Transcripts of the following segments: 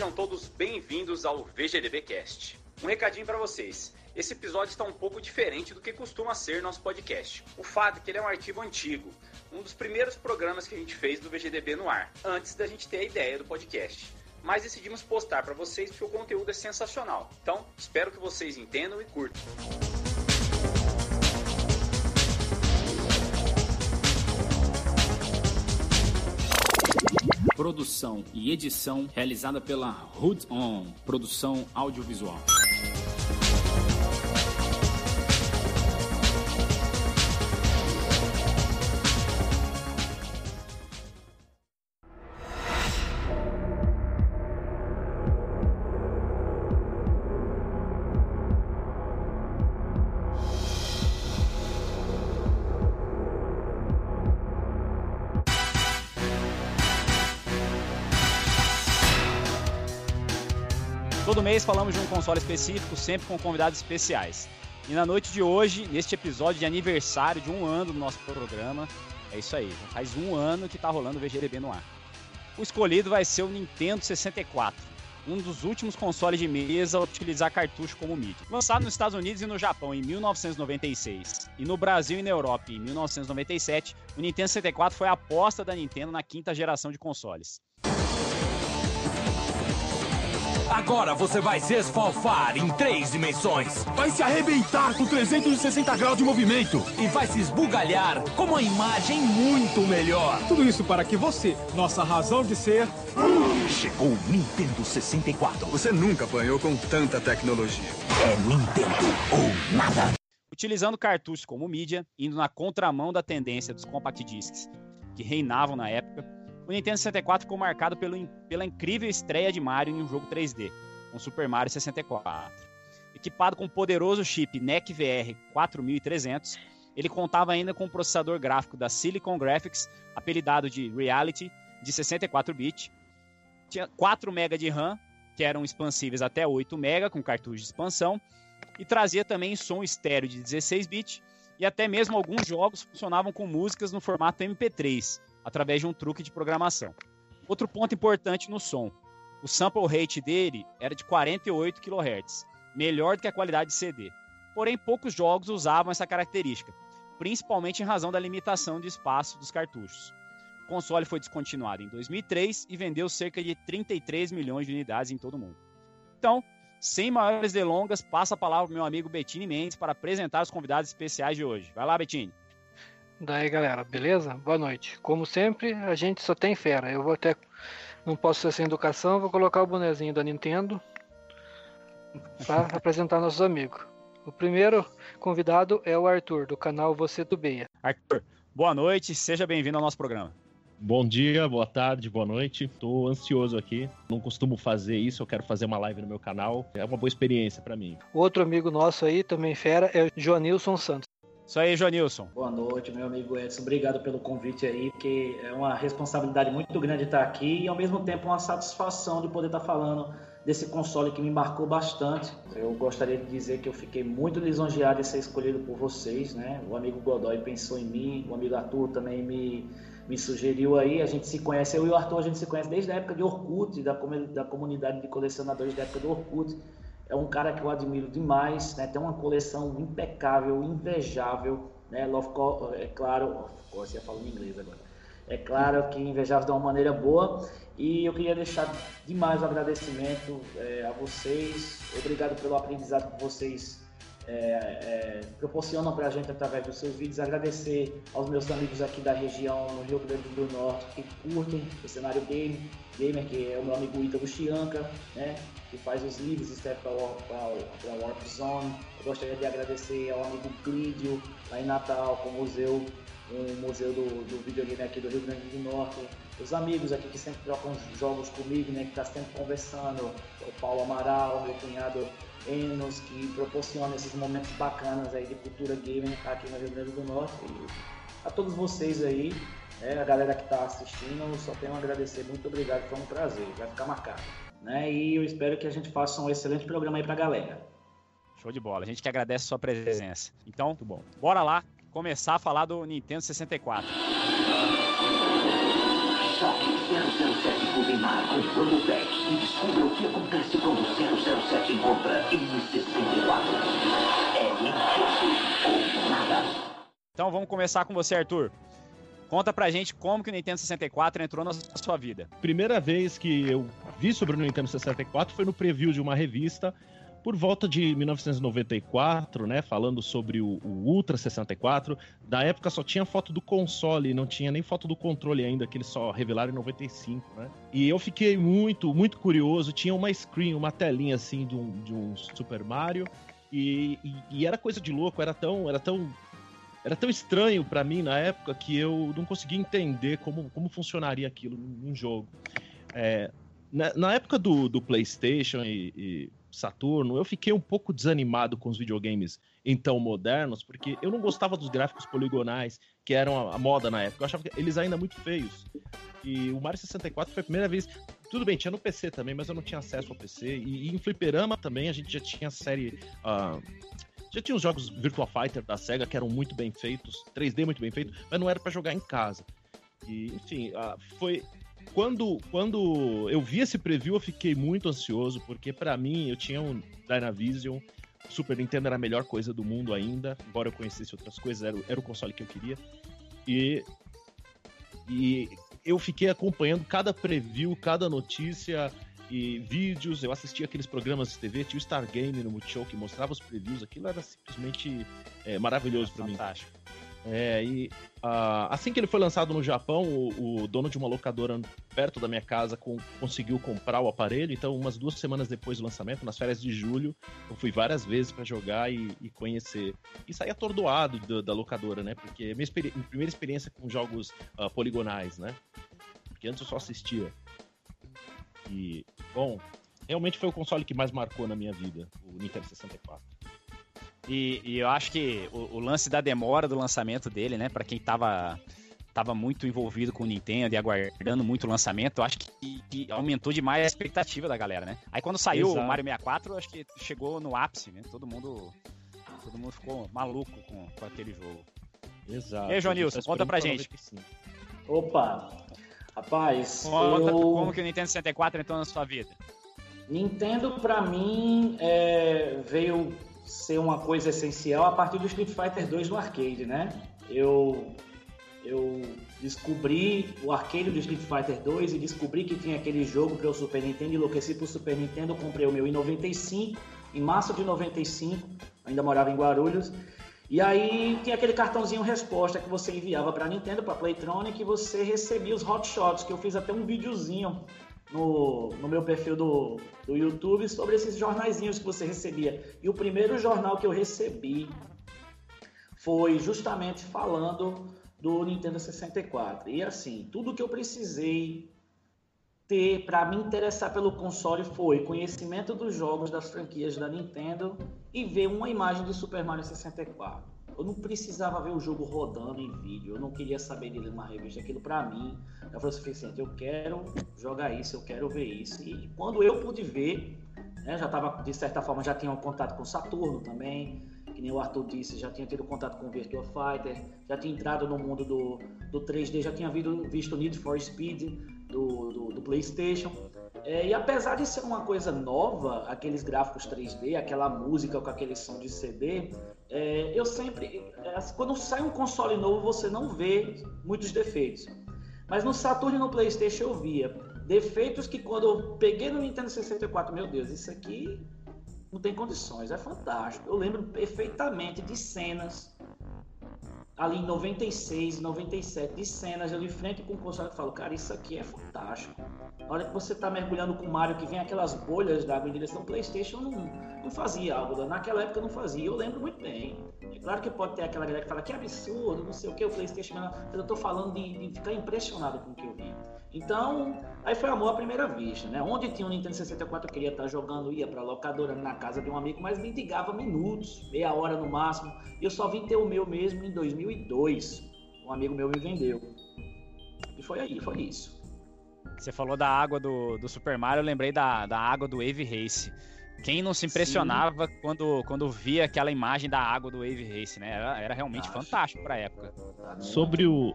Sejam todos bem-vindos ao VGDB Cast. Um recadinho para vocês. Esse episódio está um pouco diferente do que costuma ser nosso podcast. O fato é que ele é um arquivo antigo, um dos primeiros programas que a gente fez do VGDB no ar, antes da gente ter a ideia do podcast. Mas decidimos postar para vocês porque o conteúdo é sensacional. Então, espero que vocês entendam e curtam. Produção e edição realizada pela Hood On, produção audiovisual. Mês falamos de um console específico, sempre com convidados especiais. E na noite de hoje, neste episódio de aniversário de um ano do nosso programa, é isso aí, já faz um ano que tá rolando o VGDB no ar. O escolhido vai ser o Nintendo 64, um dos últimos consoles de mesa a utilizar cartucho como mídia. Lançado nos Estados Unidos e no Japão em 1996 e no Brasil e na Europa em 1997, o Nintendo 64 foi a aposta da Nintendo na quinta geração de consoles. Agora você vai se esfalfar em três dimensões. Vai se arrebentar com 360 graus de movimento. E vai se esbugalhar com uma imagem muito melhor. Tudo isso para que você, nossa razão de ser. Chegou o Nintendo 64. Você nunca apanhou com tanta tecnologia. É Nintendo ou nada. Utilizando cartuchos como mídia, indo na contramão da tendência dos compact discs que reinavam na época, o Nintendo 64 ficou marcado pelo, pela incrível estreia de Mario em um jogo 3D, com Super Mario 64. Equipado com o poderoso chip NEC VR 4300, ele contava ainda com um processador gráfico da Silicon Graphics, apelidado de Reality, de 64-bit, tinha 4 MB de RAM, que eram expansíveis até 8 MB com cartucho de expansão, e trazia também som estéreo de 16-bit, e até mesmo alguns jogos funcionavam com músicas no formato MP3, através de um truque de programação. Outro ponto importante no som: o sample rate dele era de 48 kHz, melhor do que a qualidade de CD. Porém, poucos jogos usavam essa característica, principalmente em razão da limitação de espaço dos cartuchos. O console foi descontinuado em 2003 e vendeu cerca de 33 milhões de unidades em todo o mundo. Então, sem maiores delongas, passa a palavra para meu amigo Bettini Mendes para apresentar os convidados especiais de hoje. Vai lá, Bettini. Daí galera, beleza? Boa noite. Como sempre, a gente só tem fera. Eu vou até. Não posso ser sem educação, vou colocar o bonezinho da Nintendo para apresentar nossos amigos. O primeiro convidado é o Arthur, do canal Você Tubeia. Arthur, boa noite, seja bem-vindo ao nosso programa. Bom dia, boa tarde, boa noite. Tô ansioso aqui. Não costumo fazer isso, eu quero fazer uma live no meu canal. É uma boa experiência para mim. Outro amigo nosso aí, também fera, é o Joanilson Santos. Isso aí, Joanilson. Boa noite, meu amigo Edson. Obrigado pelo convite aí, porque é uma responsabilidade muito grande estar aqui e ao mesmo tempo uma satisfação de poder estar falando desse console que me marcou bastante. Eu gostaria de dizer que eu fiquei muito lisonjeado de ser escolhido por vocês, né? O amigo Godoy pensou em mim, o amigo Arthur também me, me sugeriu aí. A gente se conhece, eu e o Arthur, a gente se conhece desde a época de Orkut, da, da comunidade de colecionadores da época do Orkut é um cara que eu admiro demais, né? Tem uma coleção impecável, invejável, né? Lovecraft, é claro, você ia falando em inglês agora. É claro que invejável de uma maneira boa e eu queria deixar demais o agradecimento é, a vocês. Obrigado pelo aprendizado que vocês é, é, proporcionam para a gente através dos seus vídeos. Agradecer aos meus amigos aqui da região, no Rio Grande do Norte, que curtem o cenário game, gamer, que é o meu amigo Ítalo Chianca, né? que faz os livros escreve para a Warp Zone. Eu gostaria de agradecer ao amigo Clídio, lá em Natal, com o museu, o museu do, do videogame aqui do Rio Grande do Norte. Os amigos aqui que sempre trocam jogos comigo, né, que está sempre conversando. O Paulo Amaral, meu cunhado Enos, que proporciona esses momentos bacanas aí de cultura gamer aqui no Rio Grande do Norte. E a todos vocês aí, né, a galera que está assistindo, só tenho a agradecer. Muito obrigado, foi um prazer. Vai ficar marcado né? E eu espero que a gente faça um excelente programa aí pra galera. Show de bola. A gente que agradece a sua presença. Então, muito bom. Bora lá começar a falar do Nintendo 64. 007 Goldemar com e descubra o que acontece quando o 007 encontra M64. É ou nada. Então vamos começar com você, Arthur. Conta pra gente como que o Nintendo 64 entrou na sua vida. Primeira vez que eu vi sobre o Nintendo 64 foi no preview de uma revista por volta de 1994, né, falando sobre o, o, Ultra 64. Da época só tinha foto do console, não tinha nem foto do controle ainda, que eles só revelaram em 95, né? E eu fiquei muito, muito curioso. Tinha uma screen, uma telinha assim de um, de um Super Mario. E, e, e era coisa de louco, era tão, era tão era tão estranho para mim na época que eu não conseguia entender como, como funcionaria aquilo num jogo. É, na, na, época do, do PlayStation e, e, Saturno, eu fiquei um pouco desanimado com os videogames então modernos, porque eu não gostava dos gráficos poligonais que eram a, a moda na época. Eu achava eles ainda muito feios. E o Mario 64 foi a primeira vez. Tudo bem, tinha no PC também, mas eu não tinha acesso ao PC. E, e em Fliperama também a gente já tinha a série. Uh, já tinha os jogos Virtua Fighter da SEGA que eram muito bem feitos, 3D muito bem feito, mas não era para jogar em casa. E, enfim, uh, foi quando, quando eu vi esse preview, eu fiquei muito ansioso, porque para mim eu tinha um Dynavision, Super Nintendo era a melhor coisa do mundo ainda, embora eu conhecesse outras coisas, era, era o console que eu queria. E, e eu fiquei acompanhando cada preview, cada notícia e vídeos. Eu assistia aqueles programas de TV, tinha o Star Game no Multishow que mostrava os previews, aquilo era simplesmente é, maravilhoso para mim. Fantástico. É, e uh, assim que ele foi lançado no Japão, o, o, dono de uma locadora perto da minha casa com, conseguiu comprar o aparelho. Então, umas duas semanas depois do lançamento, nas férias de julho, eu fui várias vezes para jogar e, e, conhecer. E saí atordoado da, da locadora, né? Porque minha, minha, primeira experiência com jogos uh, poligonais, né? Porque antes eu só assistia. E, bom, realmente foi o console que mais marcou na minha vida, o Nintendo 64. E, e eu acho que o, o, lance da demora do lançamento dele, né, para quem tava, tava muito envolvido com o Nintendo e aguardando muito o lançamento, eu acho que, que aumentou demais a expectativa da galera, né? Aí quando saiu Exato. o Mario 64, eu acho que chegou no ápice, né? Todo mundo, todo mundo ficou maluco com, com aquele jogo. Exato. E aí, João Nilson, conta pra gente. Opa, rapaz. Conta eu... como que o Nintendo 64 entrou na sua vida. Nintendo, pra mim, é... veio ser uma coisa essencial a partir do Street Fighter 2 no arcade, né? Eu eu descobri o arcade do Street Fighter 2 e descobri que tinha aquele jogo para o Super Nintendo, enlouqueci pro Super Nintendo, comprei o meu em 95, em março de 95, ainda morava em Guarulhos. E aí tinha aquele cartãozinho resposta que você enviava para Nintendo, para Playtronic, e você recebia os hotshots, que eu fiz até um videozinho no, no meu perfil do, do YouTube sobre esses jornaizinhos que você recebia. E o primeiro jornal que eu recebi foi justamente falando do Nintendo 64. E assim, tudo que eu precisei ter para me interessar pelo console foi conhecimento dos jogos das franquias da Nintendo e ver uma imagem de Super Mario 64. Eu não precisava ver o jogo rodando em vídeo, eu não queria saber dele numa revista. Aquilo para mim já foi suficiente. Eu quero jogar isso, eu quero ver isso. E quando eu pude ver, né, já estava, de certa forma, já tinha um contato com Saturno também, que nem o Arthur disse, já tinha tido contato com Virtua Fighter, já tinha entrado no mundo do, do 3D, já tinha visto, visto Need for Speed do, do, do PlayStation. É, e apesar de ser uma coisa nova, aqueles gráficos 3D, aquela música com aquele som de CD, é, eu sempre. É, quando sai um console novo, você não vê muitos defeitos. Mas no Saturn e no PlayStation eu via defeitos que quando eu peguei no Nintendo 64, meu Deus, isso aqui não tem condições, é fantástico. Eu lembro perfeitamente de cenas ali em 96, 97, de cenas, eu de frente com o console e falo, cara, isso aqui é fantástico. Na hora que você tá mergulhando com o Mario, que vem aquelas bolhas d'água em direção ao Playstation, não, não fazia algo, naquela época não fazia, eu lembro muito bem. É claro que pode ter aquela galera que fala que absurdo, não sei o que, o Playstation, mas eu tô falando de, de ficar impressionado com o que eu vi. Então, aí foi amor à primeira vista, né? Onde tinha um Nintendo 64 eu queria estar jogando, ia pra locadora na casa de um amigo, mas me ligava minutos, meia hora no máximo. E eu só vim ter o meu mesmo em 2002. Um amigo meu me vendeu. E foi aí, foi isso. Você falou da água do, do Super Mario, eu lembrei da, da água do Wave Race. Quem não se impressionava quando, quando via aquela imagem da água do Wave Race, né? Era, era realmente fantástico, fantástico pra época. Sobre o,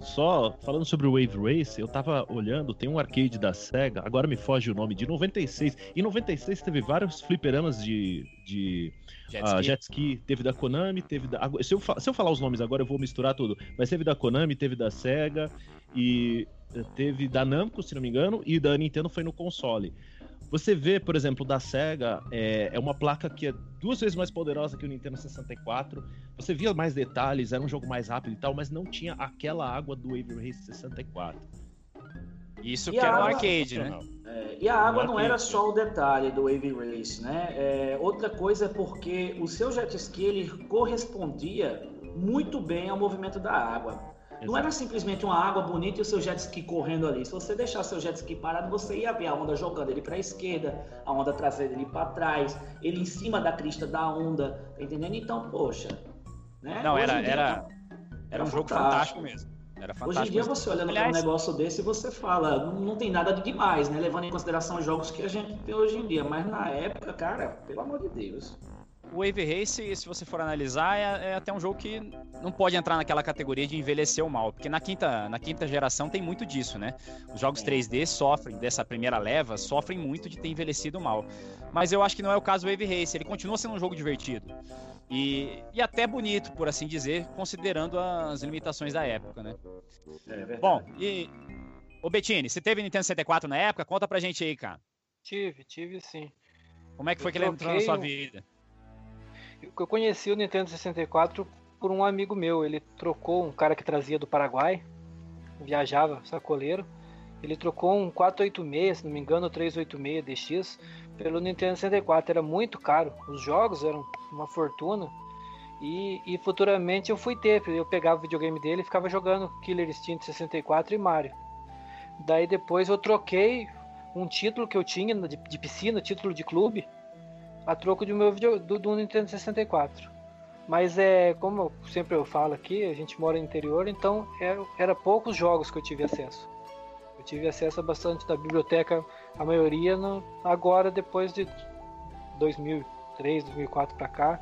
Só falando sobre o Wave Race, eu tava olhando, tem um arcade da SEGA, agora me foge o nome, de 96. Em 96 teve vários fliperamas de, de Jet ah, ski. jet ski. Teve da Konami, teve da. Se eu, se eu falar os nomes agora, eu vou misturar tudo. Mas teve da Konami, teve da SEGA e eh, teve da Namco, se não me engano, e da Nintendo foi no console. Você vê, por exemplo, da SEGA, é, é uma placa que é duas vezes mais poderosa que o Nintendo 64. Você via mais detalhes, era um jogo mais rápido e tal, mas não tinha aquela água do Wave Race 64. Isso E que era a um água- arcade, né? É, e a água não Arcade. era só o detalhe do Wave Race, né? É, outra coisa é porque o seu jet ski ele correspondia muito bem ao movimento da água. Não era simplesmente uma água bonita e o seu jet ski correndo ali. Se você deixar seu jet ski parado, você ia ver a onda jogando ele para a esquerda, a onda traseira ele para trás, ele em cima da crista da onda, tá entendendo? Então, poxa, né? Não, Hoje era, dia, era, era um jogo fantástico mesmo. Era fantástico. Hoje em dia você olhando para um Aliás, negócio desse, você fala, não, não tem nada de demais, né? Levando em consideração os jogos que a gente tem hoje em dia. Mas na época, cara, pelo amor de Deus. O Wave Race, se você for analisar, é, é até um jogo que não pode entrar naquela categoria de envelhecer mal, porque na quinta, na quinta geração tem muito disso, né? Os jogos 3D sofrem, dessa primeira leva, sofrem muito de ter envelhecido mal. Mas eu acho que não é o caso do Wave Race, ele continua sendo um jogo divertido. E, e até bonito, por assim dizer, considerando as limitações da época, né? É verdade. Bom, e. Ô Bettini, você teve Nintendo 64 na época? Conta pra gente aí, cara. Tive, tive sim. Como é que foi Eu que ele entrou na sua vida? Eu eu conheci o Nintendo 64 por um amigo meu. Ele trocou um cara que trazia do Paraguai, viajava, sacoleiro. Ele trocou um 486, se não me engano, 386 DX, pelo Nintendo 64. Era muito caro. Os jogos eram uma fortuna. E, e futuramente eu fui ter. Eu pegava o videogame dele e ficava jogando Killer Instinct 64 e Mario. Daí depois eu troquei um título que eu tinha de, de piscina, título de clube, a troco do meu video, do, do Nintendo 64. Mas é como sempre eu falo aqui, a gente mora no interior, então era, era poucos jogos que eu tive acesso. Eu tive acesso a bastante da biblioteca, a maioria no, agora depois de 2003, 2004 para cá,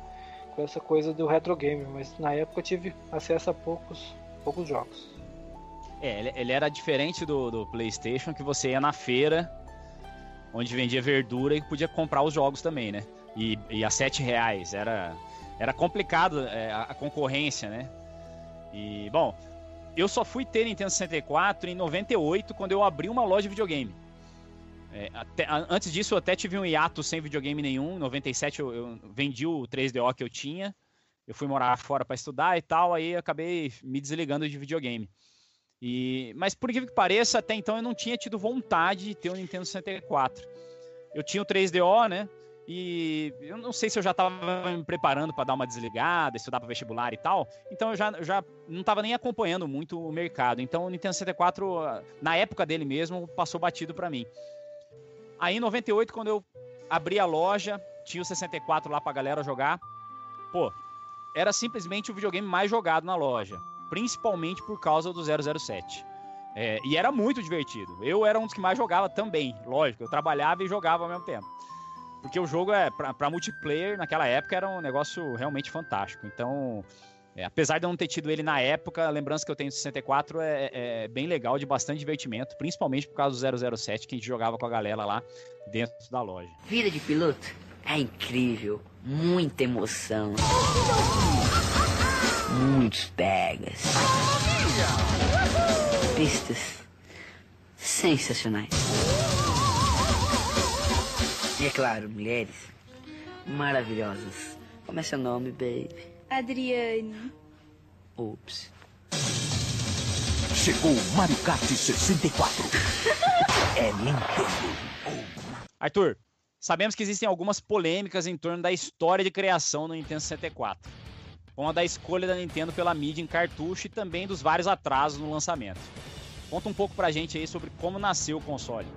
com essa coisa do retro game, mas na época eu tive acesso a poucos poucos jogos. É, ele, ele era diferente do, do PlayStation, que você ia na feira, onde vendia verdura e podia comprar os jogos também, né? E, e a sete reais. Era, era complicado é, a, concorrência, né? E, bom, eu só fui ter Nintendo 64 em 98, quando eu abri uma loja de videogame. É, até- antes disso, eu até tive um hiato sem videogame nenhum. Em 97, eu, eu vendi o 3DO que eu tinha. Eu fui morar fora para estudar e tal, aí acabei me desligando de videogame. E, mas por incrível que pareça, até então eu não tinha tido vontade de ter um Nintendo 64. Eu tinha o 3DO, né? E eu não sei se eu já estava me preparando para dar uma desligada, estudar para vestibular e tal. Então eu já, já não estava nem acompanhando muito o mercado. Então o Nintendo 64, ah, na época dele mesmo, passou batido para mim. Aí em 98, quando eu abri a loja, tinha o 64 lá pra galera jogar. Pô, era simplesmente o videogame mais jogado na loja principalmente por causa do 007. É, e era muito divertido. Eu era um dos que mais jogava também, lógico. Eu trabalhava e jogava ao mesmo tempo. Porque o jogo é para multiplayer naquela época era um negócio realmente fantástico. Então, é, apesar de eu não ter tido ele na época, a lembrança que eu tenho do 64 é, é bem legal, de bastante divertimento, principalmente por causa do 007 que a gente jogava com a galera lá dentro da loja. Vida de piloto é incrível, muita emoção. Muitos pegas. Pistas sensacionais. E é claro, mulheres maravilhosas. Como é seu nome, baby? Adriane. Ups. Chegou o Mario Kart 64. é Nintendo. Arthur, sabemos que existem algumas polêmicas em torno da história de criação do Nintendo 64, como a da escolha da Nintendo pela mídia em cartucho e também dos vários atrasos no lançamento. Conta um pouco pra gente aí sobre como nasceu o console.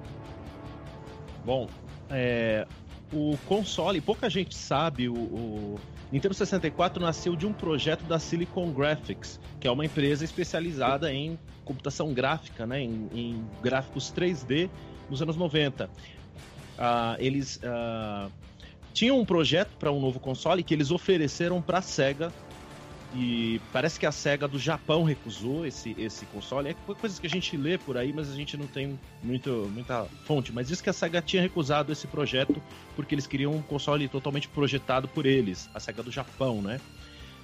Bom, é, o console, pouca gente sabe, o, o Nintendo 64 nasceu de um projeto da Silicon Graphics, que é uma empresa especializada em computação gráfica, né, em, em gráficos 3D nos anos 90. Ah, eles ah, tinham um projeto para um novo console que eles ofereceram para a Sega E parece que a SEGA do Japão recusou esse, esse console. É coisas que a gente lê por aí, mas a gente não tem muito, muita fonte. Mas diz que a SEGA tinha recusado esse projeto porque eles queriam um console totalmente projetado por eles, a SEGA do Japão, né?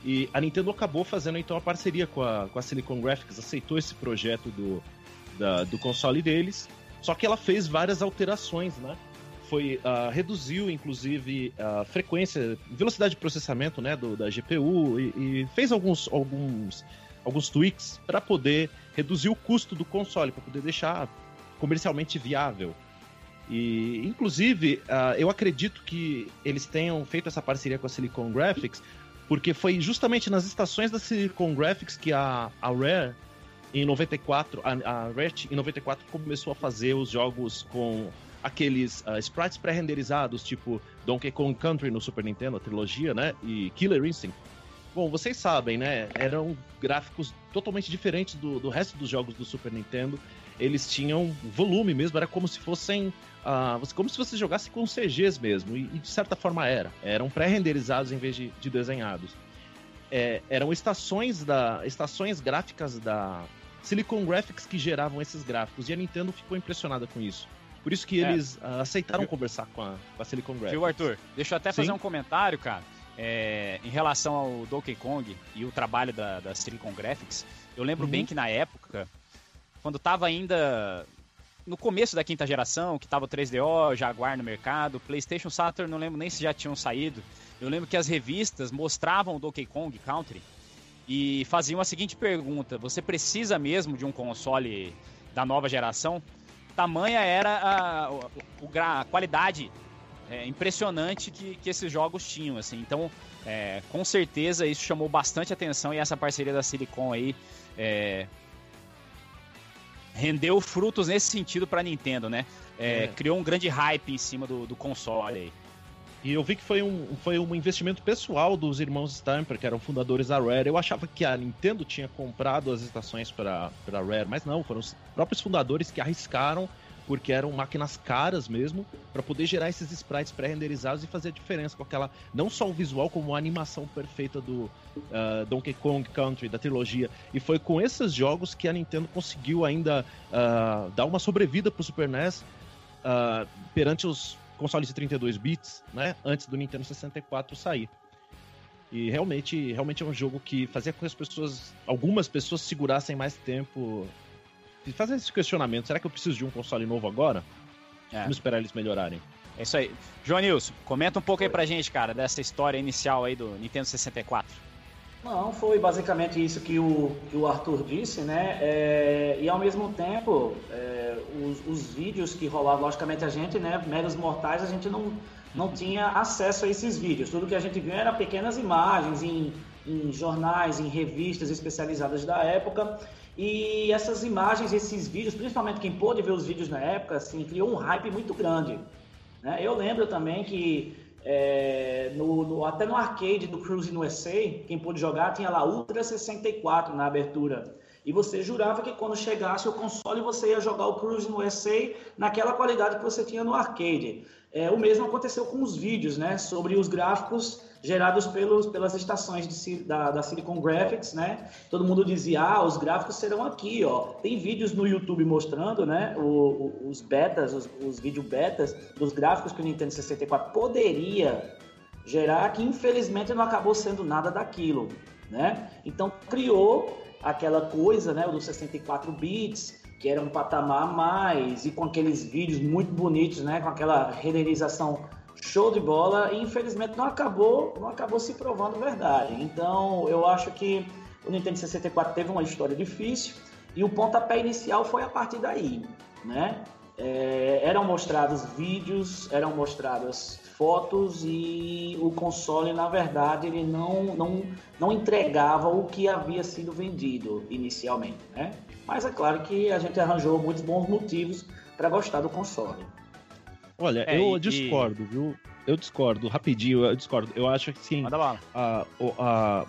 E a Nintendo acabou fazendo então a parceria com a, com a Silicon Graphics, aceitou esse projeto do, da, do console deles, só que ela fez várias alterações, né? Foi, uh, reduziu, inclusive, a frequência, velocidade de processamento né, do, da GPU e, e fez alguns, alguns, alguns tweaks para poder reduzir o custo do console, para poder deixar comercialmente viável. E, inclusive, uh, eu acredito que eles tenham feito essa parceria com a Silicon Graphics, porque foi justamente nas estações da Silicon Graphics que a, a Rare, em 94, a, a Rare em 94 começou a fazer os jogos com aqueles uh, sprites pré-renderizados, tipo Donkey Kong Country no Super Nintendo, a trilogia, né? E Killer Instinct. Bom, vocês sabem, né? Eram gráficos totalmente diferentes do, do resto dos jogos do Super Nintendo. Eles tinham volume mesmo, era como se fossem. Uh, como se você jogasse com CGs mesmo, e, e de certa forma era. Eram pré-renderizados em vez de, de desenhados. É, eram estações da estações gráficas da Silicon Graphics que geravam esses gráficos e a Nintendo ficou impressionada com isso. Por isso que é. eles uh, aceitaram Viu? conversar com a, com a Silicon Graphics. Viu, Arthur? Deixa eu até Sim? fazer um comentário, cara. É, em relação ao Donkey Kong e o trabalho da, da Silicon Graphics, eu lembro uhum. bem que na época, quando tava ainda no começo da quinta geração, que tava o 3DO, Jaguar no mercado, PlayStation Saturn, não lembro nem se já tinham saído. Eu lembro que as revistas mostravam o Donkey Kong Country e faziam a seguinte pergunta: você precisa mesmo de um console da nova geração? Tamanha era a, a, a qualidade é, impressionante que, que esses jogos tinham, assim. Então, é, com certeza isso chamou bastante atenção e essa parceria da Silicon aí é, rendeu frutos nesse sentido para Nintendo, né? É, é. Criou um grande hype em cima do, do console aí. E eu vi que foi um, foi um investimento pessoal dos irmãos Stamper, que eram fundadores da Rare. Eu achava que a Nintendo tinha comprado as estações para a Rare, mas não, foram os próprios fundadores que arriscaram, porque eram máquinas caras mesmo, para poder gerar esses sprites pré-renderizados e fazer a diferença com aquela, não só o visual, como a animação perfeita do uh, Donkey Kong Country, da trilogia. E foi com esses jogos que a Nintendo conseguiu ainda uh, dar uma sobrevida para o Super NES. Uh, perante os consoles de 32 bits, né, antes do Nintendo 64 sair. E realmente, realmente é um jogo que fazia com que as pessoas, algumas pessoas segurassem mais tempo e fazem esse questionamento, será que eu preciso de um console novo agora? É. Vamos esperar eles melhorarem. É isso aí. João Nilson, comenta um pouco aí pra gente, cara, dessa história inicial aí do Nintendo 64. Não, foi basicamente isso que o, que o Arthur disse, né? É, e ao mesmo tempo, é, os, os, vídeos que rolavam, logicamente a gente, né, meros mortais, a gente não, não tinha acesso a esses vídeos. Tudo que a gente viu era pequenas imagens em, em jornais, em revistas especializadas da época. E essas imagens, esses vídeos, principalmente quem pôde ver os vídeos na época, assim, criou um hype muito grande. Né? Eu lembro também que é, no, no, até no arcade do Cruise no USA, quem pôde jogar tinha lá Ultra 64 na abertura. E você jurava que quando chegasse o console você ia jogar o Cruise no USA naquela qualidade que você tinha no arcade. É, o mesmo aconteceu com os vídeos, né? Sobre os gráficos gerados pelos, pelas estações de, da, da, Silicon Graphics, né? Todo mundo dizia, ah, os gráficos serão aqui, ó. Tem vídeos no YouTube mostrando, né? O, o, os betas, os, os vídeo betas dos gráficos que o Nintendo 64 poderia gerar, que infelizmente não acabou sendo nada daquilo, né? Então criou aquela coisa, né? Dos 64 bits, que era um patamar a mais, e com aqueles vídeos muito bonitos, né? Com aquela renderização show de bola, e infelizmente não acabou, não acabou se provando verdade. Então eu acho que o Nintendo 64 teve uma história difícil, e o pontapé inicial foi a partir daí, né? É, eram mostrados vídeos, eram mostradas fotos e o console, na verdade, ele não, não, não entregava o que havia sido vendido inicialmente, né? Mas é claro que a gente arranjou muitos bons motivos para gostar do console. Olha, é, eu e... discordo, viu? Eu discordo, rapidinho, eu discordo. Eu acho que sim. Manda lá. A, a,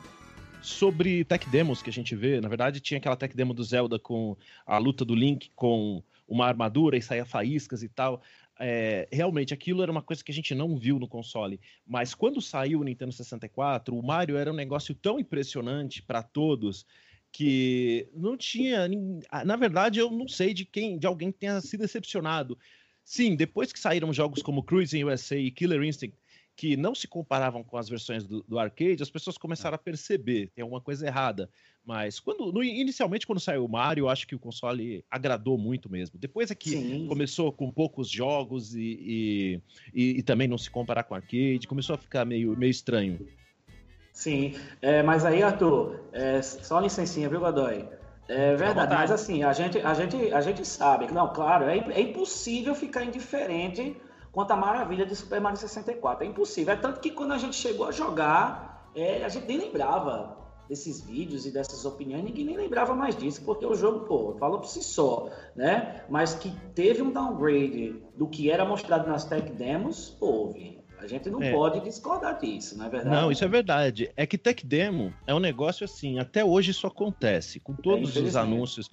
sobre tech demos que a gente vê, na verdade tinha aquela tech demo do Zelda com a luta do Link com uma armadura e saia faíscas e tal. é, realmente aquilo era uma coisa que a gente não viu no console. Mas quando saiu o Nintendo 64, o Mario era um negócio tão impressionante para todos que não tinha. Na verdade, eu não sei de quem, de alguém que tenha se decepcionado. Sim, depois que saíram jogos como Cruising USA e Killer Instinct, que não se comparavam com as versões do, do, arcade, as pessoas começaram a perceber tem alguma coisa errada. Mas quando no, inicialmente quando saiu o Mario, eu acho que o console agradou muito mesmo. Depois é que Sim. começou com poucos jogos e, e, e, e, também não se comparar com arcade, começou a ficar meio, meio estranho. Sim, é, mas aí Arthur, é, só licencinha, viu Godoy? É verdade, mas assim, a gente, a gente, a gente sabe que, não, claro, é, é impossível ficar indiferente quanto à maravilha de Super Mario 64. É impossível. É tanto que quando a gente chegou a jogar, é, a gente nem lembrava desses vídeos e dessas opiniões, ninguém nem lembrava mais disso, porque o jogo, pô, falou por si só, né? Mas que teve um downgrade do que era mostrado nas tech demos, houve. A gente não é. pode discordar disso, não é verdade? Não, isso é verdade. É que tech demo é um negócio assim, até hoje isso acontece, com todos é, os anúncios.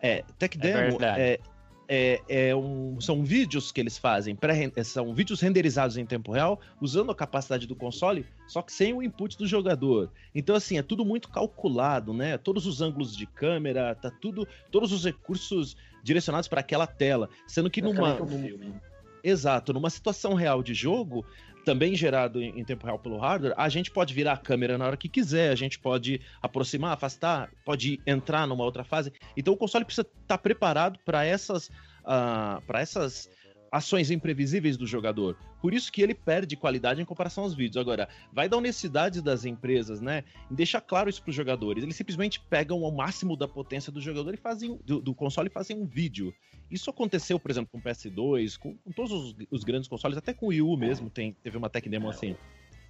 É, tech é demo é, é, é um, são vídeos que eles fazem, pré, são vídeos renderizados em tempo real, usando a capacidade do console, só que sem o input do jogador. Então, assim, é tudo muito calculado, né? Todos os ângulos de câmera, tá tudo, todos os recursos direcionados para aquela tela, sendo que numa, numa Exato, numa situação real de jogo, também gerado em, em, tempo real pelo hardware, a gente pode virar a câmera na hora que quiser, a gente pode aproximar, afastar, pode entrar numa outra fase. Então o console precisa estar tá preparado para essas, uh, ah, para essas ações imprevisíveis do jogador. Por isso que ele perde qualidade em comparação aos vídeos. Agora, vai da honestidade das empresas, né? Em deixar claro isso para os jogadores. Eles simplesmente pegam ao máximo da potência do jogador e fazem do, do console e fazem um vídeo. Isso aconteceu, por exemplo, com o PS2, com, com todos os, os, grandes consoles, até com o Wii U mesmo, tem, teve uma tech demo assim.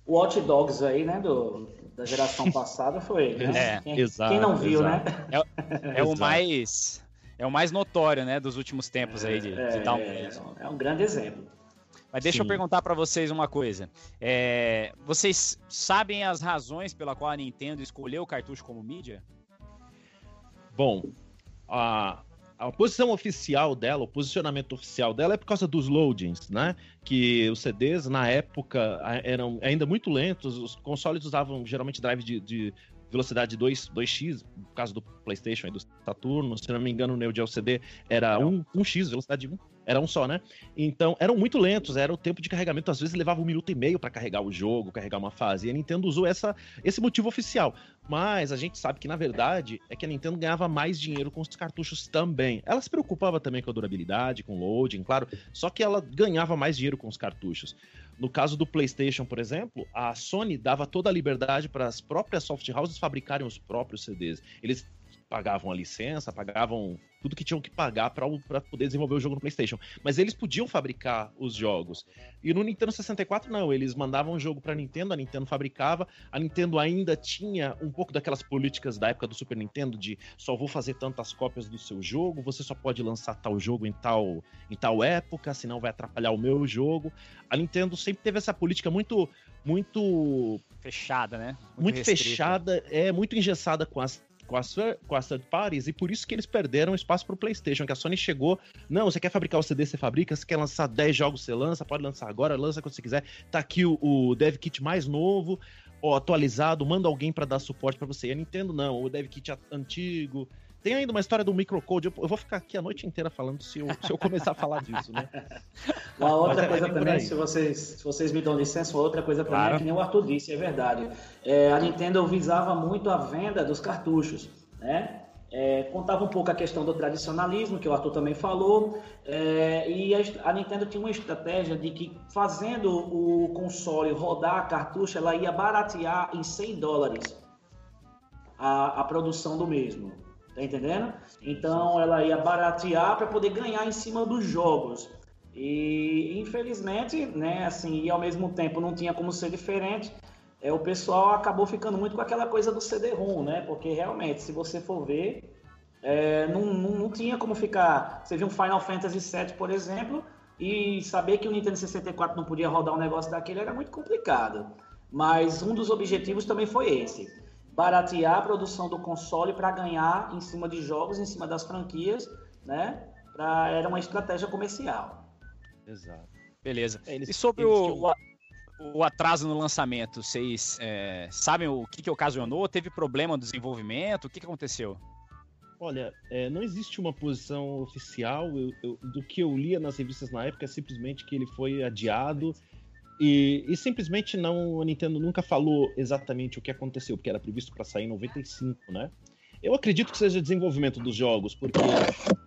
O Watch Dogs aí, né, do, da geração passada foi, né? É, quem, exato, quem não viu, né? exato. né? É, é o mais é o mais notório, né, dos últimos tempos aí de, é, de downgrade. É, é um grande exemplo. Mas deixa Sim. eu perguntar para vocês uma coisa. É, vocês sabem as razões pela qual a Nintendo escolheu o cartucho como mídia? Bom, a, a posição oficial dela, o posicionamento oficial dela é por causa dos loadings, né? Que os CDs na época eram ainda muito lentos, os consoles usavam geralmente drive de, de velocidade 2, 2x, no caso do PlayStation e do Saturno, se não me engano, o Neo Geo CD era 1, 1x, velocidade 1, era um só, né? Então, eram muito lentos, era o tempo de carregamento, às vezes levava um minuto e meio para carregar o jogo, carregar uma fase, e a Nintendo usou essa, esse motivo oficial. Mas a gente sabe que, na verdade, é que a Nintendo ganhava mais dinheiro com os cartuchos também. Ela se preocupava também com a durabilidade, com o loading, claro, só que ela ganhava mais dinheiro com os cartuchos. No caso do PlayStation, por exemplo, a Sony dava toda a liberdade para as próprias soft houses fabricarem os próprios CDs. Eles pagavam a licença, pagavam tudo que tinham que pagar para poder desenvolver o jogo no PlayStation. Mas eles podiam fabricar os jogos. E no Nintendo 64 não, eles mandavam o jogo para Nintendo, a Nintendo fabricava. A Nintendo ainda tinha um pouco daquelas políticas da época do Super Nintendo de só vou fazer tantas cópias do seu jogo, você só pode lançar tal jogo em tal em tal época, senão vai atrapalhar o meu jogo. A Nintendo sempre teve essa política muito muito fechada, né? Muito, muito fechada, é muito engessada com as com as, com as third parties, e por isso que eles perderam espaço pro PlayStation, que a Sony chegou, não, você quer fabricar o CD, você fabrica, você quer lançar 10 jogos, você lança, pode lançar agora, lança quando você quiser. Tá aqui o, o Dev Kit mais novo, ó, atualizado, manda alguém para dar suporte para você. E a Nintendo não, o Dev Kit antigo, tem ainda uma história do microcode. Eu, eu vou ficar aqui a noite inteira falando se eu, se eu começar a falar disso, né? Uma outra é coisa também, se vocês, se vocês me dão licença, uma outra coisa também, claro. é que nem o Arthur disse, é verdade. É, a Nintendo visava muito a venda dos cartuchos, né? É, contava um pouco a questão do tradicionalismo, que o Arthur também falou, é, e a, a, Nintendo tinha uma estratégia de que fazendo o console rodar cartucho, ela ia baratear em 100 dólares a, a produção do mesmo. Tá entendendo? Então ela ia baratear para poder ganhar em cima dos jogos. E infelizmente, né, assim, e ao mesmo tempo não tinha como ser diferente, é, o pessoal acabou ficando muito com aquela coisa do CD-ROM, né? Porque realmente, se você for ver, é, não, não, não, tinha como ficar. Você viu um Final Fantasy VII, por exemplo, e saber que o Nintendo 64 não podia rodar um negócio daquele era muito complicado. Mas um dos objetivos também foi esse baratear a produção do console para ganhar em cima de jogos, em cima das franquias, né? Pra, era uma estratégia comercial. Exato. Beleza. É, eles- E sobre eles o, o atraso no lançamento, vocês é, sabem o que, que ocasionou? Teve problema no desenvolvimento? O que, que aconteceu? Olha, é, não existe uma posição oficial. eu- eu- do que eu lia nas revistas na época é simplesmente que ele foi adiado. E, e simplesmente não, a Nintendo nunca falou exatamente o que aconteceu, porque era previsto para sair em 95, né? Eu acredito que seja desenvolvimento dos jogos, porque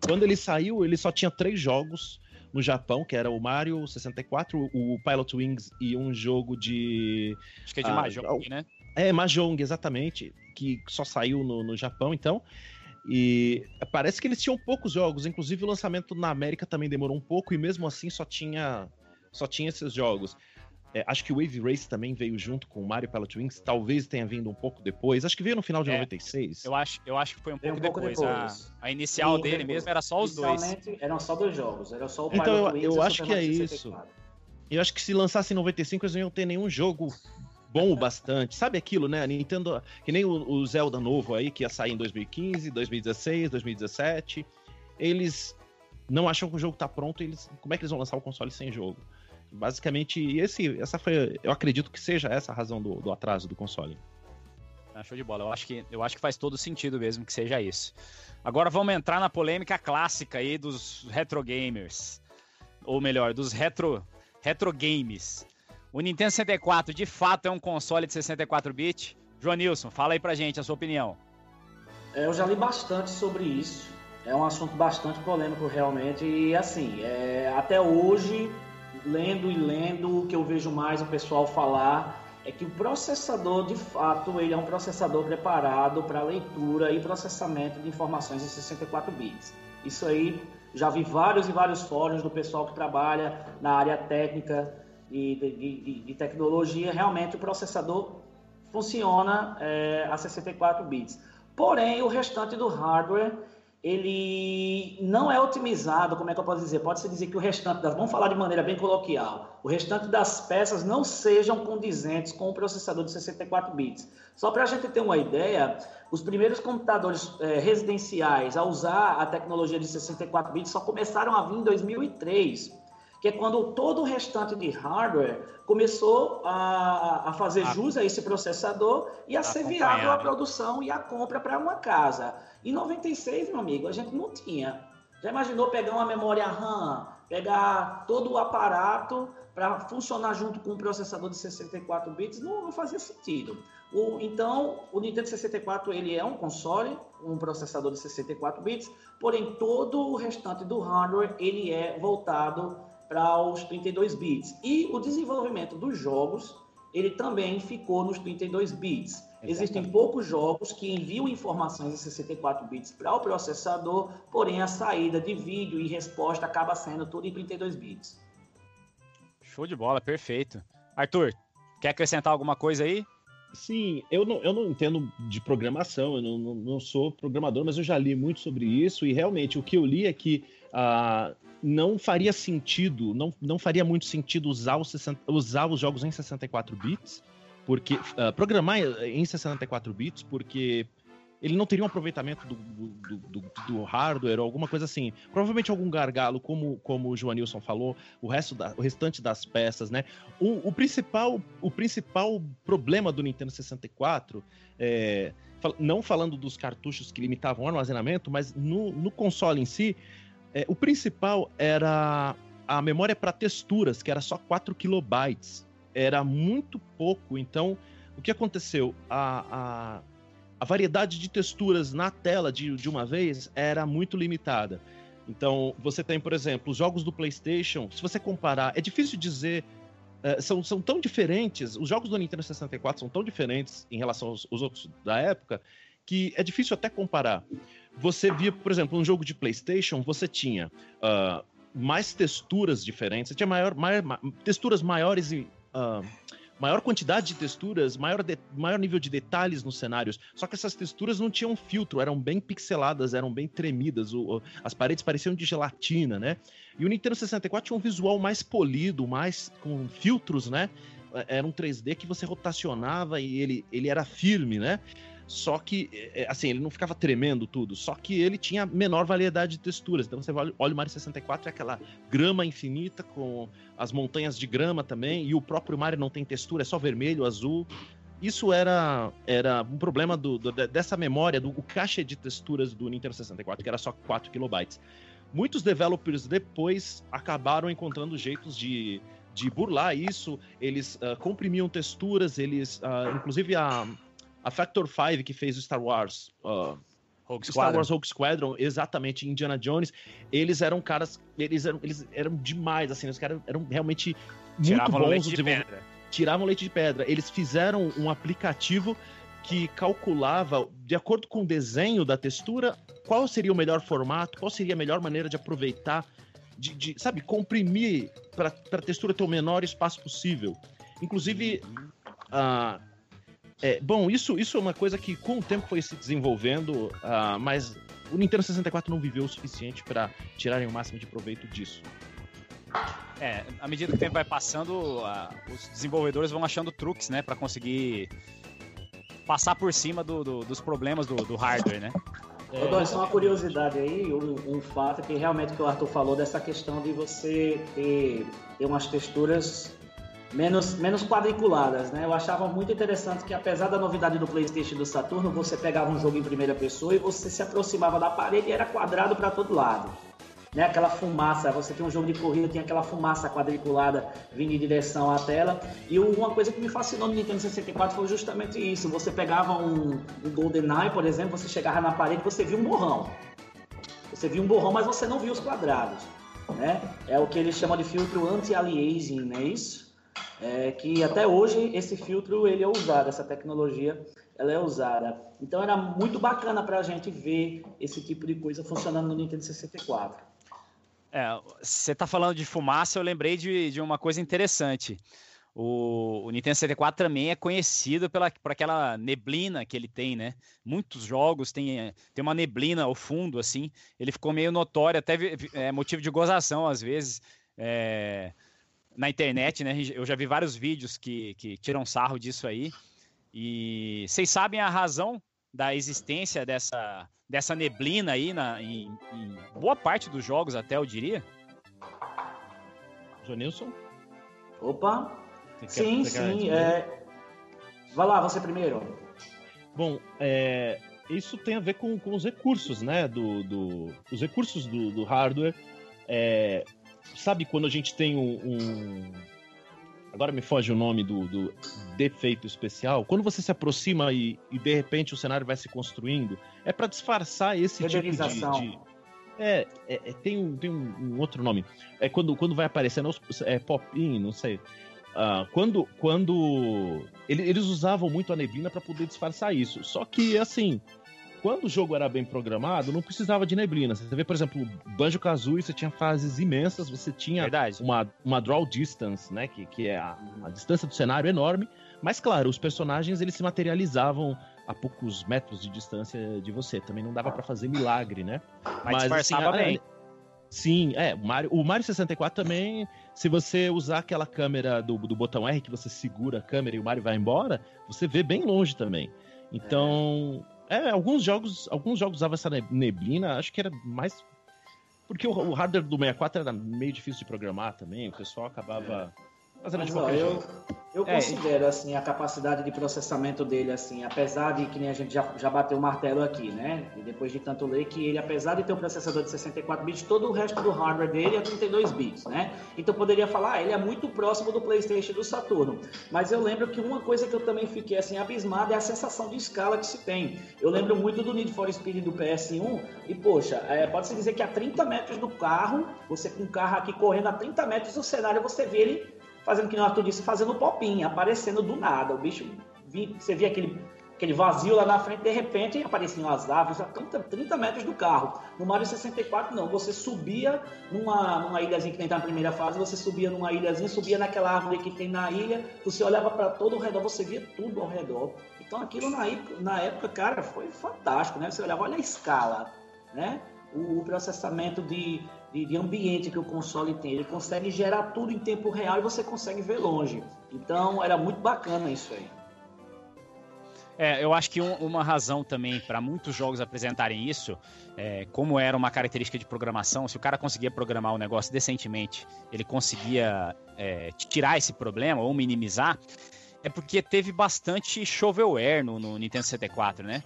quando ele saiu, ele só tinha três jogos no Japão, que era o Mario 64, o Pilot Wings e um jogo de Acho que é de Ah, Mahjong, né? é, Mahjong, exatamente. Que só saiu no, no Japão, então. E parece que eles tinham poucos jogos. Inclusive, o lançamento na América também demorou um pouco, e mesmo assim só tinha, só tinha esses jogos. É, acho que o Wave Race também veio junto com o Mario Pilot Wings. Talvez tenha vindo um pouco depois. Acho que veio no final de É, 96. Eu acho, eu acho que foi um pouco, um pouco depois. A- depois. A, inicial Sim, dele depois. mesmo era só os dois. Eram só dois jogos. Era só o Então, Pilot eu- Wings eu acho que é Mario isso. 64. Eu acho que se lançasse em 95, eles não iam ter nenhum jogo bom o bastante. Sabe aquilo, né? A Nintendo. Que nem o, o Zelda novo aí, que ia sair em 2015, 2016, 2017. Eles não acham que o jogo tá pronto. Eles, como é que eles vão lançar o console sem jogo? Basicamente, esse, essa foi. Eu acredito que seja essa a razão do, do atraso do console. Ah, show de bola. Eu acho, que, eu acho que faz todo sentido mesmo que seja isso. Agora vamos entrar na polêmica clássica aí dos retro gamers. Ou melhor, dos retro, retro games. O Nintendo 64 de fato é um console de 64 bits? João Nilson, fala aí pra gente a sua opinião. É, Eu já li bastante sobre isso. É um assunto bastante polêmico realmente. E assim, é, até hoje, lendo e lendo, o que eu vejo mais o pessoal falar é que o processador, de fato, ele é um processador preparado para leitura e processamento de informações em 64 bits. Isso aí, já vi vários e vários fóruns do pessoal que trabalha na área técnica e de, de- de- tecnologia. Realmente, o processador funciona é, a 64 bits. Porém, o restante do hardware ele não é otimizado, como é que eu posso dizer? Pode-se dizer que o restante das, vamos falar de maneira bem coloquial, o restante das peças não sejam condizentes com o processador de 64 bits. Só para a gente ter uma ideia, os primeiros computadores eh, residenciais a usar a tecnologia de 64 bits só começaram a vir em 2003 que é quando todo o restante de hardware começou a, a fazer A- jus a esse processador e a, a ser viável a produção e a compra para uma casa. Em 96, meu amigo, a gente não tinha. Já imaginou pegar uma memória RAM, pegar todo o aparato para funcionar junto com um processador de 64 bits? Não, não fazia sentido. O- então, o Nintendo 64 ele é um console, um processador de 64 bits, porém todo o restante do hardware ele é voltado para os 32 bits. E o desenvolvimento dos jogos, ele também ficou nos 32 bits. Existem poucos jogos que enviam informações em 64 bits para o processador, porém a saída de vídeo e resposta acaba sendo tudo em 32 bits. Show de bola, perfeito. Arthur, quer acrescentar alguma coisa aí? Sim, eu não, eu não entendo de programação, eu não, não, não sou programador, mas eu já li muito sobre isso e realmente o que eu li é que ah, não faria sentido, não, não faria muito sentido usar, os 60 usar os jogos em 64 bits, porque ah, programar em 64 bits, porque ele não teria um aproveitamento do, do, do, do hardware ou alguma coisa assim. Provavelmente algum gargalo, como, como o Joanilson falou, o, resto da, o restante das peças, né? O, o principal, o principal problema do Nintendo 64, é, não falando dos cartuchos que limitavam o armazenamento, mas no, no console em si, é, o principal era a memória para texturas, que era só 4 kilobytes. Era muito pouco, então o que aconteceu? A, a, a variedade de texturas na tela de, de uma vez era muito limitada. Então, você tem, por exemplo, os jogos do PlayStation, se você comparar, é difícil dizer. eh, são, são tão diferentes, os jogos do Nintendo 64 são tão diferentes em relação aos, aos outros da época, que é difícil até comparar. Você via, por exemplo, um jogo de PlayStation, você tinha ah, mais texturas diferentes, você tinha maior, maior- ma- texturas maiores e. ah, maior quantidade de texturas, maior, de- maior nível de detalhes nos cenários. Só que essas texturas não tinham filtro, eram bem pixeladas, eram bem tremidas, o- o- as paredes pareciam de gelatina, né? E o Nintendo 64 tinha um visual mais polido, mais com filtros, né? Era um 3D que você rotacionava e ele, ele era firme, né? Só que, é, assim, ele não ficava tremendo tudo, só que ele tinha menor variedade de texturas. Então você olha, o Mario 64, é aquela grama infinita com as montanhas de grama também, e o próprio Mario não tem textura, é só vermelho, azul. Isso era, era um problema do, do, dessa memória, do caixa de texturas do Nintendo 64, que era só 4 kilobytes. Muitos developers depois acabaram encontrando jeitos de, de burlar isso. Eles uh, comprimiam texturas, eles. Uh, inclusive a, a Factor 5 que fez o Star Wars. Uh, Rogue Star Wars Rogue Squadron, exatamente, Indiana Jones, eles eram caras, eles eram, eles eram demais, assim, os caras eram realmente muito Tiravam bons leite de pedra. tiravam leite de pedra. Eles fizeram um aplicativo que calculava, de acordo com o desenho da textura, qual seria o melhor formato, qual seria a melhor maneira de aproveitar, de, de, sabe, comprimir para a textura ter o menor espaço possível. Inclusive, ah, é, bom, isso, isso é uma coisa que com o tempo foi se desenvolvendo, ah, mas o Nintendo 64 não viveu o suficiente para tirarem o máximo de proveito disso. É, à medida que o tempo vai passando, a- os desenvolvedores vão achando truques, né, Pra conseguir passar por cima do- do- dos problemas do, do hardware, né? Ô, Dom, só uma curiosidade aí, um, um fato que realmente que o Arthur falou dessa questão de você ter, ter umas texturas menos, menos quadriculadas, né? Eu achava muito interessante que apesar da novidade do PlayStation e do Saturno, você pegava um jogo em primeira pessoa e você se aproximava da parede e era quadrado para todo lado. Né, aquela fumaça, você tem um jogo de corrida, tem aquela fumaça quadriculada vindo em direção à tela. E uma coisa que me fascinou no Nintendo 64 foi justamente isso. Você pegava um, um GoldenEye, por exemplo, você chegava na parede, você via um borrão. Você via um borrão, mas você não via os quadrados. Né? É o que eles chamam de filtro anti-aliasing, não é isso? É, que até hoje esse filtro ele é usado, essa tecnologia ela é usada. Então era muito bacana para a gente ver esse tipo de coisa funcionando no Nintendo 64. É, você tá falando de fumaça, eu lembrei de, de uma coisa interessante. O, o Nintendo 64 também é conhecido pela, por aquela neblina que ele tem, né? Muitos jogos têm tem uma neblina ao fundo, assim. Ele ficou meio notório, até é motivo de gozação às vezes. é, na internet, né? Eu já vi vários vídeos que, que tiram sarro disso aí. E vocês sabem a razão da existência dessa, dessa neblina aí na, em, em boa parte dos jogos, até eu diria? Jonilson? Opa! Você sim, quer sim. É... Vai lá, você primeiro. Bom, é, isso tem a ver com, com os recursos, né? Do, do- os recursos do, do hardware. É, sabe quando a gente tem um, um- Agora me foge o nome do, do defeito especial. Quando você se aproxima e, e de repente o cenário vai se construindo, é para disfarçar esse tipo de, de- É, é- é- tem, um, tem um, um outro nome. É quando, quando vai aparecendo os- é pop-in, não sei. Ah, quando quando ele- eles usavam muito a neblina para poder disfarçar isso. Só que assim, quando o jogo era bem programado, não precisava de neblina. Você vê, por exemplo, Banjo Kazooie, você tinha fases imensas, você tinha Verdade. uma, uma draw distance, né, que, que é a, a distância do cenário enorme. Mas claro, os personagens eles se materializavam a poucos metros de distância de você. Também não dava para fazer milagre, né? Mas disfarçava assim, a- bem. Sim, é. O Mario, o Mario 64 também, se você usar aquela câmera do, do botão R que você segura a câmera e o Mario vai embora, você vê bem longe também. Então, é, alguns jogos, alguns jogos usavam essa ne- neblina, acho que era mais porque o, o hardware do 64 era meio difícil de programar também, o pessoal acabava fazendo de qualquer eu, jeito. eu É, considero assim a capacidade de processamento dele assim, apesar de que nem a gente já, já bateu o martelo aqui, né? E depois de tanto ler que ele, apesar de ter um processador de 64 bits, todo o resto do hardware dele é 32 bits, né? Então poderia falar, ah, ele é muito próximo do PlayStation e do Saturno. Mas eu lembro que uma coisa que eu também fiquei assim abismado é a sensação de escala que se tem. Eu lembro muito do Need for Speed do PS1 e poxa, é, pode se dizer que a 30 metros do carro, você com o carro aqui correndo a 30 metros do cenário, você vê ele fazendo que o Arthur disse, fazendo popinha, aparecendo do nada. O bicho, você via aquele, aquele vazio lá na frente, de repente apareciam as árvores a 30, 30 metros do carro. No Mario 64, não. Você subia numa, numa ilhazinha que tá na primeira fase, você subia numa ilhazinha, subia naquela árvore que tem na ilha, você olhava para todo o redor, você via tudo ao redor. Então aquilo na, na época, cara, foi fantástico, né? Você olhava, olha a escala, né? O processamento de, de, de ambiente que o console tem. Ele consegue gerar tudo em tempo real e você consegue ver longe. Então era muito bacana isso aí. É, eu acho que um- uma razão também para muitos jogos apresentarem isso, é, como era uma característica de programação, se o cara conseguia programar o negócio decentemente, ele conseguia é, tirar esse problema ou minimizar, é porque teve bastante shovelware no, no Nintendo 64, né?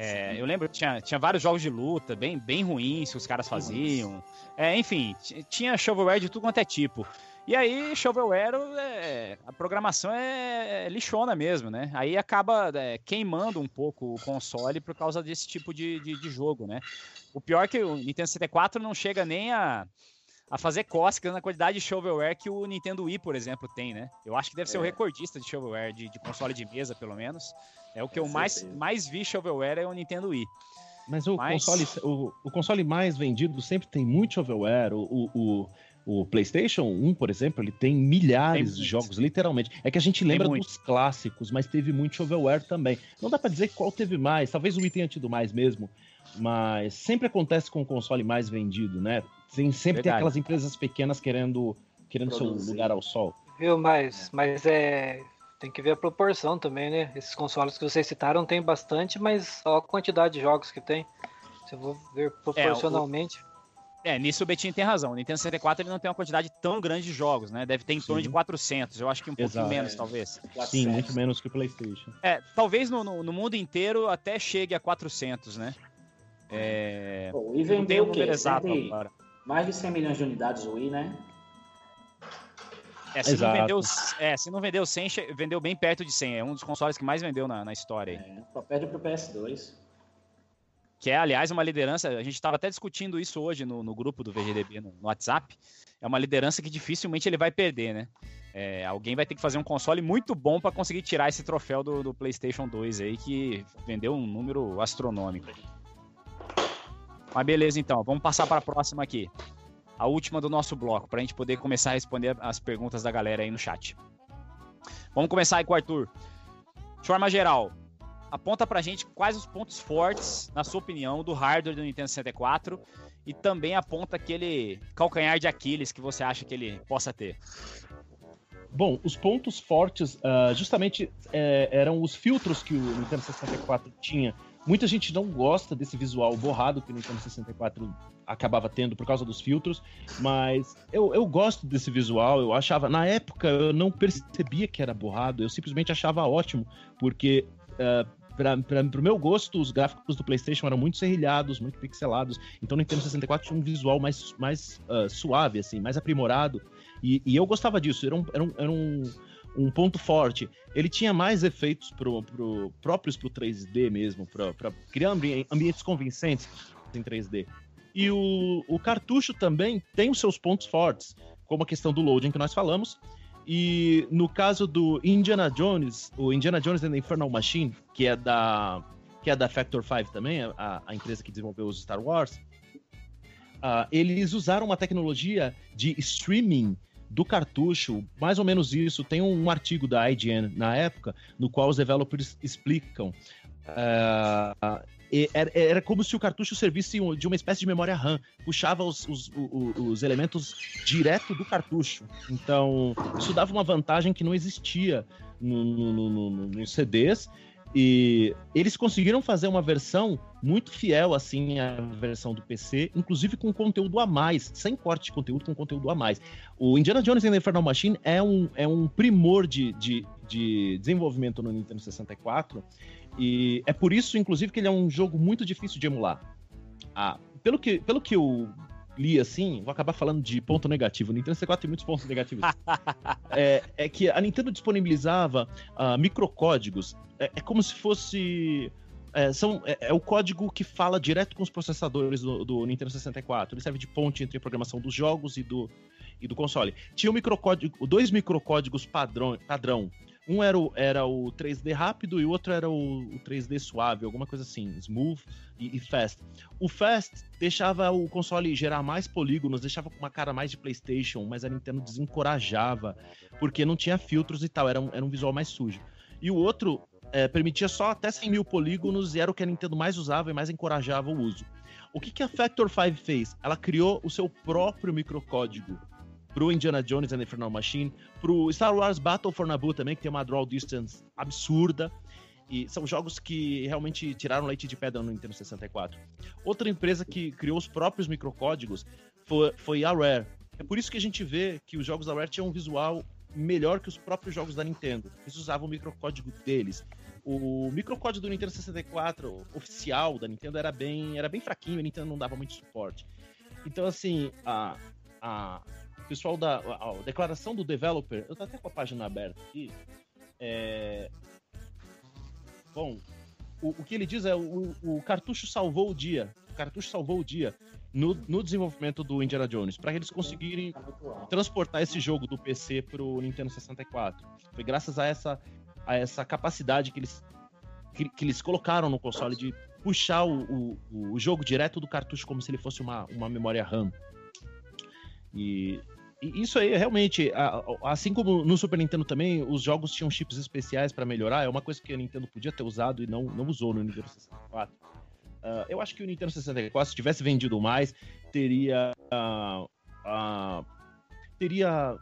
É, eu lembro que tinha, tinha vários jogos de luta bem, bem ruins que os caras faziam. É, enfim, tinha shovelware de tudo quanto é tipo. E aí, shovelware, é, a programação é, é lixona mesmo, né? Aí acaba é, queimando um pouco o console por causa desse tipo de, de, de jogo, né? O pior é que o Nintendo 64 não chega nem a, a fazer cócegas na quantidade de shovelware que o Nintendo Wii, por exemplo, tem, né? Eu acho que deve ser o É. recordista de shovelware, de, de console de mesa, pelo menos. É o que Com eu mais, certeza. mais vi shovelware é o Nintendo Wii. Mas o, Mas- Console, o, o console mais vendido sempre tem muito shovelware. O, o, o, o PlayStation 1, por exemplo, ele tem milhares Tem de jogos, literalmente. É que a gente lembra dos clássicos, mas teve muito shovelware também. Não dá pra dizer qual teve mais. Talvez o Wii tenha tido mais mesmo. Mas sempre acontece com o console mais vendido, né? Tem, sempre tem Verdade. aquelas empresas pequenas querendo, querendo seu lugar ao sol. Viu, mas, mas é. Tem que ver a proporção também, né? Esses consoles que vocês citaram tem bastante, mas olha a quantidade de jogos que tem. Se eu vou ver proporcionalmente. É, nisso o Betinho tem razão. O Nintendo 64 ele não tem uma quantidade tão grande de jogos, né? Deve ter em torno Sim. de 400. Eu acho que um pouquinho Exato. menos, talvez. Sim, 400. muito menos que o PlayStation. É, talvez no, no, no mundo inteiro até chegue a 400, né? É... Pô, e vendeu o o quê? exato agora. Mais de 100 milhões de unidades o Wii, né? É, se, não Exato. vendeu, é, se não vendeu 100, che- vendeu bem perto de 100. É um dos consoles que mais vendeu na, na história. É, só perde pro PS2. Que é, aliás, uma liderança. A gente estava até discutindo isso hoje no, no grupo do VGDB no, no WhatsApp. É uma liderança que dificilmente ele vai perder, né? É, alguém vai ter que fazer um console muito bom para conseguir tirar esse troféu do, do PlayStation 2 aí, que vendeu um número astronômico. Mas beleza, então. Vamos passar para a próxima aqui. A última do nosso bloco, para a gente poder começar a responder as perguntas da galera aí no chat. Vamos começar aí com o Arthur. De forma geral, aponta pra gente quais os pontos fortes, na sua opinião, do hardware do Nintendo 64 e também aponta aquele calcanhar de Aquiles que você acha que ele possa ter. Bom, os pontos fortes, ah, justamente, é, eram os filtros que o Nintendo 64 tinha. Muita gente não gosta desse visual borrado que o Nintendo 64 acabava tendo por causa dos filtros, mas eu, eu gosto desse visual. Eu achava, na época, eu não percebia que era borrado, eu simplesmente achava ótimo, porque. ah, para o meu gosto, os gráficos do PlayStation eram muito serrilhados, muito pixelados. Então, o Nintendo 64 tinha um visual mais, mais ah, suave, assim, mais aprimorado. E, e eu gostava disso, era um, era um, era um, um ponto forte. Ele tinha mais efeitos pro, pro, próprios pro 3D mesmo, para criar ambi- ambientes convincentes em 3D. E o, o cartucho também tem os seus pontos fortes, como a questão do loading que nós falamos. E no caso do Indiana Jones, o Indiana Jones and the Infernal Machine, que é da, que é da Factor 5 também, a, a empresa que desenvolveu os Star Wars, ah, eles usaram uma tecnologia de streaming do cartucho, mais ou menos isso. Tem um artigo da IGN na época, no qual os developers explicam. e era, era como se o cartucho servisse de uma espécie de memória RAM, puxava os, os, o- o- os elementos direto do cartucho. Então, isso dava uma vantagem que não existia no- no- no- nos CDs. E eles conseguiram fazer uma versão muito fiel, assim, à versão do PC, inclusive com conteúdo a mais, sem corte de conteúdo, com conteúdo a mais. O Indiana Jones and the Infernal Machine é um, é um primor de, de, de desenvolvimento no Nintendo 64, e é por isso, inclusive, que ele é um jogo muito difícil de emular. Ah, pelo, que, pelo que eu li, assim, vou acabar falando de ponto negativo. O Nintendo 64 tem muitos pontos negativos. é, é que a Nintendo disponibilizava ah, microcódigos. É, é como se fosse. É, são, é, é o código que fala direto com os processadores do, do Nintendo 64. Ele serve de ponte entre a programação dos jogos e do, e do console. Tinha um microcódigo, dois microcódigos padrão, padrão. Um era o, era o 3D rápido e o outro era o, o 3D suave, alguma coisa assim, smooth e, e fast. O fast deixava o console gerar mais polígonos, deixava com uma cara mais de PlayStation, mas a Nintendo desencorajava, porque não tinha filtros e tal, era um, era um visual mais sujo. E o outro é, permitia só até 100 mil polígonos e era o que a Nintendo mais usava e mais encorajava o uso. O que, que a Factor 5 fez? Ela criou o seu próprio microcódigo pro Indiana Jones and the Infernal Machine, pro Star Wars Battle for Naboo também, que tem uma draw distance absurda. E são jogos que realmente tiraram leite de pedra no Nintendo 64. Outra empresa que criou os próprios microcódigos foi, foi a Rare. É por isso que a gente vê que os jogos da Rare tinham um visual melhor que os próprios jogos da Nintendo. Eles usavam o microcódigo deles. O microcódigo do Nintendo 64 oficial da Nintendo era bem, era bem fraquinho, a Nintendo não dava muito suporte. Então, assim, a, a pessoal da a, a declaração do developer, eu tô até com a página aberta aqui. É, bom, o, o que ele diz é o, o cartucho salvou o dia. O cartucho salvou o dia no, no desenvolvimento do Indiana Jones, para eles conseguirem transportar esse jogo do PC pro Nintendo 64. Foi graças a essa, a essa capacidade que eles, que, que eles colocaram no console de puxar o, o, o, jogo direto do cartucho como se ele fosse uma, uma memória RAM. E, isso aí, realmente, assim como no Super Nintendo também, os jogos tinham chips especiais para melhorar, é uma coisa que a Nintendo podia ter usado e não, não usou no Nintendo 64. Uh, eu acho que o Nintendo 64, se tivesse vendido mais, teria. Uh, uh, teria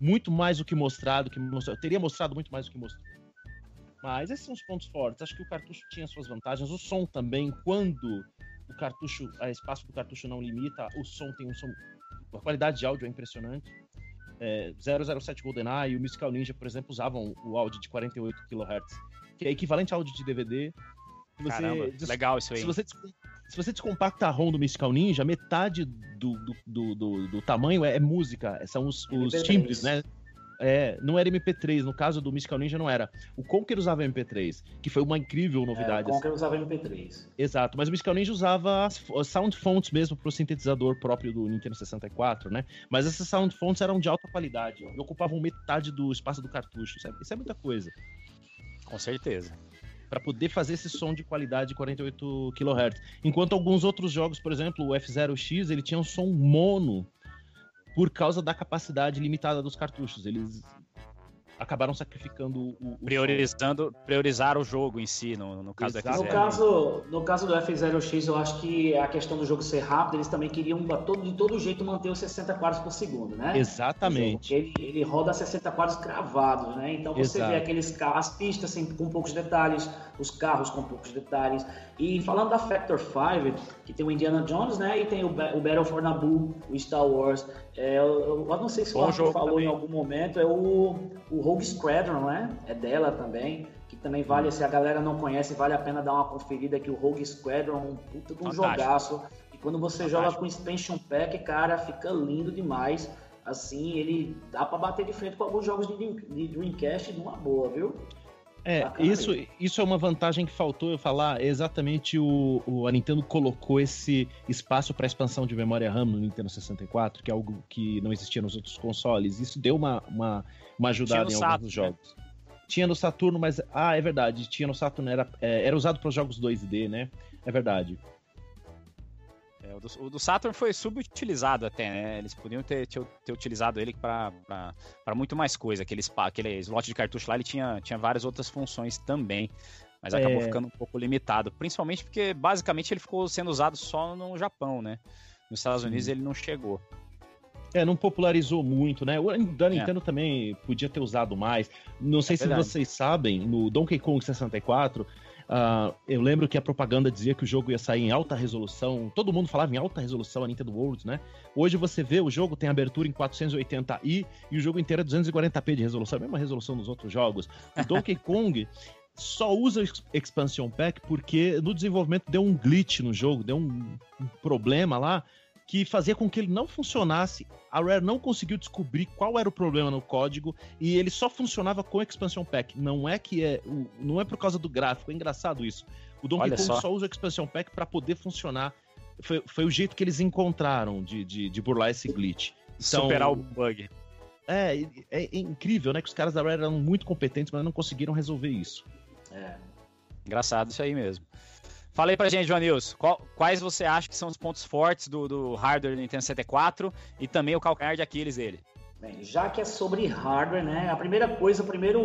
muito mais o que mostrar do que mostrou. Teria mostrado muito mais do que mostrou. Mas esses são os pontos fortes. Acho que o cartucho tinha suas vantagens. O som também, quando o cartucho, a espaço do cartucho não limita, o som tem um som. A qualidade de áudio é impressionante. É, 007 GoldenEye e o Mystical Ninja, por exemplo, usavam o áudio de 48 kHz, que é equivalente ao áudio de DVD, você, Caramba, legal isso aí. Se você, se você descompacta a ROM do Mystical Ninja, metade do, do, do, do, do tamanho é, é, música, são os, os timbres, né? É, não era MP3, no caso do Mystical Ninja não era. O Conker usava MP3, que foi uma incrível novidade. É, o Conker usava MP3. Exato, mas o Mystical Ninja usava as, as sound fonts mesmo para o sintetizador próprio do Nintendo 64, né? Mas essas sound fonts eram de alta qualidade e ocupavam metade do espaço do cartucho. Isso é, isso é muita coisa. Com certeza para poder fazer esse som de qualidade de 48 kHz. Enquanto alguns outros jogos, por exemplo, o F0X, ele tinha um som mono por causa da capacidade limitada dos cartuchos. Eles acabaram sacrificando o, o priorizando priorizar o jogo em si no, no caso Exato. do F0. No caso, no caso do F0X, eu acho que a questão do jogo ser rápido, eles também queriam todo, de todo jeito manter os 60 quadros por segundo, né? Exatamente. Ele, ele roda 60 quadros cravados, né? Então você Exato. vê aqueles as pistas assim, com poucos detalhes, os carros com poucos detalhes. E falando da Factor 5, que tem o Indiana Jones, né? E tem o, o Battle for Naboo, o Star Wars. É, eu, eu, não sei se o Arthur falou também. em algum momento, é o, o Rogue Squadron, né? É dela também. Que também vale, se a galera não conhece, vale a pena dar uma conferida que o Rogue Squadron é um puta de um Fantástico. jogaço. E quando você Fantástico. joga com Expansion Pack, cara, fica lindo demais. Assim, ele dá para bater de frente com alguns jogos de, de Dreamcast numa boa, viu? É, isso, isso é uma vantagem que faltou eu falar. Exatamente o, o a Nintendo colocou esse espaço para expansão de memória RAM no Nintendo 64, que é algo que não existia nos outros consoles. Isso deu uma, uma, uma ajudada em alguns Saturn, jogos. Né? Tinha no Saturno, mas. Ah, é verdade. Tinha no Saturno, era, é, era usado para jogos 2D, né? É verdade. É, o, do, o, do, Saturn foi subutilizado até, né? Eles podiam ter, ter, ter utilizado ele para muito mais coisa. Aquele, aquele slot de cartucho lá, ele tinha, tinha várias outras funções também. Mas acabou é... ficando um pouco limitado. Principalmente porque, basicamente, ele ficou sendo usado só no Japão, né? Nos Estados Unidos ele não chegou. É, não popularizou muito, né? O da é. Nintendo é. também podia ter usado mais. Não sei é se verdade. vocês sabem, no Donkey Kong 64, Uh, eu lembro que a propaganda dizia que o jogo ia sair em alta resolução. Todo mundo falava em alta resolução, a Nintendo World, né? Hoje você vê o jogo tem abertura em 480i e o jogo inteiro é 240p de resolução, a mesma resolução dos outros jogos. O Donkey Kong só usa o Expansion Pack porque no desenvolvimento deu um glitch no jogo, deu um problema lá que fazia com que ele não funcionasse. A Rare não conseguiu descobrir qual era o problema no código e ele só funcionava com Expansion Pack. Não é que é, não é por causa do gráfico, é engraçado isso. O Donkey Olha Kong só. só usa o Expansion Pack para poder funcionar. Foi, foi o jeito que eles encontraram de, de, de burlar esse glitch. Então, Superar o bug. É, é, é, incrível, né? Que os caras da Rare eram muito competentes, mas não conseguiram resolver isso. É. Engraçado isso aí mesmo. Fala aí pra gente, Joanils, quais você acha que são os pontos fortes do, do hardware do Nintendo 64 e também o calcanhar de Aquiles dele? Bem, já que é sobre hardware, né? A primeira coisa, o primeiro,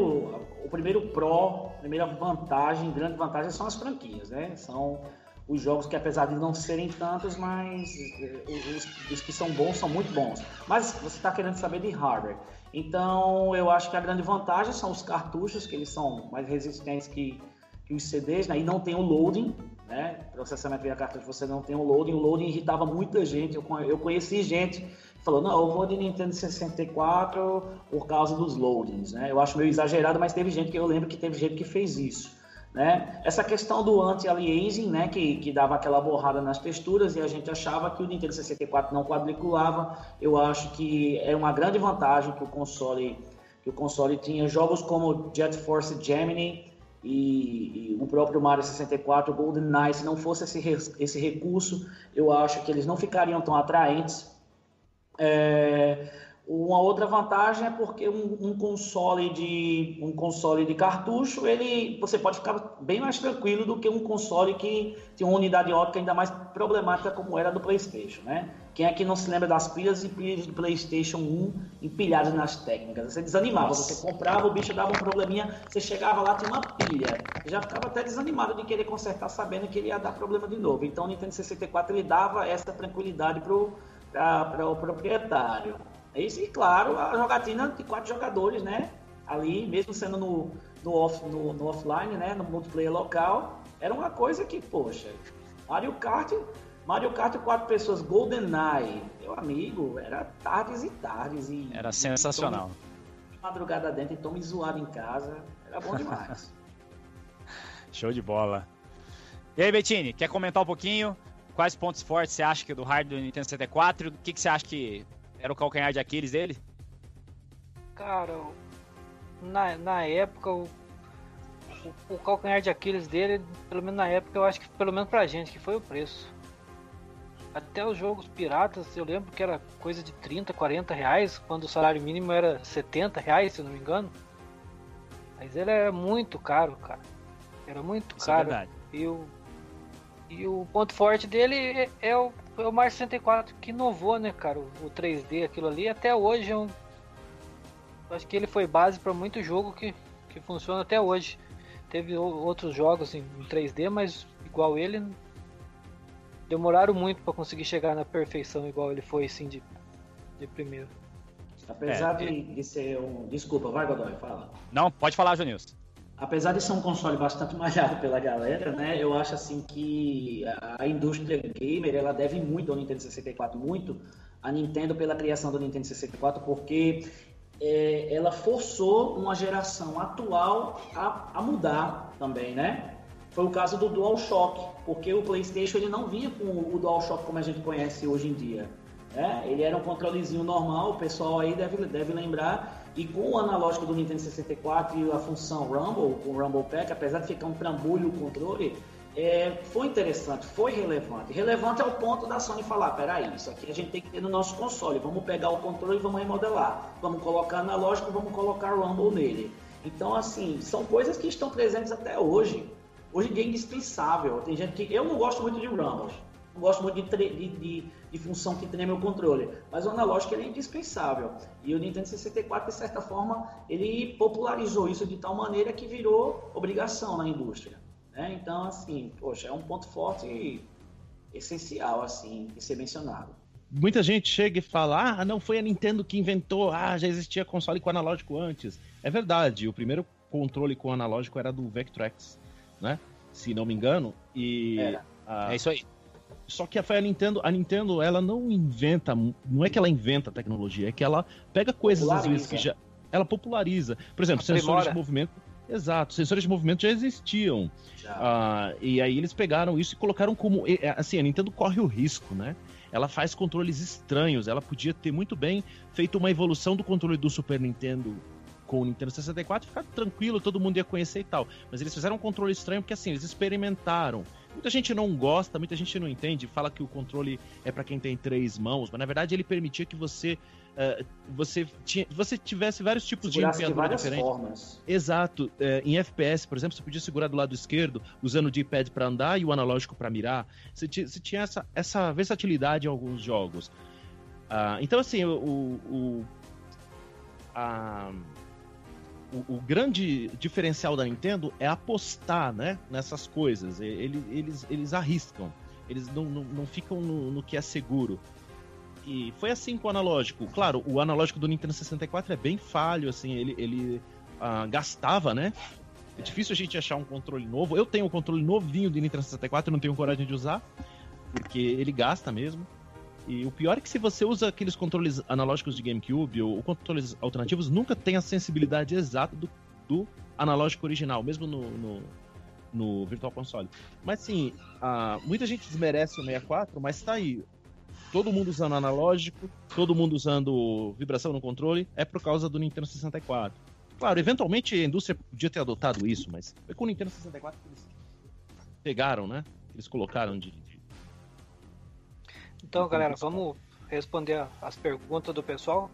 o primeiro pró, a primeira vantagem, grande vantagem são as franquias, né? São os jogos que, apesar de não serem tantos, mas eh, os, os que são bons são muito bons. Mas você está querendo saber de hardware. Então, eu acho que a grande vantagem são os cartuchos, que eles são mais resistentes que que os CDs, né, e não tem o loading, né, processamento via cartucho, você não tem o loading, o loading irritava muita gente, eu, conheci gente falou, não, eu vou de Nintendo 64 por causa dos loadings, né, eu acho meio exagerado, mas teve gente que eu lembro que teve gente que fez isso. Né? Essa questão do anti-aliasing, né, que, que dava aquela borrada nas texturas e a gente achava que o Nintendo 64 não quadriculava, eu acho que é uma grande vantagem que o console que o console tinha jogos como Jet Force Gemini e, e o próprio Mario 64, GoldenEye, se não fosse esse, esse recurso, eu acho que eles não ficariam tão atraentes. É, uma outra vantagem é porque um, um, console de um console de cartucho, ele você pode ficar bem mais tranquilo do que um console que tem uma unidade óptica ainda mais problemática como era do PlayStation, né? Quem aqui não se lembra das pilhas e pilhas do PlayStation 1 empilhadas nas técnicas? Você desanimava, Nossa. você comprava, o bicho dava um probleminha, você chegava lá, tinha uma pilha. Você já ficava até desanimado de querer consertar, sabendo que ele ia dar problema de novo. Então o Nintendo 64 ele dava essa tranquilidade para o proprietário. Isso, e claro, a jogatina de quatro jogadores, né? Ali, mesmo sendo no, no, off, no, no offline, né? No multiplayer local, era uma coisa que, poxa, Mario Kart, Mario Kart quatro pessoas, GoldenEye, meu amigo, era tardes e tardes. E, era sensacional. E madrugada dentro e tome zoado em casa, era bom demais. Show de bola. E aí, Bettini, quer comentar um pouquinho? Quais pontos fortes você acha que do hardware do Nintendo 64? O que, que você acha que era o calcanhar de Aquiles dele? Cara, na, na época, o, o, o, calcanhar de Aquiles dele, pelo menos na época, eu acho que, pelo menos pra gente, que foi o preço. Até os jogos piratas, eu lembro que era coisa de 30, 40 reais, quando o salário mínimo era 70 reais, se eu não me engano. Mas ele era muito caro, cara. Era muito Isso é caro. É e, o, e o ponto forte dele é, é o foi o Mario 64 que inovou, né, cara? O 3D, aquilo ali, até hoje é um. Acho que ele foi base para muito jogo que, que funciona até hoje. Teve outros jogos em 3D, mas igual ele, demoraram muito para conseguir chegar na perfeição igual ele foi, assim, de, de primeiro. Apesar é, de, de, ser um. Desculpa, vai, Godoy, fala. Não, pode falar, Junilson apesar de ser um console bastante malhado pela galera, né, eu acho assim que a indústria gamer ela deve muito ao Nintendo 64, muito a Nintendo pela criação do Nintendo 64, porque é, ela forçou uma geração atual a, a, mudar também, né? Foi o caso do DualShock, porque o PlayStation ele não vinha com o DualShock como a gente conhece hoje em dia. Né? Ele era um controlezinho normal, o pessoal aí deve, deve lembrar e com o analógico do Nintendo 64 e a função Rumble, com o Rumble Pack, apesar de ficar um trambolho o controle, é, foi interessante, foi relevante. Relevante ao ponto da Sony falar: peraí, isso aqui a gente tem que ter no nosso console, vamos pegar o controle e vamos remodelar. Vamos colocar analógico, vamos colocar Rumble nele. Então, assim, são coisas que estão presentes até hoje. Hoje em dia é indispensável. Tem gente que. Eu não gosto muito de Rumbles não gosto muito de, de, de, de, função que treme o controle, mas o analógico ele é indispensável. E o Nintendo 64, de certa forma, ele popularizou isso de tal maneira que virou obrigação na indústria. Né? Então, assim, poxa, é um ponto forte e essencial, assim, de ser mencionado. Muita gente chega e fala, ah, não foi a Nintendo que inventou, ah, já existia console com analógico antes. É verdade, o primeiro controle com analógico era do Vectrex, né? Se não me engano. E. A... É isso aí. Só que a Nintendo, a Nintendo, ela não inventa, não é que ela inventa tecnologia, é que ela pega coisas às vezes que já ela populariza. Por exemplo, sensores de movimento. Exato, sensores de movimento já existiam. Já. Ah, e aí eles pegaram isso e colocaram como. Assim, a Nintendo corre o risco, né? Ela faz controles estranhos. Ela podia ter muito bem feito uma evolução do controle do Super Nintendo com o Nintendo 64 e ficar tranquilo, todo mundo ia conhecer e tal. Mas eles fizeram um controle estranho porque assim, eles experimentaram. Muita gente não gosta, muita gente não entende, fala que o controle é para quem tem três mãos, mas na verdade ele permitia que você uh, você, tinha, você tivesse vários tipos Segurasse de empunhadura de diferentes. Formas. Exato. Uh, em FPS, por exemplo, você podia segurar do lado esquerdo usando o D-pad para andar e o analógico para mirar. Você, você, tinha essa, essa versatilidade em alguns jogos. Uh, então, assim, o, o a, o, o, grande diferencial da Nintendo é apostar né, nessas coisas. Eles, eles, eles arriscam. Eles não, não, não ficam no, no, que é seguro. E foi assim com o analógico. Claro, o analógico do Nintendo 64 é bem falho, assim, ele, ele uh, gastava, né? É difícil a gente achar um controle novo. Eu tenho um controle novinho de Nintendo 64, não tenho coragem de usar, porque ele gasta mesmo. E o pior é que se você usa aqueles controles analógicos de GameCube ou, ou controles alternativos, nunca tem a sensibilidade exata do, do analógico original, mesmo no, no, no Virtual Console. Mas sim, a, muita gente desmerece o 64, mas tá aí. Todo mundo usando analógico, todo mundo usando vibração no controle, é por causa do Nintendo 64. Claro, eventualmente a indústria podia ter adotado isso, mas foi com o Nintendo 64 que eles pegaram, né? Eles colocaram de. Então, galera, vamos responder as perguntas do pessoal.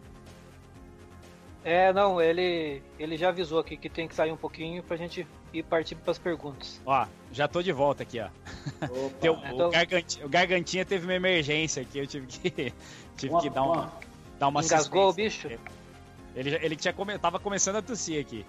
É, não, ele, ele já avisou aqui que tem que sair um pouquinho pra gente ir partir pras perguntas. Ó, já tô de volta aqui, ó. Teu, Então- o, gargantinha, o Gargantinha teve uma emergência aqui, eu tive que, tive Uma- que dar, um, uma- dar uma Engasgou o bicho? Ele, ele tinha come, tava começando a tossir aqui.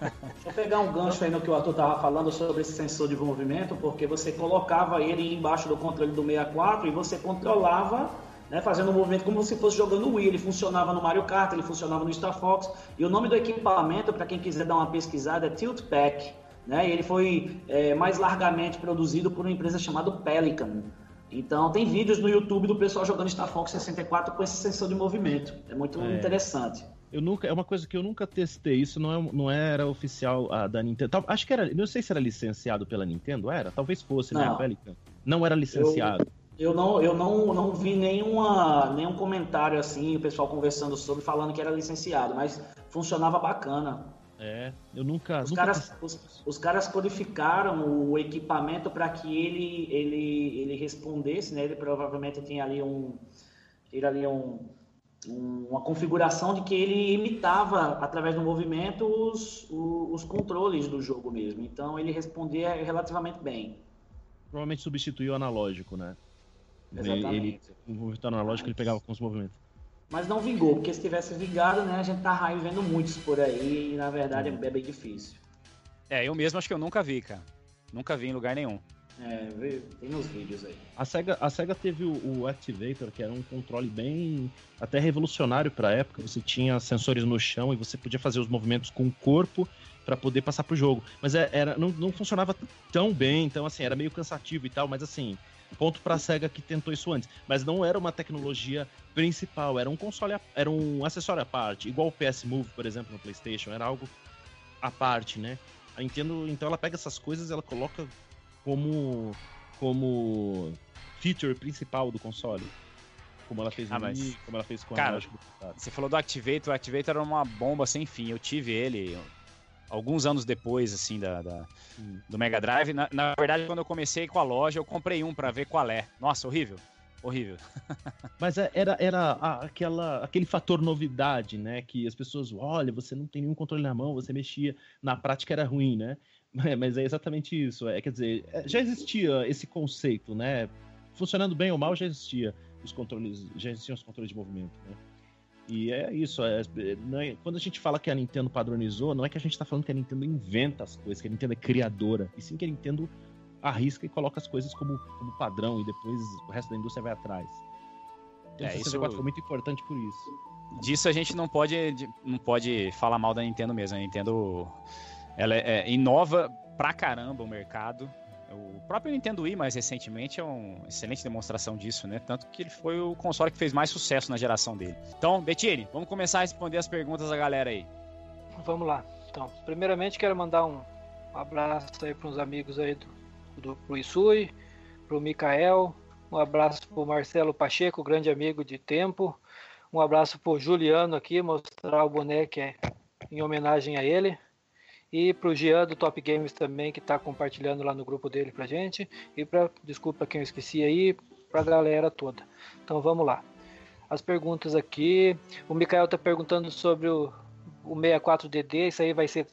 Deixa eu pegar um gancho aí no que o Arthur estava falando sobre esse sensor de movimento, porque você colocava ele embaixo do controle do 64 e você controlava, né, fazendo um movimento como se fosse jogando Wii. Ele funcionava no Mario Kart, ele funcionava no Star Fox. E o nome do equipamento, para quem quiser dar uma pesquisada, é Tilt Pack. Né, e ele foi é, mais largamente produzido por uma empresa chamada Pelican. Então tem vídeos no YouTube do pessoal jogando Star Fox 64 com esse sensor de movimento. É muito É. interessante. Eu nunca, é uma coisa que eu nunca testei. Isso não, é, não era oficial ah, da Nintendo. Tal- acho que era. Não sei se era licenciado pela Nintendo. Era? Talvez fosse, né? Não. A Pelican. Não era licenciado. Eu não, eu não, não vi nenhuma, nenhum comentário assim, o pessoal conversando sobre, falando que era licenciado, mas funcionava bacana. É. Eu nunca. Os nunca caras, os, os caras codificaram o equipamento para que ele, ele, ele respondesse, né? Ele provavelmente tinha ali um, tinha ali um- uma configuração de que ele imitava através do movimento os, o- os controles do jogo mesmo. Então ele respondia relativamente bem. Provavelmente substituiu o analógico, né? Ele, Exatamente. o movimento analógico ele pegava com os movimentos. Mas não vingou, porque se tivesse vingado, né, a gente tá aí vendo muitos por aí e na verdade é bem difícil. É, eu mesmo acho que eu nunca vi, cara. Nunca vi em lugar nenhum. É, vê- tem nos vídeos aí. A SEGA, a SEGA teve o, o Activator, que era um controle bem até revolucionário para a época. Você tinha sensores no chão e você podia fazer os movimentos com o corpo para poder passar pro jogo. Mas é- era, não, não funcionava tão bem, então assim, era meio cansativo e tal, mas assim, ponto pra SEGA que tentou isso antes. Mas não era uma tecnologia principal, era um console, a- era um acessório à parte, igual o PS Move, por exemplo, no PlayStation, era algo à parte, né? A Nintendo, então ela pega essas coisas ela coloca como como feature principal do console. Como ela fez no Ah, mas- Wii, como ela fez com a Cara, passado. Você falou do Activator, o Activator era uma bomba sem fim. Eu tive ele alguns anos depois, assim, da, da- do Mega Drive. Na, na verdade, quando eu comecei com a loja, eu comprei um pra ver qual é. Nossa, horrível. Horrível. Mas é- era, era a- aquela, aquele fator novidade, né? Que as pessoas, olha, você não tem nenhum controle na mão, você mexia. Na prática era ruim, né? Mas é exatamente isso. É, quer dizer, é, já existia esse conceito, né? Funcionando bem ou mal, já existia os controles, já existiam os controles de movimento, né? E é isso. é- é- é- quando a gente fala que a Nintendo padronizou, não é que a gente tá falando que a Nintendo inventa as coisas, que a Nintendo é criadora, e sim que a Nintendo arrisca e coloca as coisas como, como padrão e depois o resto da indústria vai atrás. Então, É, o isso- 64 foi muito importante por isso. Disso a gente não pode, de- não pode falar mal da Nintendo mesmo. A Nintendo ela é- é- inova pra caramba o mercado. O próprio Nintendo Wii, mais recentemente, é uma excelente demonstração disso, né? Tanto que ele foi o console que fez mais sucesso na geração dele. Então, Bettini, vamos começar a responder as perguntas da galera aí. Vamos lá. Então, primeiramente quero mandar um abraço aí para uns amigos aí do, do pro Isui, pro Mikael, um abraço pro Marcelo Pacheco, grande amigo de tempo. Um abraço pro Juliano aqui, mostrar o boneco é em homenagem a ele. E pro Jean do Top Games também, que está compartilhando lá no grupo dele pra gente. E para desculpa quem eu esqueci aí, pra galera toda. Então vamos lá. As perguntas aqui. O Mikael tá perguntando sobre o, o 64DD, isso aí vai ser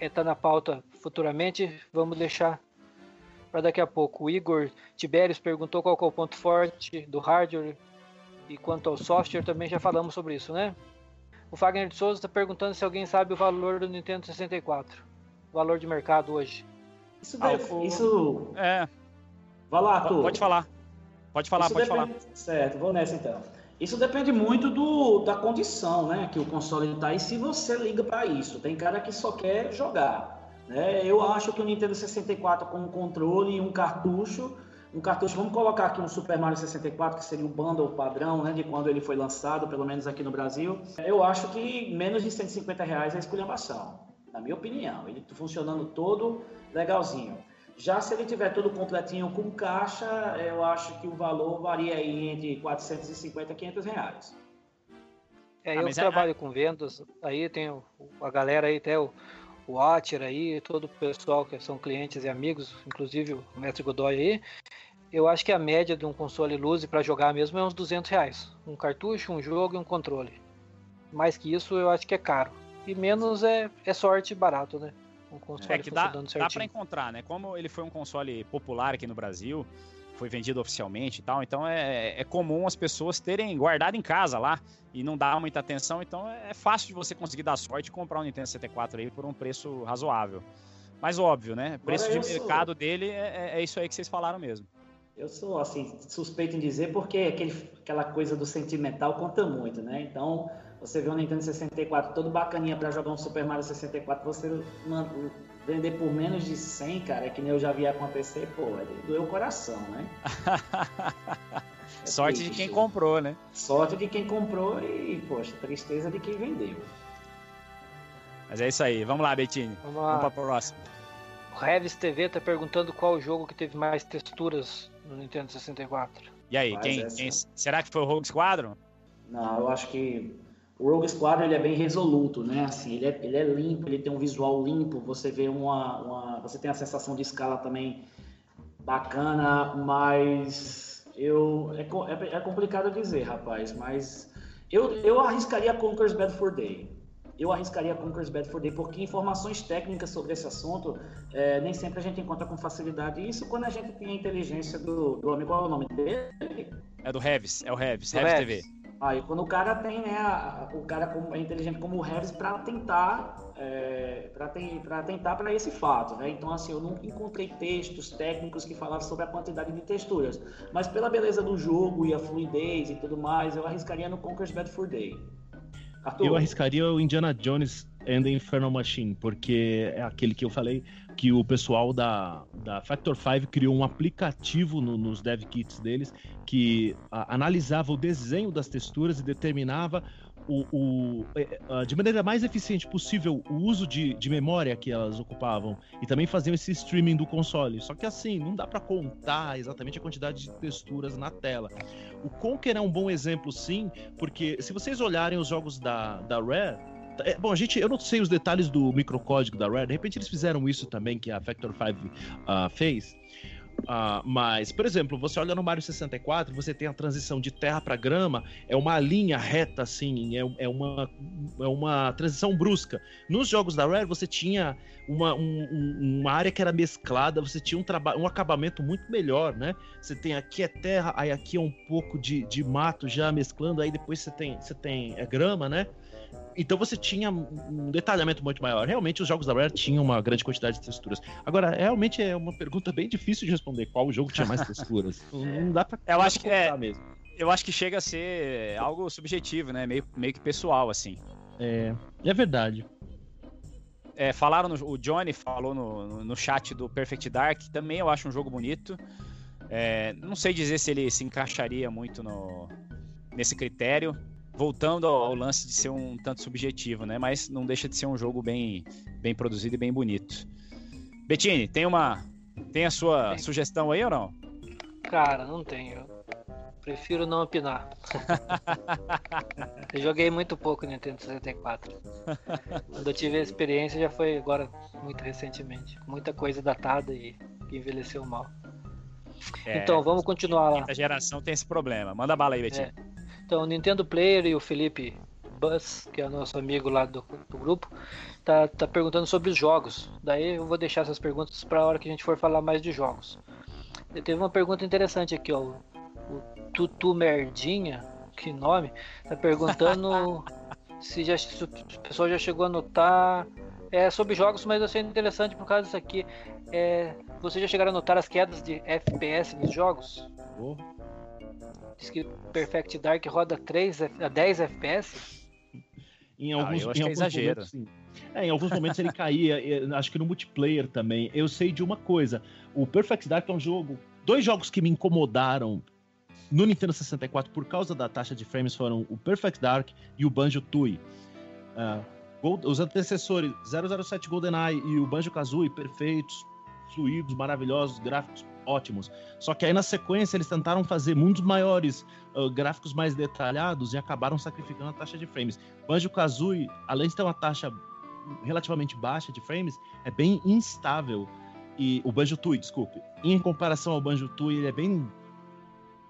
é, tá na pauta futuramente. Vamos deixar para daqui a pouco. O Igor Tibérios perguntou qual é o ponto forte do hardware e quanto ao software também já falamos sobre isso, né? O Fagner de Souza está perguntando se alguém sabe o valor do Nintendo 64, o valor de mercado hoje. Isso, Ah, deve- o- isso... É, Vai lá, Arthur. pode falar. Pode falar, Isso pode falar. depende- Certo, vou nessa então. Isso depende muito do, da condição, né, que o console está e se você liga para isso. Tem cara que só quer jogar. Né? Eu acho que o Nintendo 64 com um controle e um cartucho, um cartucho, vamos colocar aqui um Super Mario 64, que seria o bundle padrão, né, de quando ele foi lançado, pelo menos aqui no Brasil. Eu acho que menos de 150 reais é esculhambação, na minha opinião. Ele funcionando todo legalzinho. Já se ele tiver todo completinho com caixa, eu acho que o valor varia aí entre 450 e 500 reais. É, Ah, eu é- trabalho com vendas, aí tem a galera aí, até o, o Atcher aí, todo o pessoal que são clientes e amigos, inclusive o Mestre Godoy aí. Eu acho que a média de um console Luz para jogar mesmo é uns 200 reais. Um cartucho, um jogo e um controle. Mais que isso eu acho que é caro. E menos é, é sorte barato, né? Um console É que dá, dá certinho. encontrar, né? Como ele foi um console popular aqui no Brasil, foi vendido oficialmente e tal, então é, é comum as pessoas terem guardado em casa lá e não dar muita atenção, então é fácil de você conseguir dar sorte e comprar um Nintendo 64 aí por um preço razoável. Mas óbvio, né? Preço de sou- mercado dele é, é- é isso aí que vocês falaram mesmo. Eu sou, assim, suspeito em dizer porque aquele, aquela coisa do sentimental conta muito, né? Então, você vê um Nintendo 64 todo bacaninha para jogar um Super Mario 64, você vender por menos de 100, cara, que nem eu já via com a PC, pô, é doeu o coração, né? É Sorte de triste. quem comprou, né? Sorte de quem comprou e, poxa, tristeza de quem vendeu. Mas é isso aí. Vamos lá, Bettini. Vamos Vamos pra lá. próxima. O Revis TV tá perguntando qual o jogo que teve mais texturas no Nintendo 64. E aí, Mas quem, essa- quem- será que foi o Rogue Squadron? Não, eu acho que o Rogue Squadron ele é bem resoluto, né? Assim, ele é, ele é limpo, ele tem um visual limpo, você vê uma, uma- você tem a sensação de escala também bacana, mas eu é, é, é complicado dizer, rapaz, mas eu, eu arriscaria Conker's Bad for Day. Eu arriscaria Conker's Bad for Day porque informações técnicas sobre esse assunto é, nem sempre a gente encontra com facilidade. Isso quando a gente tem a inteligência do, do homem. Qual é o nome dele? É do Revis, é o Revis, Revis Revis. TV. Aí quando o cara tem, né, a- o cara como- é inteligente como o Harris para tentar, é, para tentar para esse fato, né? Então assim, eu nunca encontrei textos técnicos que falavam sobre a quantidade de texturas, mas pela beleza do jogo e a fluidez e tudo mais, eu arriscaria no Conker's Bad Fur Day. Arthur, Eu arriscaria o Indiana Jones and the Infernal Machine, porque é aquele que eu falei que o pessoal da, da Factor 5 criou um aplicativo no- nos dev kits deles que a- analisava o desenho das texturas e determinava o, o- é, de maneira mais eficiente possível o uso de, de memória que elas ocupavam e também faziam esse streaming do console. Só que assim, não dá para contar exatamente a quantidade de texturas na tela. O Conker é um bom exemplo, sim, porque se vocês olharem os jogos da, da Rare, é, bom, a gente, eu não sei os detalhes do microcódigo da Rare, de repente eles fizeram isso também, que a Factor 5 ah, fez. Ah, mas, por exemplo, você olha no Mario 64, você tem a transição de terra para grama, é uma linha reta, assim, é, é, uma, é uma transição brusca. Nos jogos da Rare, você tinha uma, um- um- uma área que era mesclada, você tinha um, um acabamento muito melhor, né? Você tem aqui é terra, aí aqui é um pouco de, de mato já mesclando, aí depois você tem, você tem é, grama, né? Então você tinha um detalhamento muito maior. Realmente os jogos da Rare tinham uma grande quantidade de texturas. Agora, realmente é uma pergunta bem difícil de responder qual jogo tinha mais texturas. Não- dá pra. Eu não dá acho pra que é- contar mesmo. Eu acho que chega a ser algo subjetivo, né? Meio, meio que pessoal, assim. É, é verdade. É, falaram, no- o Johnny falou no, no, no chat do Perfect Dark, também eu acho um jogo bonito. É, não sei dizer se ele se encaixaria muito no, nesse critério, voltando ao, ao lance de ser um tanto subjetivo, né? Mas não deixa de ser um jogo bem, bem produzido e bem bonito. Bettini, tem uma. Tem a sua Tem. sugestão aí ou não? Cara, não tenho. Prefiro não opinar. eu joguei muito pouco Nintendo 64. Quando eu tive a experiência já foi agora muito recentemente. Muita coisa datada e envelheceu mal. É, então vamos continuar lá. A geração tem esse problema. Manda bala aí, Bettini. É. Então o Nintendo Player e o Felipe Bus, que é o nosso amigo lá do, do grupo, tá, tá perguntando sobre os jogos. Daí eu vou deixar essas perguntas para a hora que a gente for falar mais de jogos. E teve uma pergunta interessante aqui, ó. O, o Tutu Merdinha, que nome, tá perguntando se, já, se o pessoal já chegou a notar é, sobre jogos, mas eu achei interessante por causa disso aqui. É, vocês já chegaram a notar as quedas de FPS nos jogos? Oh, Diz que Perfect Dark roda 3, F- a 10 FPS. Em Ah, alguns, eu acho em que é alguns exagero. momentos, sim. É, em alguns momentos ele caía, eh, acho que no multiplayer também. Eu sei de uma coisa: o Perfect Dark é um jogo. Dois jogos que me incomodaram no Nintendo 64 por causa da taxa de frames foram o Perfect Dark e o Banjo Tooie. Uh, os antecessores 007 GoldenEye e o Banjo Kazooie perfeitos, fluidos, maravilhosos, gráficos ótimos. Só que aí na sequência eles tentaram fazer mundos maiores, uh, gráficos mais detalhados e acabaram sacrificando a taxa de frames. Banjo Kazooie, além de ter uma taxa relativamente baixa de frames, é bem instável. E o Banjo Tooie, desculpe, em comparação ao Banjo Tooie, ele é bem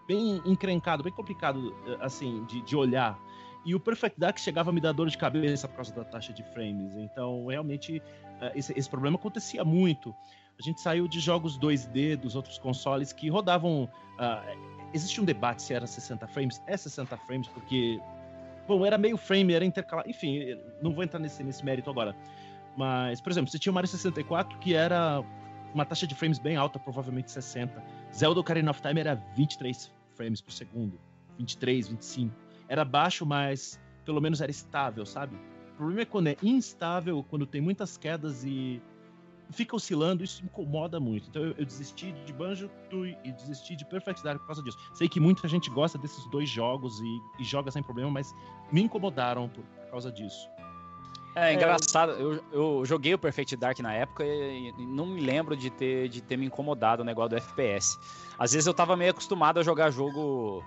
bem encrencado, bem complicado eh, assim de, de olhar. E o Perfect Dark chegava a me dar dor de cabeça por causa da taxa de frames. Então, realmente, eh, esse, esse problema acontecia muito. A gente saiu de jogos 2D dos outros consoles que rodavam. Uh, existe um debate se era 60 frames. É 60 frames, porque. Bom, era meio frame, era intercalado. Enfim, não vou entrar nesse, nesse mérito agora. Mas, por exemplo, você tinha o Mario 64 que era uma taxa de frames bem alta, provavelmente 60. Zelda Ocarina of Time era 23 frames por segundo, 23, 25. Era baixo, mas pelo menos era estável, sabe? O problema é quando é instável, quando tem muitas quedas e fica oscilando, isso incomoda muito. Então eu, eu desisti de Banjo Tooie e desisti de Perfect Dark por causa disso. Sei que muita gente gosta desses dois jogos e, e joga sem problema, mas me incomodaram por, por causa disso. É engraçado, eu, eu joguei o Perfect Dark na época e, e, não me lembro de ter, de ter me incomodado o negócio do FPS. Às vezes eu tava meio acostumado a jogar jogo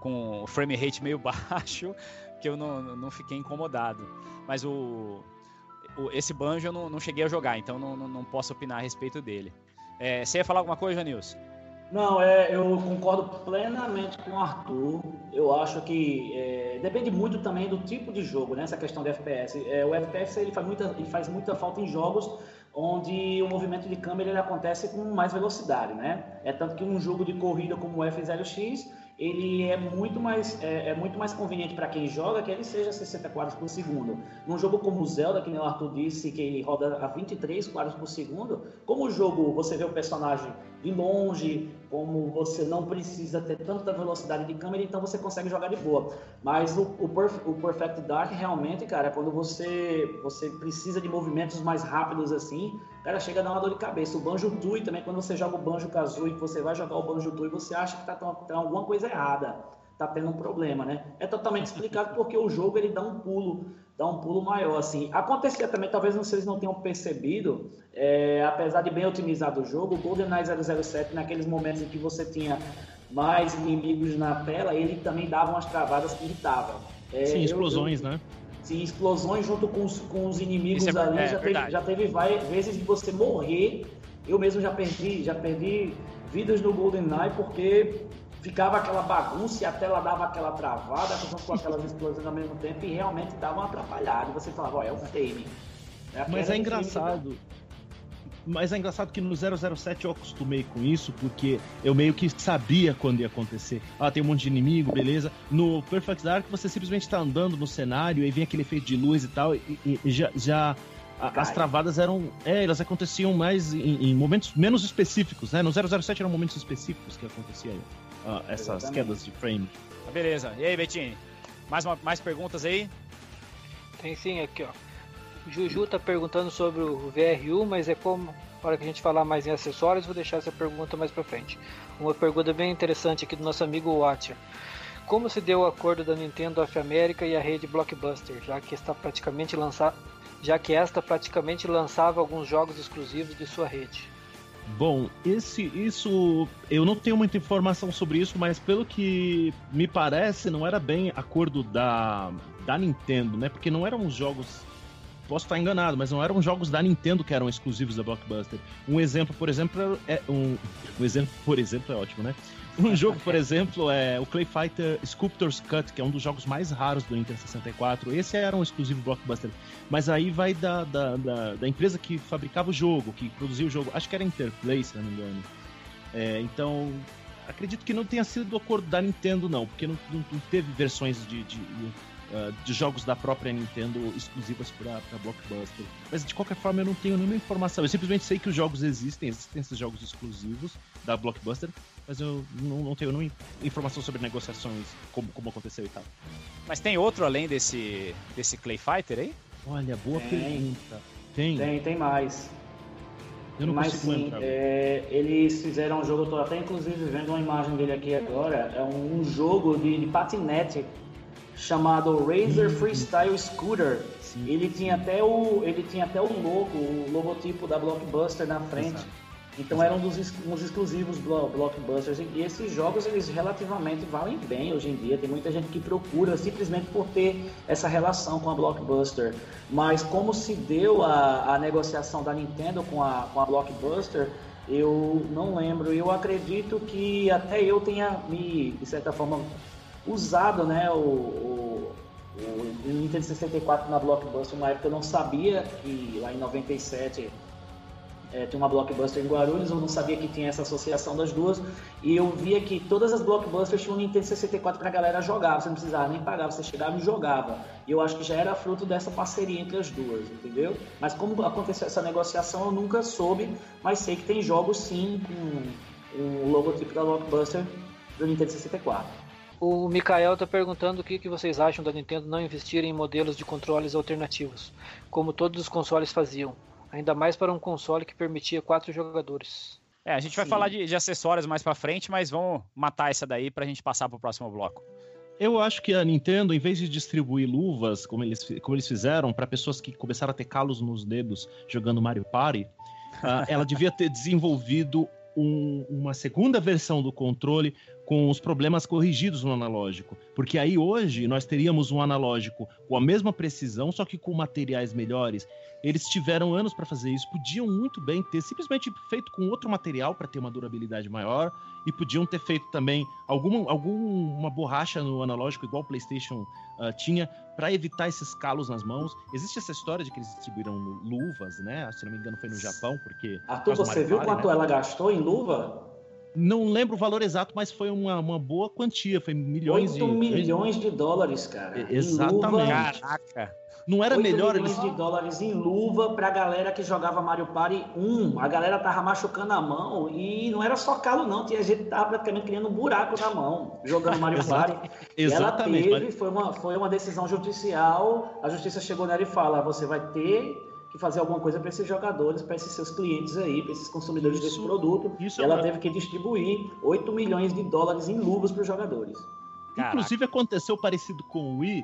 com frame rate meio baixo, que eu não, não fiquei incomodado. Mas o esse banjo eu não, não, cheguei a jogar, então não, não, não posso opinar a respeito dele. É, você ia falar alguma coisa, Janilson? Não, é, eu concordo plenamente com o Arthur. Eu acho que é, depende muito também do tipo de jogo, né? Essa questão de FPS. É, o FPS ele faz, muita, ele faz muita falta em jogos onde o movimento de câmera ele acontece com mais velocidade, né? É tanto que um jogo de corrida como o F0X ele é muito mais, é, é muito mais conveniente para quem joga que ele seja 60 quadros por segundo. Num jogo como o Zelda, que o Arthur disse que ele roda a 23 quadros por segundo, como o jogo você vê o personagem de longe, como você não precisa ter tanta velocidade de câmera, então você consegue jogar de boa. Mas o, o, Perf, o Perfect Dark realmente, cara, é quando você, você precisa de movimentos mais rápidos assim, cara, chega a dar uma dor de cabeça. O Banjo Tooie também, quando você joga o Banjo Kazooie, você vai jogar o Banjo Tooie, você acha que tá, tá alguma coisa errada, tá tendo um problema, né? É totalmente explicado porque o jogo ele dá um pulo dá um pulo maior, assim. Acontecia também, talvez vocês não tenham percebido, é, apesar de bem otimizado o jogo, o GoldenEye 007, naqueles momentos em que você tinha mais inimigos na tela, ele também dava umas travadas que irritavam. É, sim, explosões, eu, né? Sim, explosões junto com os, com os inimigos é, ali, é, já, teve, já teve várias vezes de você morrer. Eu mesmo já perdi, já perdi vidas no GoldenEye porque ficava aquela bagunça e a tela dava aquela travada, com aquelas explosões ao mesmo tempo e realmente dava uma atrapalhada. E você falava, ó, é o frame. É Mas é engraçado. Mas é engraçado que no 007 eu acostumei com isso, porque eu meio que sabia quando ia acontecer. Ah, tem um monte de inimigo, beleza. No Perfect Dark você simplesmente tá andando no cenário e vem aquele efeito de luz e tal, e, e já, já as travadas eram. É, elas aconteciam mais em, em, momentos menos específicos, né? No 007 eram momentos específicos que acontecia uh, essas Exatamente. quedas de frame. Tá, beleza. E aí, Betinho? Mais, uma, mais perguntas aí? Tem sim, aqui ó. Juju tá perguntando sobre o VRU, mas é como. Para que a gente falar mais em acessórios, vou deixar essa pergunta mais para frente. Uma pergunta bem interessante aqui do nosso amigo Watcher. Como se deu o acordo da Nintendo of America e a rede Blockbuster, já que está praticamente lançar, já que esta praticamente lançava alguns jogos exclusivos de sua rede? Bom, esse, isso eu não tenho muita informação sobre isso, mas pelo que me parece, não era bem acordo da, da Nintendo, né? Porque não eram jogos. Posso estar enganado, mas não eram jogos da Nintendo que eram exclusivos da Blockbuster. Um exemplo, por exemplo, é um, um exemplo, por exemplo, é ótimo, né? Um jogo, por exemplo, é o Clay Fighter Sculptor's Cut, que é um dos jogos mais raros do Nintendo 64. Esse era um exclusivo blockbuster. Mas aí vai da, da, da, da empresa que fabricava o jogo, que produzia o jogo. Acho que era Interplay, se não me engano. É, então, acredito que não tenha sido do acordo da Nintendo, não, porque não, não, não teve versões de, de, uh, de, jogos da própria Nintendo exclusivas para Blockbuster. Mas de qualquer forma, eu não tenho nenhuma informação. Eu simplesmente sei que os jogos existem, existem esses jogos exclusivos da Blockbuster, mas eu não, não tenho nenhuma informação sobre negociações, como, como aconteceu e tal. Mas tem outro além desse, desse Clay Fighter aí? Olha, boa Tem. pergunta. Tem? Tem, tem mais. Eu não Mas sim, é, eles fizeram um jogo, eu tô até inclusive vendo uma imagem dele aqui agora, é um jogo de, de patinete chamado Razer Freestyle Scooter. Sim, ele tinha até o ele tinha até o logo, o logotipo da Blockbuster na frente. Exato. Então eram um dos uns exclusivos blo- Blockbusters e esses jogos eles relativamente valem bem hoje em dia. Tem muita gente que procura simplesmente por ter essa relação com a Blockbuster. Mas como se deu a, a negociação da Nintendo com a, com a Blockbuster, eu não lembro. Eu acredito que até eu tenha me, de certa forma, usado né, o, o, o Nintendo 64 na Blockbuster. Na época eu não sabia que lá em 97 é, tem uma blockbuster em Guarulhos, eu não sabia que tinha essa associação das duas, e eu via que todas as blockbusters tinham Nintendo 64 pra galera jogar, você não precisava nem pagar, você chegava e jogava. E eu acho que já era fruto dessa parceria entre as duas, entendeu? Mas como aconteceu essa negociação, eu nunca soube, mas sei que tem jogos sim com o logotipo da blockbuster do Nintendo 64. O Mikael tá perguntando o que, que vocês acham da Nintendo não investir em modelos de controles alternativos, como todos os consoles faziam. Ainda mais para um console que permitia quatro jogadores. É, a gente vai Sim. falar de, de acessórios mais pra frente, mas vamos matar essa daí pra gente passar pro próximo bloco. Eu acho que a Nintendo, em vez de distribuir luvas, como eles, como eles fizeram, para pessoas que começaram a ter calos nos dedos jogando Mario Party, ah, ela devia ter desenvolvido um- uma segunda versão do controle com os problemas corrigidos no analógico. Porque aí hoje nós teríamos um analógico com a mesma precisão, só que com materiais melhores. Eles tiveram anos para fazer isso, podiam muito bem ter simplesmente feito com outro material para ter uma durabilidade maior e podiam ter feito também alguma, alguma borracha no analógico, igual o PlayStation ah, tinha, para evitar esses calos nas mãos. Existe essa história de que eles distribuíram luvas, né? Se não me engano, foi no Japão, porque. Arthur, você Mario viu quanto né? ela gastou em luva? Não lembro o valor exato, mas foi uma, uma boa quantia, foi milhões 8 de. milhões de dólares, cara. Em exatamente. luva, Caraca! Não era 8 melhor milhões eles. de dólares em luva pra galera que jogava Mario Party 1. A galera tava machucando a mão e não era só calo, não. Tinha gente que tava praticamente criando um buraco na mão jogando Mario Exato- Party. Exatamente. E ela teve, foi uma, foi uma decisão judicial. A justiça chegou nela e fala: você vai ter que fazer alguma coisa para esses jogadores, para esses seus clientes aí, para esses consumidores desse Isso- produto. isso e é ela uma- teve que distribuir 8 milhões de dólares em luvas para os jogadores. Caraca. Inclusive aconteceu parecido com o Wii,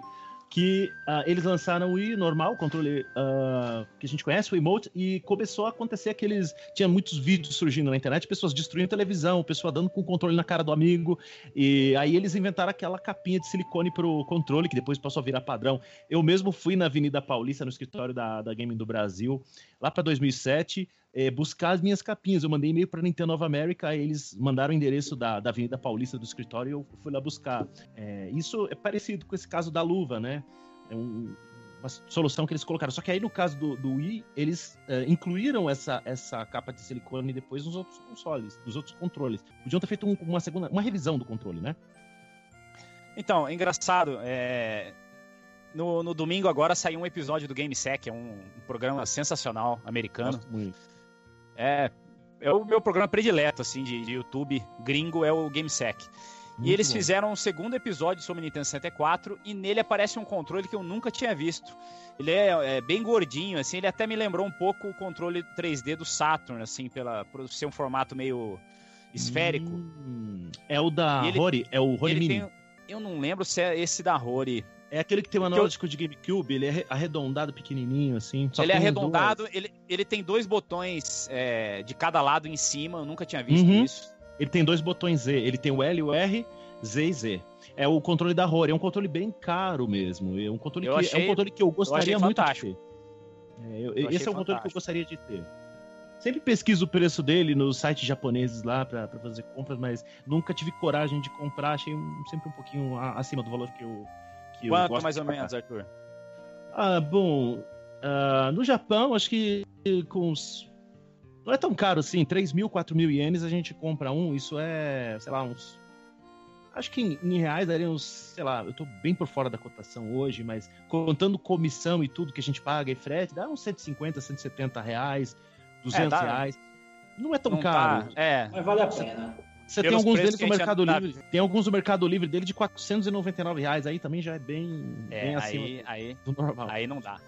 que ah, eles lançaram o Wii normal, o controle ah, que a gente conhece, o emote, e começou a acontecer aqueles. Tinha muitos vídeos surgindo na internet, pessoas destruindo televisão, pessoa dando com o controle na cara do amigo. E aí eles inventaram aquela capinha de silicone pro controle, que depois passou a virar padrão. Eu mesmo fui na Avenida Paulista, no escritório da, da Gaming do Brasil, lá para 2007. Eh, buscar as minhas capinhas. Eu mandei e-mail para Nintendo of America, aí eles mandaram o endereço da, da Avenida Paulista do escritório e eu fui lá buscar. É, isso é parecido com esse caso da luva, né? É um- uma solução que eles colocaram. Só que aí no caso do, do Wii, eles é, incluíram essa, essa capa de silicone depois nos outros consoles, nos outros controles. Podiam ter feito um- uma segunda, uma revisão do controle, né? Então, engraçado, é, no, no domingo agora saiu um episódio do GameSec, é um, um programa sensacional americano. Gosto muito. É, é o meu programa predileto, assim, de, de YouTube gringo, é o GameSec. E Muito eles bom. fizeram um segundo episódio sobre o Nintendo 64 e nele aparece um controle que eu nunca tinha visto. Ele é, é bem gordinho, assim, ele até me lembrou um pouco o controle 3D do Saturn, assim, pela, por ser um formato meio esférico. Hum, é o da E ele- Rory, é o Rory Mini. tem, eu não lembro se é esse da Rory. É aquele que tem o que eu- analógico de GameCube, ele é re- arredondado, pequenininho, assim. ele é arredondado, duas- ele, ele tem dois botões é, de cada lado em cima, eu nunca tinha visto Uhum. isso. Ele tem dois botões Z. Ele tem o L, o R, Z e Z. É o controle da Rory. É um controle bem caro mesmo. É um controle, Eu que, é achei- um controle que eu gostaria achei muito de fantástico. ter. É, eu- Eu esse é o controle que eu fantástico. gostaria de ter. Sempre pesquiso o preço dele nos sites japoneses lá pra, pra fazer compras, mas nunca tive coragem de comprar. Achei um- sempre um pouquinho acima do valor que eu. Que eu Quanto gosto mais ou menos, Arthur? Ah, bom. ah, no Japão, acho que com uns. Não é tão caro assim, 3 mil, 4 mil ienes a gente compra um. Isso é, sei lá, uns. Acho que em, em reais daria uns, sei lá, eu tô bem por fora da cotação hoje, mas contando comissão e tudo que a gente paga e frete, dá uns 150, 170 reais, 200 dá. reais. Não é tão Não caro. tá- é, Mas vale a pena. Você tem alguns deles no Mercado Livre. Tem alguns no Mercado Livre dele de 499 reais. Aí também já é bem, é bem acima aí, aí, do normal. aí não dá.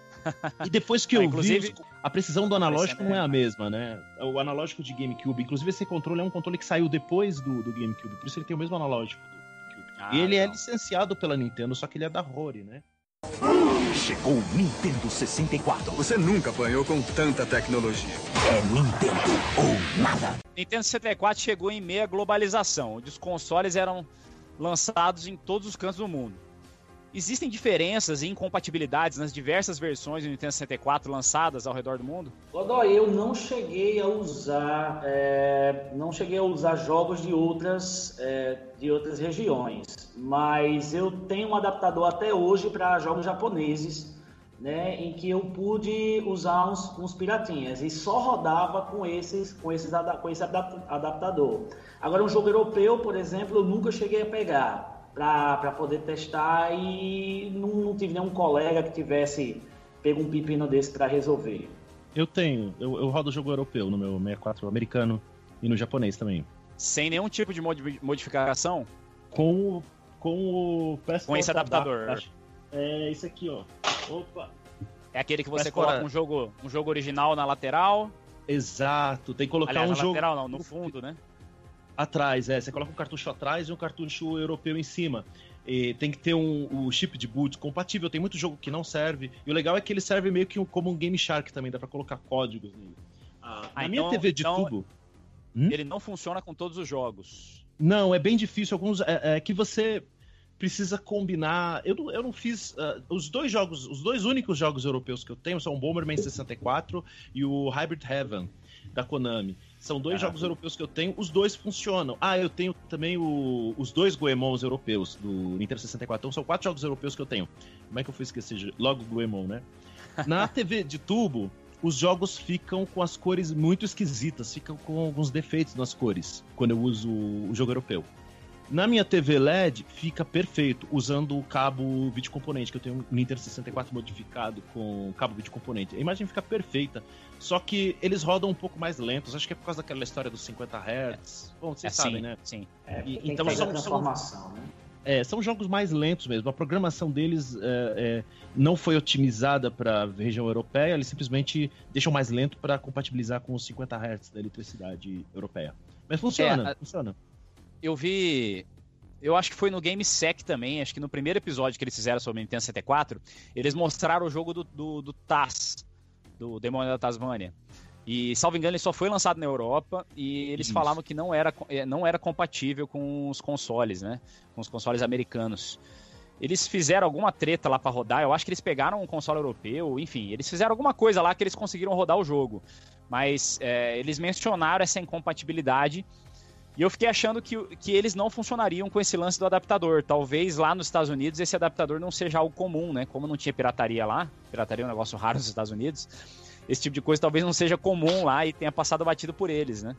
E depois que Ah, eu inclusive- vi, a precisão do analógico não é a mesma, né? O analógico de GameCube, inclusive esse controle é um controle que saiu depois do, do GameCube, por isso ele tem o mesmo analógico do GameCube. Ah, e ele é legal. licenciado pela Nintendo, só que ele é da Rory, né? Chegou o Nintendo 64. Você nunca apanhou com tanta tecnologia. É Nintendo ou nada. Nintendo 64 chegou em meia globalização, onde os consoles eram lançados em todos os cantos do mundo. Existem diferenças e incompatibilidades nas diversas versões do Nintendo 64 lançadas ao redor do mundo? Godoy, eu não cheguei a usar, é, não cheguei a usar jogos de outras, é, de outras regiões, mas eu tenho um adaptador até hoje para jogos japoneses, né, em que eu pude usar uns, uns piratinhas e só rodava com esses, com esses, com esse adap- adaptador. Agora um jogo europeu, por exemplo, eu nunca cheguei a pegar para poder testar e não, não tive nenhum colega que tivesse pego um pepino desse para resolver. Eu tenho, eu, eu rodo jogo europeu no meu 64 americano e no japonês também. Sem nenhum tipo de modi- modificação? Com o. Com o Com esse adaptador. Adapt- É esse aqui, ó. Opa! É aquele que você Mas coloca fora- um jogo, um jogo original na lateral. Exato, tem que colocar Aliás, um na jogo lateral não, no fundo, né? Atrás, é. Você coloca um cartucho atrás e um cartucho europeu em cima. E tem que ter um, o chip de boot compatível. Tem muito jogo que não serve. E o legal é que ele serve meio que um- como um Game Shark também, dá pra colocar códigos nele. Ah, na minha então- TV de então- tubo. Hum? Ele não funciona com todos os jogos. Não, é bem difícil. Alguns é, é que você precisa combinar. Eu não, eu não fiz ah, os dois jogos, os dois únicos jogos europeus que eu tenho são o Bomberman 64 e o Hybrid Heaven da Konami. São dois Ah. jogos europeus que eu tenho, os dois funcionam. Ah, eu tenho também o- os dois Goemons europeus do Nintendo 64. Então são quatro jogos europeus que eu tenho. Como é que eu fui esquecer? Logo Goemon, né? Na TV de tubo, os jogos ficam com as cores muito esquisitas, ficam com alguns defeitos nas cores quando eu uso o jogo europeu. Na minha TV LED fica perfeito, usando o cabo vídeo componente, que eu tenho um Nintendo 64 modificado com cabo vídeo componente. A imagem fica perfeita, só que eles rodam um pouco mais lentos, acho que é por causa daquela história dos 50 Hz. Bom, vocês É, sabem, sim, né? Sim. É, E- tem então são- são- né? É, são jogos mais lentos mesmo. A programação deles é, é, não foi otimizada para a região europeia, eles simplesmente deixam mais lento para compatibilizar com os 50 Hz da eletricidade europeia. Mas funciona, É, a- funciona. Eu vi. Eu acho que foi no Game Sec também, acho que no primeiro episódio que eles fizeram sobre o Nintendo 64, eles mostraram o jogo do, do, do Taz, do Demônio da Tasmânia. E, salvo engano, ele só foi lançado na Europa e eles Isso. falavam que não era, eh, não era compatível com os consoles, né? Com os consoles americanos. Eles fizeram alguma treta lá pra rodar, eu acho que eles pegaram um console europeu, enfim, eles fizeram alguma coisa lá que eles conseguiram rodar o jogo. Mas eh, eles mencionaram essa incompatibilidade e eu fiquei achando que, que eles não funcionariam com esse lance do adaptador. Talvez lá nos Estados Unidos esse adaptador não seja algo comum, né? Como não tinha pirataria lá, pirataria é um negócio raro nos Estados Unidos, esse tipo de coisa talvez não seja comum lá e tenha passado batido por eles, né?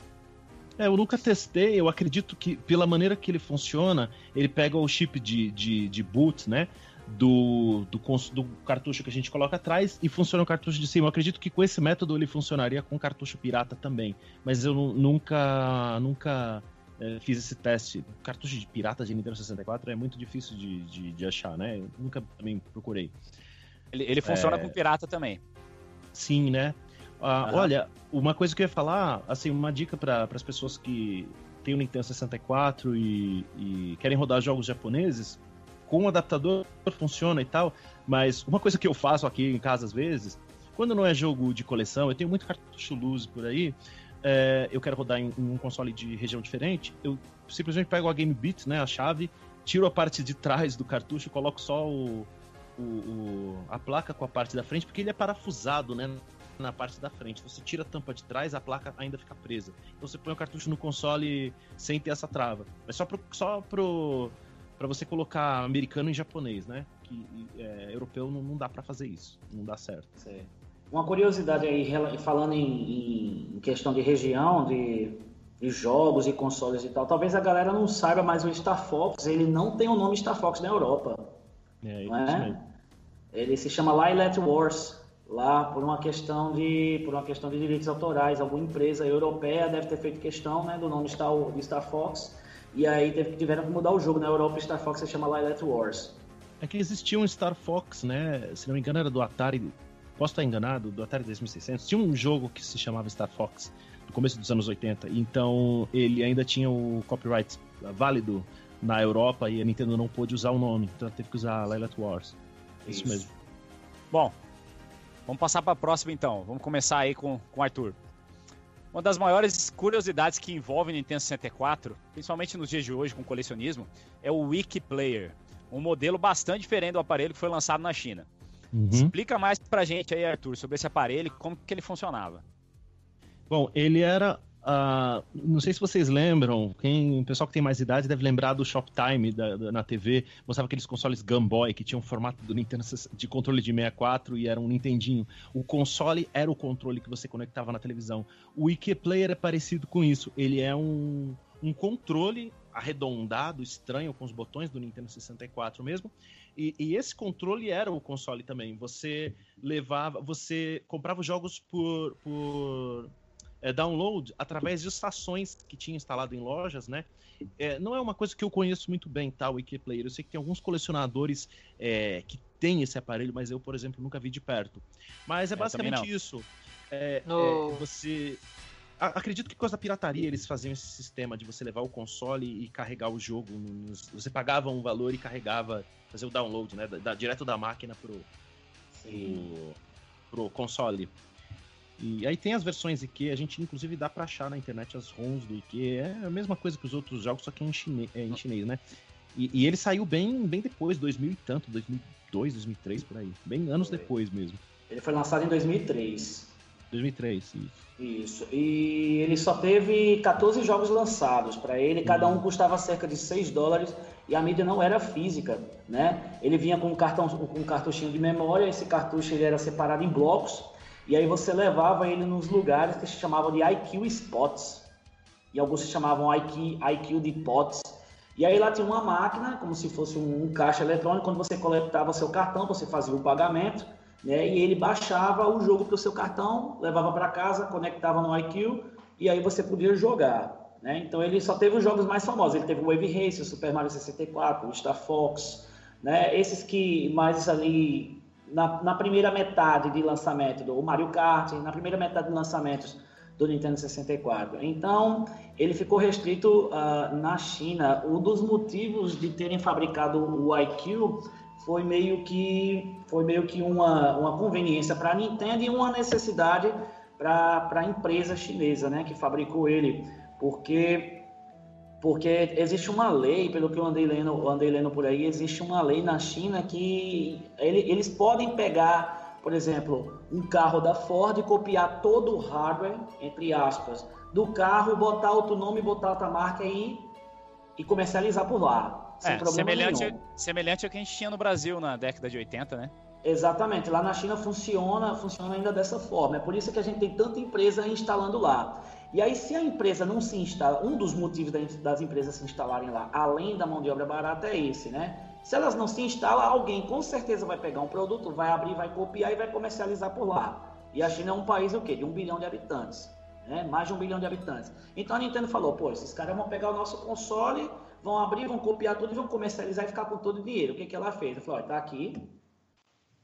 É, eu nunca testei, eu acredito que pela maneira que ele funciona, ele pega o chip de, de, de boot, né? Do, do, do cartucho que a gente coloca atrás e funciona o cartucho de cima. Eu acredito que com esse método ele funcionaria com cartucho pirata também. Mas eu nu- nunca nunca é, fiz esse teste. Cartucho de pirata de Nintendo 64 é muito difícil de, de, de achar, né? Eu nunca também procurei. Ele, ele funciona É. com pirata também. Sim, né? Ah, Aham. Olha, uma coisa que eu ia falar, assim, uma dica para as pessoas que têm o Nintendo 64 e, e querem rodar jogos japoneses, com o adaptador funciona e tal, mas uma coisa que eu faço aqui em casa às vezes, quando não é jogo de coleção, eu tenho muito cartucho luz por aí, é, eu quero rodar em, em um console de região diferente, eu simplesmente pego a Game Beat, né, a chave, tiro a parte de trás do cartucho, coloco só o, o- o- a placa com a parte da frente, porque ele é parafusado, né? Na parte da frente. Você tira a tampa de trás, a placa ainda fica presa. Então você põe o cartucho no console sem ter essa trava. É só pro, só pro para você colocar americano e japonês, né? Que é, europeu não, não dá pra fazer isso, não dá certo. Uma curiosidade aí, falando em, em questão de região, de, de jogos e consoles e tal, talvez a galera não saiba, mas o Star Fox, ele não tem o nome Star Fox na Europa, É, não é? mesmo. Ele se chama Lilat Wars, lá por uma questão de por uma questão de direitos autorais, alguma empresa europeia deve ter feito questão, né, do nome Star, de Star Fox, e aí teve, tiveram que mudar o jogo na Europa, Star Fox se chama Lilat Wars. É que existia um Star Fox, né? Se não me engano, era do Atari posso estar enganado, do Atari 2600, tinha um jogo que se chamava Star Fox, no começo dos anos 80, então ele ainda tinha o copyright válido na Europa e a Nintendo não pôde usar o nome, então ela teve que usar Lilat Wars. Isso, Isso mesmo. Bom, vamos passar para a próxima então. Vamos começar aí com, com o Arthur. Uma das maiores curiosidades que envolve o Nintendo 64, principalmente nos dias de hoje com colecionismo, é o Wiki Player, um modelo bastante diferente do aparelho que foi lançado na China. Uhum. Explica mais pra gente aí, Arthur, sobre esse aparelho e como que ele funcionava. Bom, ele era Uh, não sei se vocês lembram, quem, o pessoal que tem mais idade deve lembrar do Shoptime da, da, na TV. Mostrava aqueles consoles Game Boy que tinham o formato do Nintendo de controle de 64 e era um Nintendinho. O console era o controle que você conectava na televisão. O Wiki Player é parecido com isso. Ele é um, um controle arredondado, estranho, com os botões do Nintendo 64 mesmo. E, e, esse controle era o console também. Você levava, você comprava os jogos por, por é, download através de estações que tinha instalado em lojas, né? É, não é uma coisa que eu conheço muito bem, tá, o Wikiplayer. Eu sei que tem alguns colecionadores é, que têm esse aparelho, mas eu, por exemplo, nunca vi de perto. Mas é basicamente isso. É, no... É, você acredito que por causa da pirataria eles faziam esse sistema de você levar o console e carregar o jogo. Você pagava um valor e carregava, fazer o download, né? Da, da, direto da máquina pro, pro, pro, console. E aí tem as versões IQ, a gente inclusive dá pra achar na internet as ROMs do IQ. É a mesma coisa que os outros jogos, só que é em chinês, é em chinês né? E, e, ele saiu bem, bem depois, 2000 e tanto, 2002, 2003, por aí. Bem anos foi. depois mesmo. Ele foi lançado em 2003. 2003, isso. Isso. E ele só teve 14 jogos lançados para ele, cada um custava cerca de 6 dólares e a mídia não era física, né? Ele vinha com um, cartão, com um cartuchinho de memória, esse cartucho ele era separado em blocos e aí você levava ele nos lugares que se chamavam de IQ Spots. E alguns se chamavam IQ, IQ Depots. E aí lá tinha uma máquina, como se fosse um, um caixa eletrônico, quando você coletava seu cartão, você fazia o pagamento, né? E ele baixava o jogo para o seu cartão, levava para casa, conectava no IQ e aí você podia jogar. Né? Então ele só teve os jogos mais famosos. Ele teve o Wave Race, o Super Mario 64, o Star Fox, né? Esses que mais ali na, na, primeira metade de lançamento do Mario Kart, na primeira metade de lançamentos do Nintendo 64. Então, ele ficou restrito uh, na China. Um dos motivos de terem fabricado o iQ foi meio que foi meio que uma, uma conveniência para a Nintendo e uma necessidade para a empresa chinesa, né, que fabricou ele, porque porque existe uma lei, pelo que eu andei lendo, andei lendo por aí, existe uma lei na China que ele, eles podem pegar, por exemplo, um carro da Ford e copiar todo o hardware, entre aspas, do carro, botar outro nome, botar outra marca e, e comercializar por lá. Sem é, semelhante, semelhante ao que a gente tinha no Brasil na década de 80, né? Exatamente, lá na China funciona, funciona ainda dessa forma. É por isso que a gente tem tanta empresa instalando lá. E aí, se a empresa não se instala, um dos motivos das empresas se instalarem lá, além da mão de obra barata, é esse, né? Se elas não se instalam, alguém com certeza vai pegar um produto, vai abrir, vai copiar e vai comercializar por lá. E a China é um país o quê? De um bilhão de habitantes. Né? Mais de um bilhão de habitantes. Então a Nintendo falou, pô, esses caras vão pegar o nosso console, vão abrir, vão copiar tudo e vão comercializar e ficar com todo o dinheiro. O que, que ela fez? Ela falou, ó, tá aqui,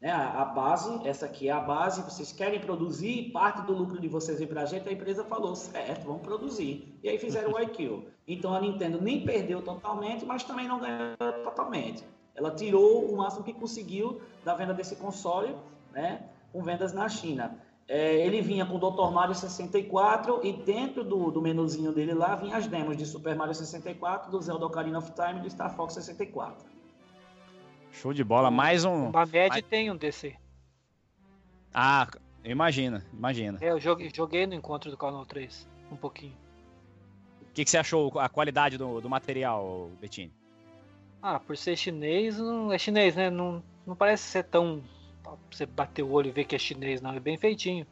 né? A, base, essa aqui é a base, vocês querem produzir, parte do lucro de vocês vem para a gente, a empresa falou, certo, vamos produzir. E aí fizeram o IQ. Então a Nintendo nem perdeu totalmente, mas também não ganhou totalmente. Ela tirou o máximo que conseguiu da venda desse console, né, com vendas na China. É, ele vinha com o Dr. Mario 64 e dentro do, do menuzinho dele lá vinha as demos de Super Mario 64, do Zelda Ocarina of Time e do Star Fox 64. Show de bola. Mais um. O Mamed mais... tem um desse. Ah, imagina, imagina. É, eu joguei, joguei no encontro do Canal 3, um pouquinho. O que, que, você achou a qualidade do, do material, Bettini? Ah, por ser chinês, não é chinês, né? Não, não parece ser tão. Você bater o olho e ver que é chinês, não. É bem feitinho.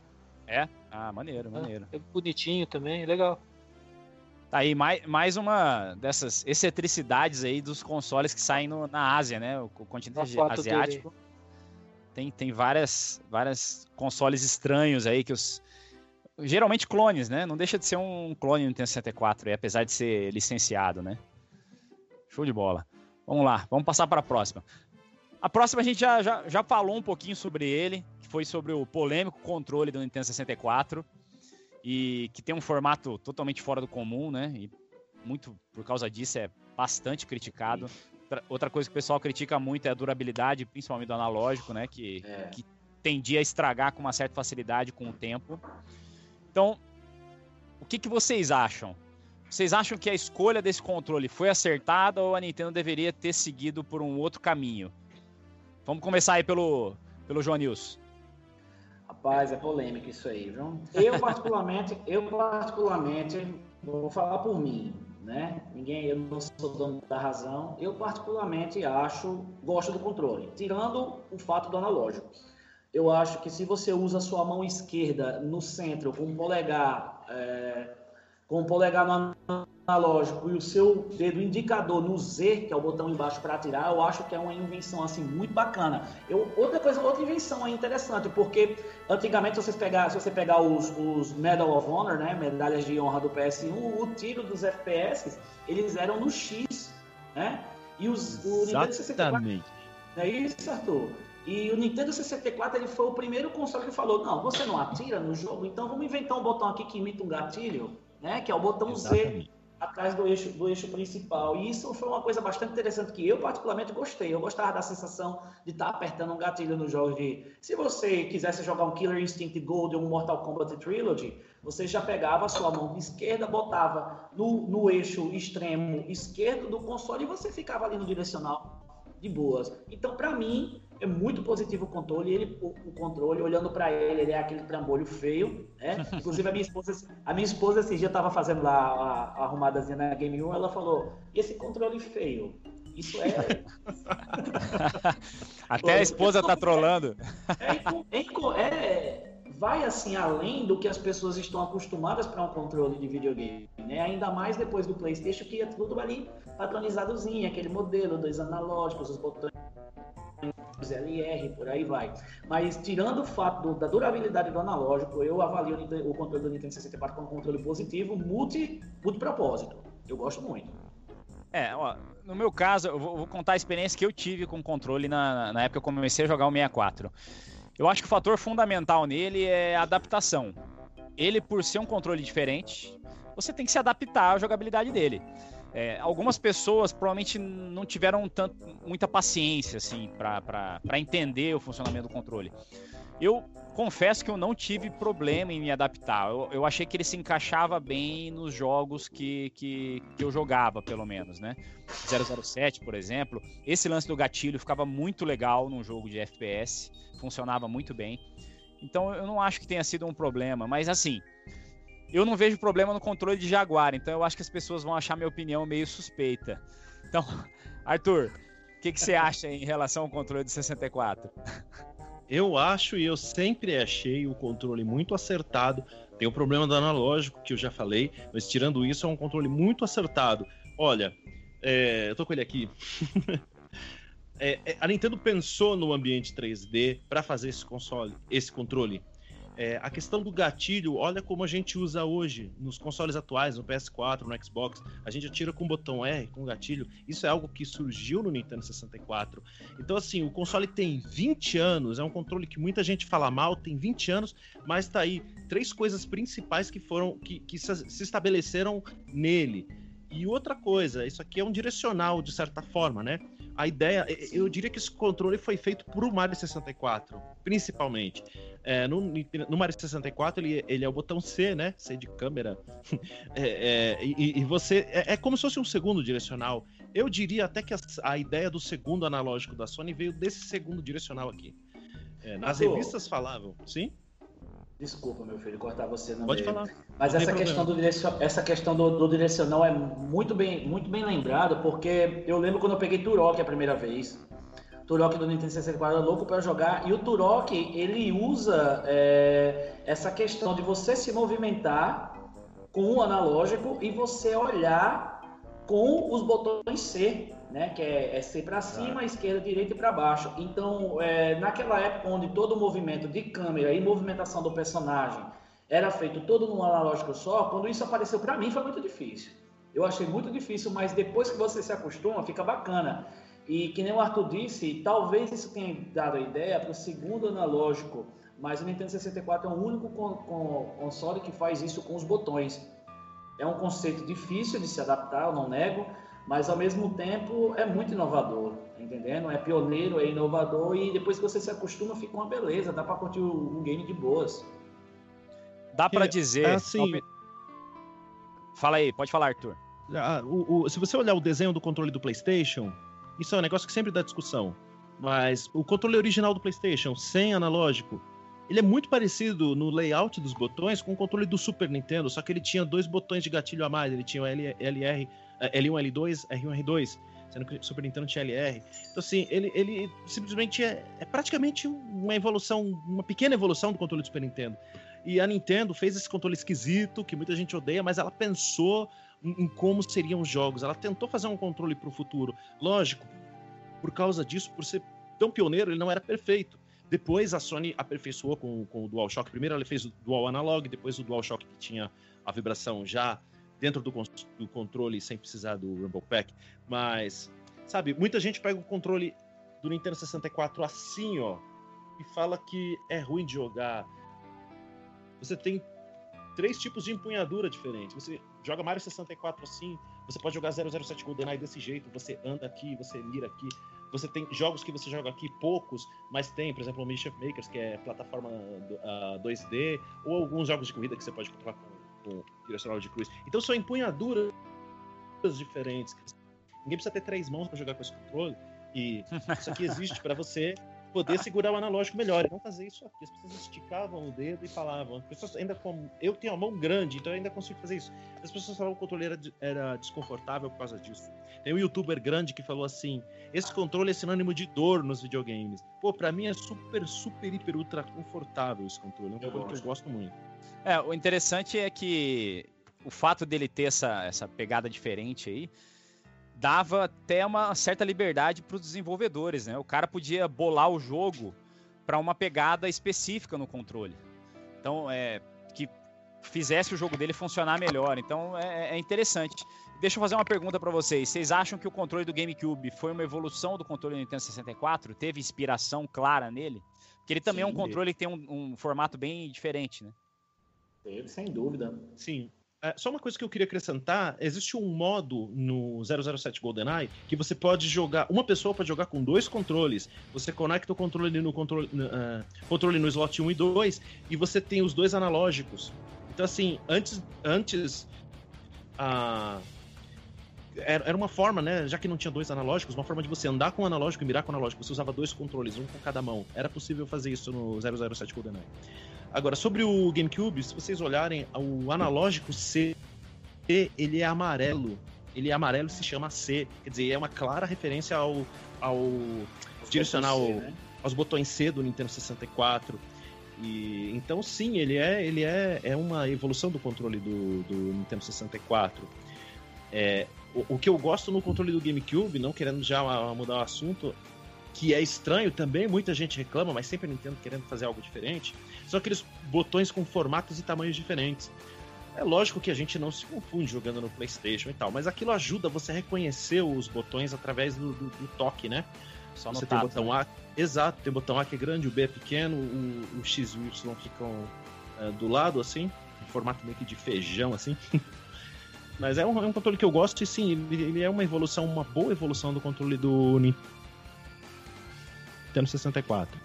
É? Ah, maneiro, maneiro. É, é bonitinho também, legal. Tá aí mais, mais uma dessas excentricidades aí dos consoles que saem no, na Ásia, né? O, continente asiático. Tem, tem várias, várias consoles estranhos aí que os. Geralmente clones, né? Não deixa de ser um clone do Nintendo 64, apesar de ser licenciado, né? Show de bola. Vamos lá, vamos passar para a próxima. A próxima a gente já, já, já falou um pouquinho sobre ele, que foi sobre o polêmico controle do Nintendo 64 e que tem um formato totalmente fora do comum, né? E muito por causa disso é bastante criticado. Outra- Outra coisa que o pessoal critica muito é a durabilidade, principalmente do analógico, né? Que, É. que tendia a estragar com uma certa facilidade com o tempo. Então, o que, que vocês acham? Vocês acham que a escolha desse controle foi acertada ou a Nintendo deveria ter seguido por um outro caminho? Vamos começar aí pelo, pelo João Nilson. Rapaz, é polêmico isso aí, viu? Eu particularmente, eu particularmente, vou falar por mim, né? Ninguém, eu não sou dono da razão. Eu particularmente acho, gosto do controle, tirando o fato do analógico. Eu acho que se você usa a sua mão esquerda no centro com o polegar, é, com o polegar no analógico e o seu dedo indicador no Z, que é o botão embaixo para atirar, eu acho que é uma invenção assim muito bacana. Eu, outra coisa, outra invenção aí interessante, porque antigamente se você pegar, se você pegar os, os Medal of Honor, né, medalhas de honra do PS1, o tiro dos FPS, eles eram no X, né? E os o Nintendo 64 Exatamente. não é isso, Arthur? E o Nintendo 64 ele foi o primeiro console que falou: não, você não atira no jogo, então vamos inventar um botão aqui que imita um gatilho, né? Que é o botão Z Exatamente. Atrás do eixo, do eixo principal. E isso foi uma coisa bastante interessante que eu particularmente gostei. Eu gostava da sensação de estar apertando um gatilho no jogo de. Se você quisesse jogar um Killer Instinct Gold ou um Mortal Kombat Trilogy, você já pegava a sua mão esquerda, botava no, no eixo extremo esquerdo do console e você ficava ali no direcional de boas. Então, para mim, é muito positivo o controle. Ele, o, o controle, olhando para ele, ele é aquele trambolho feio, né? Inclusive a minha esposa, a minha esposa esse dia estava fazendo lá a, a arrumadazinha na Game 1, ela falou: "Esse controle feio, isso é Até a esposa tá trolando. é, inco- é inco- é- vai assim além do que as pessoas estão acostumadas para um controle de videogame, né? Ainda mais depois do PlayStation que é tudo ali padronizadozinho, aquele modelo, dois analógicos, os botões LR, por aí vai. Mas tirando o fato do- da durabilidade do analógico, eu avalio o, controle do Nintendo 64 como um controle positivo, multi, multi-propósito. Eu gosto muito. É, ó, no meu caso, eu vou, vou contar a experiência que eu tive com o controle na, na época que eu comecei a jogar o 64. Eu acho que o fator fundamental nele é a adaptação. Ele, por ser um controle diferente, você tem que se adaptar à jogabilidade dele. É, algumas pessoas provavelmente não tiveram tanto, muita paciência assim para entender o funcionamento do controle. Eu confesso que eu não tive problema em me adaptar. Eu, eu achei que ele se encaixava bem nos jogos que, que, que eu jogava, pelo menos, né? 007, por exemplo. Esse lance do gatilho ficava muito legal num jogo de FPS, funcionava muito bem. Então eu não acho que tenha sido um problema, mas assim, eu não vejo problema no controle de Jaguar, então eu acho que as pessoas vão achar minha opinião meio suspeita. Então, Arthur, o que, que você acha em relação ao controle do 64? Eu acho e eu sempre achei o controle muito acertado. Tem o problema do analógico, que eu já falei, mas tirando isso, é um controle muito acertado. Olha, é, eu tô com ele aqui. É, é, a Nintendo pensou no ambiente 3D para fazer esse console, esse controle. É, a questão do gatilho, olha como a gente usa hoje nos consoles atuais, no PS4, no Xbox. A gente atira com o botão R, com o gatilho. Isso é algo que surgiu no Nintendo 64. Então, assim, o console tem 20 anos, é um controle que muita gente fala mal, tem 20 anos, mas tá aí três coisas principais que foram que, que se estabeleceram nele. E outra coisa, isso aqui é um direcional de certa forma, né? A ideia, eu diria que esse controle foi feito pro Mario 64, principalmente. É, no, no Mario 64 ele, ele é o botão C, né? C de câmera. É, é, e, e você é, é como se fosse um segundo direcional. Eu diria até que a, a ideia do segundo analógico da Sony veio desse segundo direcional aqui. É, nas revistas falavam, sim? Desculpa, meu filho, cortar você no Pode meio. falar. Mas Não essa questão, do direcion... essa questão do, do direcional é muito bem, muito bem lembrada, porque eu lembro quando eu peguei Turok a primeira vez. Turok do Nintendo 64 era louco para jogar. E o Turok, ele usa é, essa questão de você se movimentar com o analógico e você olhar com os botões C, né? Que é, é C para cima, esquerda, direita e para baixo. Então, é, naquela época onde todo o movimento de câmera e movimentação do personagem era feito todo num analógico só, quando isso apareceu para mim foi muito difícil. Eu achei muito difícil, mas depois que você se acostuma, fica bacana. E que nem o Arthur disse, talvez isso tenha dado a ideia para o segundo analógico, mas o Nintendo 64 é o único con con console que faz isso com os botões. É um conceito difícil de se adaptar, eu não nego, mas ao mesmo tempo é muito inovador, tá entendendo? É pioneiro, é inovador e depois que você se acostuma fica uma beleza, dá para curtir um game de boas. Dá para dizer. assim- Fala aí, pode falar, Arthur. Ah, o- o- se você olhar o desenho do controle do PlayStation, isso é um negócio que sempre dá discussão. Mas o controle original do PlayStation, sem analógico, ele é muito parecido no layout dos botões com o controle do Super Nintendo, só que ele tinha dois botões de gatilho a mais. Ele tinha o L, LR, L1, L2, R1, R2, sendo que o Super Nintendo tinha LR. Então, assim, ele, ele simplesmente é, é praticamente uma evolução, uma pequena evolução do controle do Super Nintendo. E a Nintendo fez esse controle esquisito, que muita gente odeia, mas ela pensou em, como seriam os jogos. Ela tentou fazer um controle para o futuro. Lógico, por causa disso, por ser tão pioneiro, ele não era perfeito. Depois a Sony aperfeiçoou com, com o DualShock. Primeiro ela fez o Dual Analog, depois o DualShock que tinha a vibração já dentro do, do controle sem precisar do Rumble Pack. Mas, sabe, muita gente pega o controle do Nintendo 64 assim, ó, e fala que é ruim de jogar. Você tem três tipos de empunhadura diferentes. Você joga Mario 64 assim, você pode jogar 007 GoldenEye desse jeito, você anda aqui, você mira aqui. Você tem jogos que você joga aqui, poucos, mas tem, por exemplo, o Mischief Makers, que é plataforma do- ah, 2D, ou alguns jogos de corrida que você pode controlar com, com direcional de cruz. Então são empunhaduras diferentes. Ninguém precisa ter três mãos para jogar com esse controle. E isso aqui existe para você poder segurar o analógico melhor. E não fazer isso aqui. As pessoas esticavam o dedo e falavam. As pessoas ainda com. Eu tenho a mão grande, então eu ainda consigo fazer isso. As pessoas falavam que o controle era, era desconfortável por causa disso. Tem um youtuber grande que falou assim: esse controle é sinônimo de dor nos videogames. Pô, pra mim é super, super, hiper, ultra confortável esse controle. É um controle que eu gosto muito. É, o interessante é que o fato dele ter essa, essa pegada diferente aí dava até uma certa liberdade para os desenvolvedores, né? O cara podia bolar o jogo para uma pegada específica no controle. Então, é que fizesse o jogo dele funcionar melhor. Então, é, é interessante. Deixa eu fazer uma pergunta para vocês. Vocês acham que o controle do GameCube foi uma evolução do controle do Nintendo 64? Teve inspiração clara nele? Porque ele também é um Sim. controle que tem um, um formato bem diferente, né? Teve, sem dúvida. Sim. É, só uma coisa que eu queria acrescentar: existe um modo no 007 GoldenEye que você pode jogar. Uma pessoa pode jogar com dois controles. Você conecta o controle no controle, ah, controle no slot 1 e 2 e você tem os dois analógicos. Então, assim, antes. antes a era, era uma forma, né? Já que não tinha dois analógicos, uma forma de você andar com o analógico e mirar com o analógico. Você usava dois controles, um com cada mão. Era possível fazer isso no 007 GoldenEye. Agora, sobre o GameCube, se vocês olharem, o analógico C, ele é amarelo. Ele é amarelo e se chama C. Quer dizer, é uma clara referência ao, ao direcional, C, né? aos botões C do Nintendo 64. E, então, sim, ele é, ele é, é uma evolução do controle do, do Nintendo 64. É, o, o que eu gosto no controle do GameCube, não querendo já mudar o assunto, que é estranho também, muita gente reclama, mas sempre a Nintendo querendo fazer algo diferente, são aqueles botões com formatos e tamanhos diferentes. É lógico que a gente não se confunde jogando no PlayStation e tal, mas aquilo ajuda você a reconhecer os botões através do, do- do toque, né? Só Você tem o tato, botão? A, exato, tem o botão A que é grande, o B é pequeno, o, o X e o Y ficam é, do lado, assim, em formato meio que de feijão, assim. Mas é um, é um controle que eu gosto e sim, ele, ele é uma evolução, uma boa evolução do controle do Nintendo 64.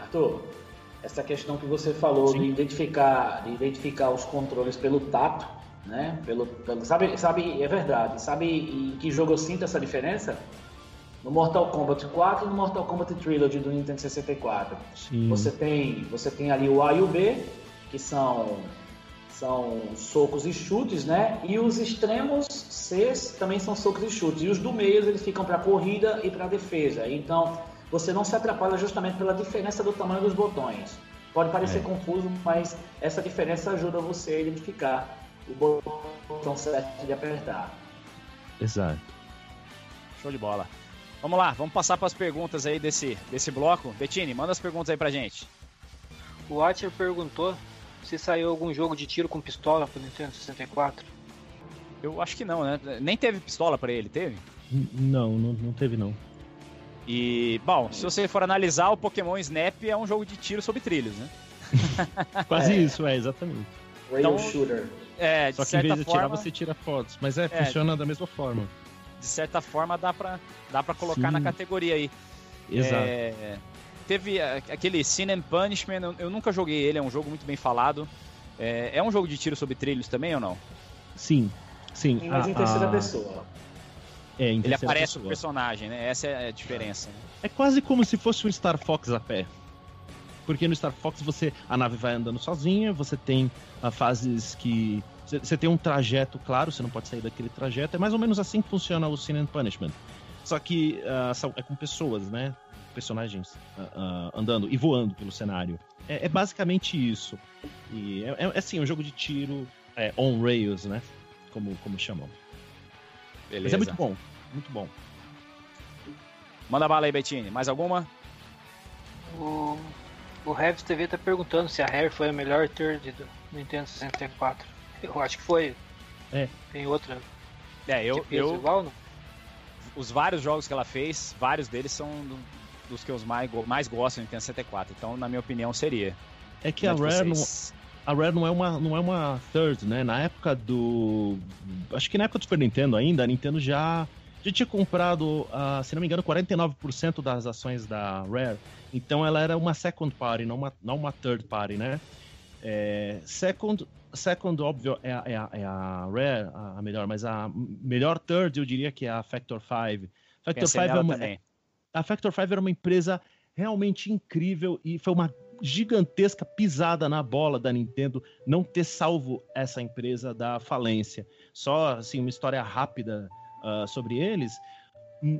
Arthur, essa questão que você falou Sim. de identificar, de identificar os controles pelo tato, né? Pelo, pelo- sabe, sabe, é verdade. Sabe em que jogo eu sinto essa diferença? No Mortal Kombat 4 e no Mortal Kombat Trilogy do Nintendo 64. Sim. Você tem, você tem ali o A e o B, que são são socos e chutes, né? E os extremos C também são socos e chutes. E os do meio eles ficam para corrida e para defesa. Então você não se atrapalha justamente pela diferença do tamanho dos botões. Pode parecer É. confuso, mas essa diferença ajuda você a identificar o botão certo de apertar. Exato. Show de bola. Vamos lá, vamos passar para as perguntas aí desse, desse bloco. Bettini, manda as perguntas aí pra gente. O Watcher perguntou se saiu algum jogo de tiro com pistola pro Nintendo 64. Eu acho que não, né? Nem teve pistola pra ele, teve? N- Não, não, não teve não. E, bom, se você for analisar, o Pokémon Snap é um jogo de tiro sobre trilhos, né? Quase isso, é, exatamente. Rail Então, shooter. É, de Só que em certa vez de tirar, forma, você tira fotos. Mas é, É. funciona da mesma forma. de certa forma dá pra, dá pra colocar Sim. na categoria aí. Exato. É, teve a- aquele Sin and Punishment, eu, eu nunca joguei ele, é um jogo muito bem falado. É, é um jogo de tiro sobre trilhos também ou não? Sim, sim. Sim, mas a- em terceira a- pessoa. É, em Ele terceira aparece o pessoa. personagem, né? Essa é a diferença. né? É quase como se fosse um Star Fox a pé. Porque no Star Fox você a nave vai andando sozinha, você tem ah, fases que você- tem um trajeto claro, você não pode sair daquele trajeto. É mais ou menos assim que funciona o Sin and Punishment. Só que ah, são- é com pessoas, né? Personagens ah, ah, andando e voando pelo cenário. É, é basicamente isso. E é, é, é assim, um jogo de tiro é, on rails, né? Como, como chamam. Mas Beleza. é muito bom, muito bom. Manda bala aí, Bettini. Mais alguma? O, o Revs TV tá perguntando se a Rare foi a melhor third do Nintendo 64. Eu acho que foi. É. Tem outra É, eu, de peso eu igual, não? os vários jogos que ela fez, vários deles são dos que eu mais, mais gosto no Nintendo 64. Então, na minha opinião, seria. É que a Rare não, a Rare não é uma não é uma third, né? Na época do acho que na época do Super Nintendo ainda, a Nintendo já já tinha comprado, ah, se não me engano, 49% das ações da Rare. Então ela era uma second party, não uma, não uma third party, né? É, second, second, óbvio, é a, é a- é a Rare a, melhor, mas a melhor third eu diria que é a Factor 5. Factor Pensei 5 é uma, também. A Factor 5 era uma empresa realmente incrível e foi uma gigantesca pisada na bola da Nintendo não ter salvo essa empresa da falência. Só assim uma história rápida ah, sobre eles.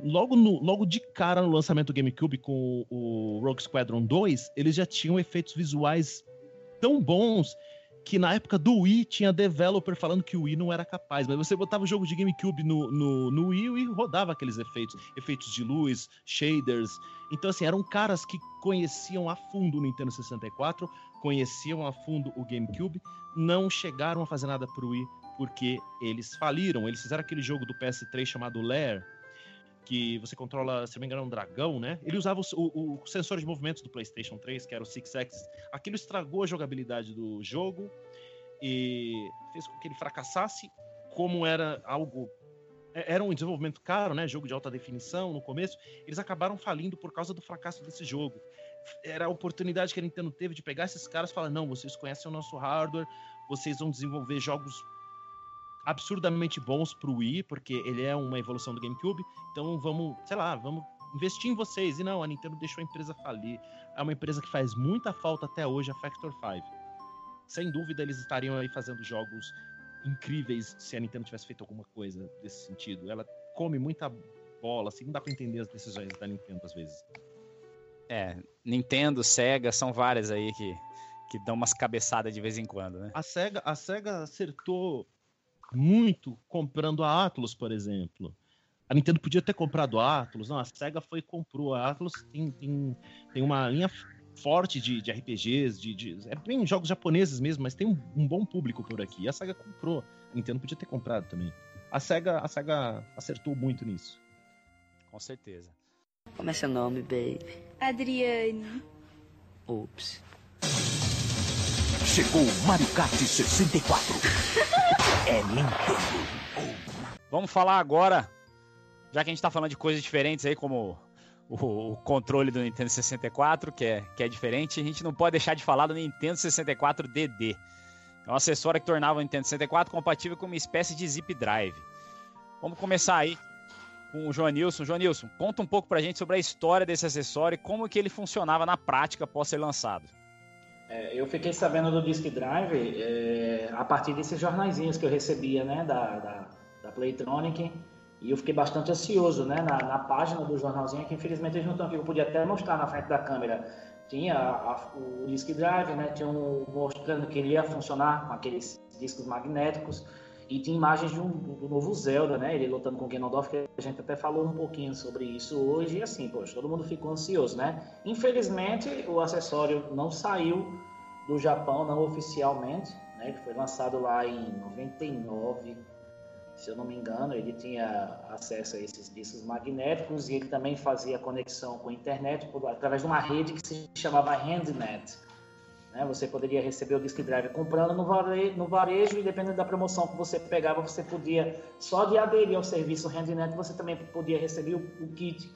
Logo, no- logo de cara no lançamento do GameCube com o Rogue Squadron 2, eles já tinham efeitos visuais tão bons que na época do Wii tinha developer falando que o Wii não era capaz, mas você botava o jogo de GameCube no, no, no Wii e rodava aqueles efeitos, efeitos de luz, shaders. Então, assim, eram caras que conheciam a fundo o Nintendo 64, conheciam a fundo o GameCube, não chegaram a fazer nada pro Wii porque eles faliram. Eles fizeram aquele jogo do PS3 chamado Lair, que você controla, se não me engano, um dragão, né? Ele usava o, o- sensor de movimentos do PlayStation 3, que era o Six Axis. Aquilo estragou a jogabilidade do jogo e fez com que ele fracassasse, como era algo. é- Era um desenvolvimento caro, né? Jogo de alta definição no começo. Eles acabaram falindo por causa do fracasso desse jogo. Era a oportunidade que a Nintendo teve de pegar esses caras e falar: não, vocês conhecem o nosso hardware, vocês vão desenvolver jogos absurdamente bons pro Wii, porque ele é uma evolução do GameCube. Então vamos, sei lá, vamos investir em vocês. E não, a Nintendo deixou a empresa falir. É uma empresa que faz muita falta até hoje, a Factor 5. Sem dúvida, eles estariam aí fazendo jogos incríveis se a Nintendo tivesse feito alguma coisa desse sentido. Ela come muita bola, assim, não dá pra entender as decisões da Nintendo às vezes. É, Nintendo, Sega, são várias aí que, que dão umas cabeçadas de vez em quando, né? A SEGA, a SEGA acertou muito comprando a Atlus, por exemplo. A Nintendo podia ter comprado a Atlus, não, a SEGA foi e comprou. A Atlus tem, tem, tem uma linha forte de, de RPGs, de, de- é bem jogos japoneses mesmo, mas tem um, um bom público por aqui. E a SEGA comprou. A Nintendo podia ter comprado também. A SEGA, a SEGA acertou muito nisso. Com certeza. Como é seu nome, baby? Adriane. Ups. Chegou o Mario Kart 64. é Nintendo. Vamos falar agora, já que a gente tá falando de coisas diferentes aí, como o, controle do Nintendo 64, que é, que é diferente, a gente não pode deixar de falar do Nintendo 64 DD. É um acessório que tornava o Nintendo 64 compatível com uma espécie de zip drive. Vamos começar aí com o Joanilson. Joanilson, conta um pouco pra gente sobre a história desse acessório e como que ele funcionava na prática após ser lançado. É, eu fiquei sabendo do Disk Drive é, a partir desses jornaizinhos que eu recebia, né, da, da, da Playtronic, e eu fiquei bastante ansioso, né, na, na página do jornalzinho, que infelizmente eles não estão aqui, eu podia até mostrar na frente da câmera. Tinha a- a- o Disk Drive, né, tinha um mostrando que ele ia funcionar com aqueles discos magnéticos, e tinha imagens de um, do novo Zelda, né, ele lutando com o Ganondorf, que a gente até falou um pouquinho sobre isso hoje, e assim, poxa, todo mundo ficou ansioso, né. Infelizmente, o acessório não saiu do Japão, não oficialmente, né, que foi lançado lá em 99, se eu não me engano, ele tinha acesso a esses discos magnéticos e ele também fazia conexão com a internet por, através de uma rede que se chamava HandNet. Né? Você poderia receber o disk drive comprando no varejo, no varejo e dependendo da promoção que você pegava, você podia, só de aderir ao serviço HandNet, você também podia receber o, o kit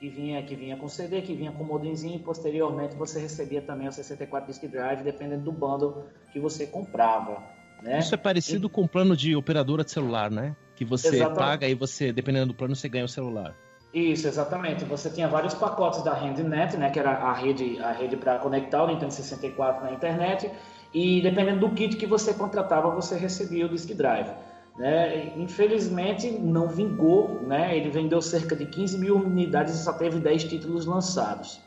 que vinha, que vinha com CD, que vinha com modemzinho e posteriormente você recebia também o 64 disk drive, dependendo do bundle que você comprava. Né? Isso é parecido e... com o plano de operadora de celular, né? Que você Exatamente. paga e você, dependendo do plano, você ganha o celular. Isso, exatamente. Você tinha vários pacotes da HandNet, né, que era a rede, a rede para conectar o Nintendo 64 na internet, e dependendo do kit que você contratava, você recebia o disk drive. Né? Infelizmente não vingou, né? ele vendeu cerca de 15 mil unidades e só teve 10 títulos lançados.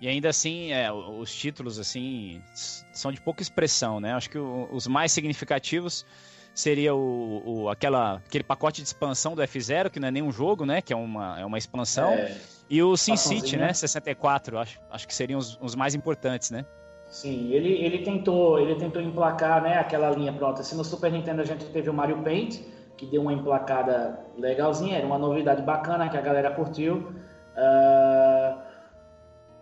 E ainda assim, é, os títulos assim são de pouca expressão, né? Acho que os mais significativos seria o, o, aquela, aquele pacote de expansão do F0, que não é nem um jogo, né? Que é uma, é uma expansão. É, e o SimCity, né? 64, acho, acho que seriam os, os mais importantes, né? Sim, ele, ele tentou ele tentou emplacar né, aquela linha pronta. Se no Super Nintendo a gente teve o Mario Paint, que deu uma emplacada legalzinha, era uma novidade bacana que a galera curtiu. Uh,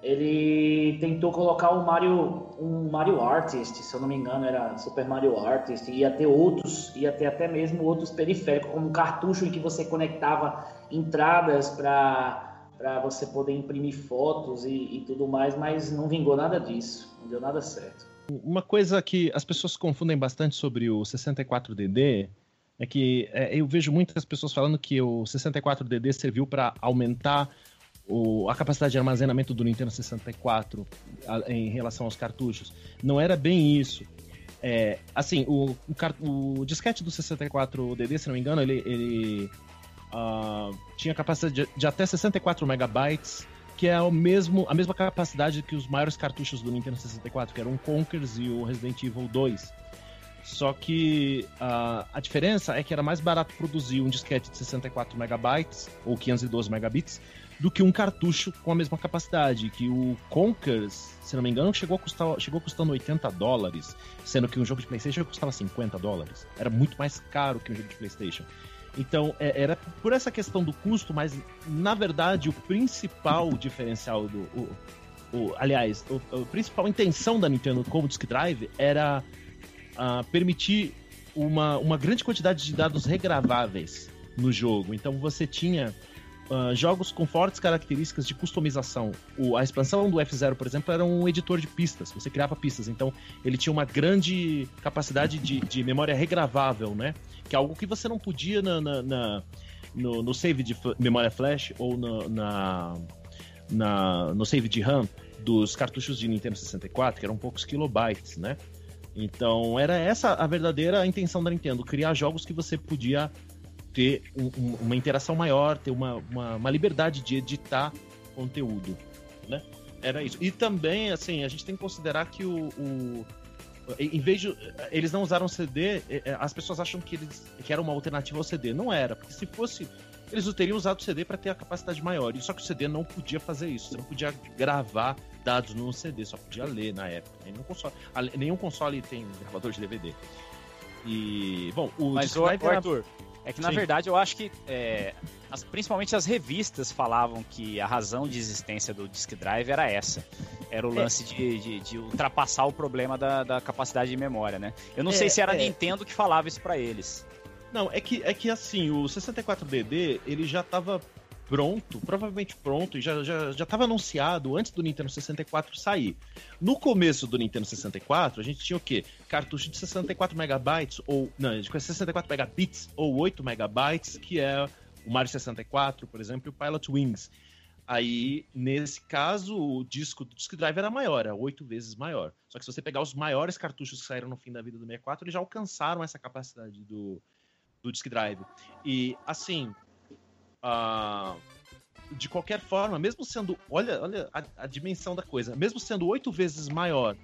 ele tentou colocar o Mario, um Mario Artist, se eu não me engano, era Super Mario Artist, ia ter outros, ia ter até mesmo outros periféricos, como um cartucho em que você conectava entradas para para você poder imprimir fotos e, e, tudo mais, mas não vingou nada disso, não deu nada certo. Uma coisa que as pessoas confundem bastante sobre o 64DD é que é, eu vejo muitas pessoas falando que o 64DD serviu para aumentar o, a capacidade de armazenamento do Nintendo 64 a, em relação aos cartuchos. Não era bem isso. É, assim, o, o, o, disquete do 64DD, se não me engano, ele, ele uh, tinha capacidade de, de, até 64 megabytes, que é o mesmo, a mesma capacidade que os maiores cartuchos do Nintendo 64, que eram o Conkers e o Resident Evil 2. Só que uh, a diferença é que era mais barato produzir um disquete de 64 megabytes ou 512 megabits do que um cartucho com a mesma capacidade. Que o Conkers, se não me engano, chegou, a custar, chegou custando 80 dólares, sendo que um jogo de PlayStation custava 50 dólares. Era muito mais caro que um jogo de PlayStation. Então, é, era por essa questão do custo, mas na verdade o principal diferencial do. O, o, aliás, o, a principal intenção da Nintendo como Disk Drive era uh, permitir uma, uma grande quantidade de dados regraváveis no jogo. Então você tinha uh, jogos com fortes características de customização. O, a expansão do F0, por exemplo, era um editor de pistas. Você criava pistas. Então, ele tinha uma grande capacidade de, de memória regravável, né? Que é algo que você não podia na, na, na no, no, save de memória flash ou na, na, no save de RAM dos cartuchos de Nintendo 64, que eram poucos kilobytes, né? Então, era essa a verdadeira intenção da Nintendo, criar jogos que você podia ter um, um, uma interação maior, ter uma, uma, uma, liberdade de editar conteúdo, né? Era isso. E também, assim, a gente tem que considerar que o, o em vez de eles não usaram CD, as pessoas acham que eles que era uma alternativa ao CD, não era, porque se fosse eles teriam usado o CD para ter a capacidade maior. E só que o CD não podia fazer isso, você não podia gravar dados no CD, só podia ler na época. Nenhum console, nenhum console tem gravador de DVD. E bom, o Mas Arthur, é que, na Sim. verdade, eu acho que, é, as, principalmente as revistas falavam que a razão de existência do Disk Drive era essa. Era o é. lance é. de, de, de, ultrapassar o problema da, da, capacidade de memória, né? Eu não é, sei se era a é. Nintendo que falava isso para eles. Não, é que, é que assim, o 64DD, ele já tava pronto, provavelmente pronto, e já, já, já tava anunciado antes do Nintendo 64 sair. No começo do Nintendo 64, a gente tinha o quê? Cartucho de 64 megabytes, ou. Não, de 64 megabits ou 8 megabytes, que é o Mario 64, por exemplo, e o Pilot Wings. Aí, nesse caso, o disco do Disk Drive era maior, era oito vezes maior. Só que se você pegar os maiores cartuchos que saíram no fim da vida do 64, eles já alcançaram essa capacidade do, do Disk Drive. E, assim, Uh, de qualquer forma, mesmo sendo. Olha, olha a, a dimensão da coisa. Mesmo sendo oito vezes maior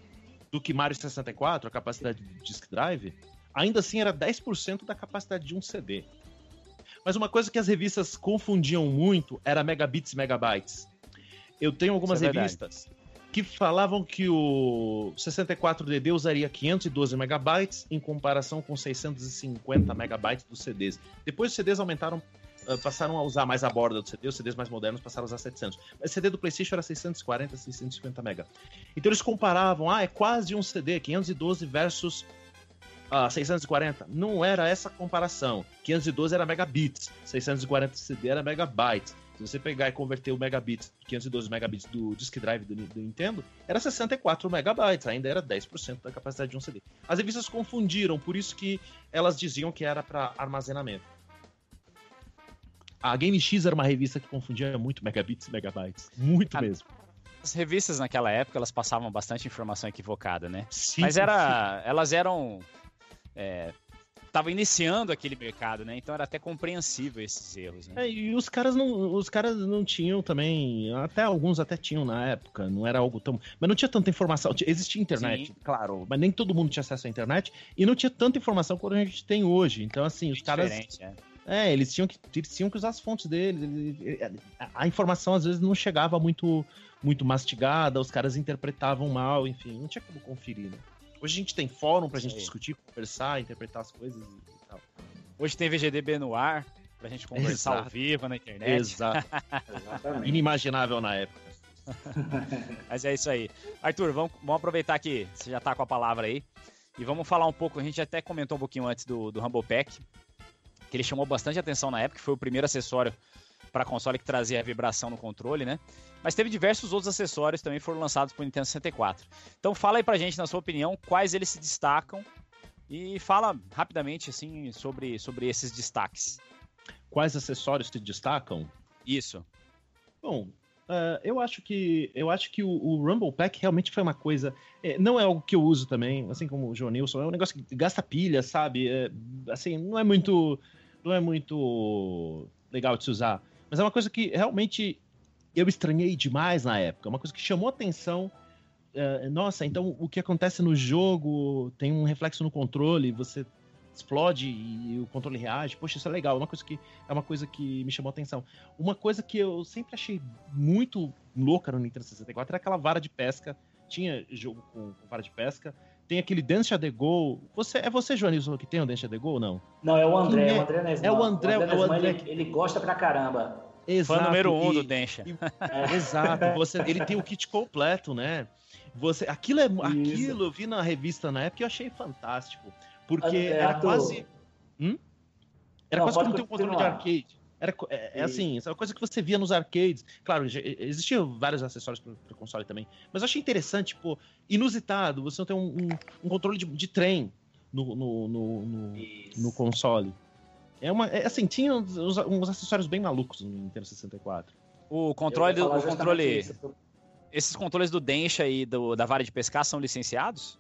do que Mario 64, a capacidade de disk drive, ainda assim era 10% da capacidade de um CD. Mas uma coisa que as revistas confundiam muito era megabits e megabytes. Eu tenho algumas é revistas que falavam que o 64DD usaria 512 megabytes em comparação com 650 megabytes dos CDs. Depois os CDs aumentaram, passaram a usar mais a borda do CD, os CDs mais modernos passaram a usar 700. Mas o CD do PlayStation era 640, 650 mega. Então eles comparavam, ah, é quase um CD, 512 versus uh, 640. Não era essa comparação. 512 era megabits, 640 CD era megabytes. Se você pegar e converter o megabits, 512 megabits do disk drive do, do, Nintendo, era 64 megabytes, ainda era 10% da capacidade de um CD. As revistas confundiram, por isso que elas diziam que era para armazenamento. A Game X era uma revista que confundia muito megabits e megabytes, muito mesmo. As revistas naquela época, elas passavam bastante informação equivocada, né? Sim, Mas era, sim. elas eram é, estava iniciando aquele mercado, né? Então era até compreensível esses erros. Né? É, e os caras não, os caras não tinham também, até alguns até tinham na época, não era algo tão, mas não tinha tanta informação. Existia internet, Sim. claro, mas nem todo mundo tinha acesso à internet e não tinha tanta informação quanto a gente tem hoje. Então assim, os caras é. É. eles tinham que eles tinham que usar as fontes deles. A informação às vezes não chegava muito muito mastigada, os caras interpretavam mal, enfim, não tinha como conferir, né? Hoje a gente tem fórum pra Sim. gente discutir, conversar, interpretar as coisas e tal. Hoje tem VGDB no ar, pra gente conversar Exato. ao vivo na internet. Exato. Inimaginável na época. Mas é isso aí. Arthur, vamos, vamos aproveitar que você já tá com a palavra aí. E vamos falar um pouco, a gente até comentou um pouquinho antes do, do Rumble Pack, que ele chamou bastante atenção na época, foi o primeiro acessório para console que trazia a vibração no controle, né? Mas teve diversos outros acessórios também foram lançados para o Nintendo 64. Então fala aí pra gente, na sua opinião, quais eles se destacam e fala rapidamente assim sobre, sobre esses destaques. Quais acessórios se destacam? Isso. Bom, Uh, eu acho que eu acho que o, o, Rumble Pack realmente foi uma coisa. É, não é algo que eu uso também, assim como o João Nilson, é um negócio que gasta pilha, sabe? É, assim, não é muito. Não é muito legal de se usar. Mas é uma coisa que realmente eu estranhei demais na época. Uma coisa que chamou atenção. Uh, nossa, então o que acontece no jogo tem um reflexo no controle, você explode e o controle reage. Poxa, isso é legal. Uma coisa que é uma coisa que me chamou atenção. Uma coisa que eu sempre achei muito louca no Nintendo 64 era aquela vara de pesca. Tinha jogo com, com vara de pesca. Tem aquele Dance the Go. Você, é você, Joanilson, que tem o Dance the Go ou não? Não, é o André, é, é o André Nesman. É o André, o André, é o André. Ele, ele, gosta pra caramba. Exato. Fã número um e, do Densha. É. Exato. Você, ele tem o kit completo, né? Você, aquilo, é, aquilo eu vi na revista na época e eu achei fantástico. Porque é, era quase. Hum? Era não, quase como ter um controle de arcade. Era, é, é assim, é uma coisa que você via nos arcades. Claro, existiam vários acessórios para o console também. Mas eu achei interessante, tipo, inusitado, você não tem um, um, um controle de, de, trem no, no, no, no, no console. É uma. É, assim, tinha uns, uns, acessórios bem malucos no Nintendo 64. O controle. O controle esses controles do Densha e do, da vara de pescar são licenciados?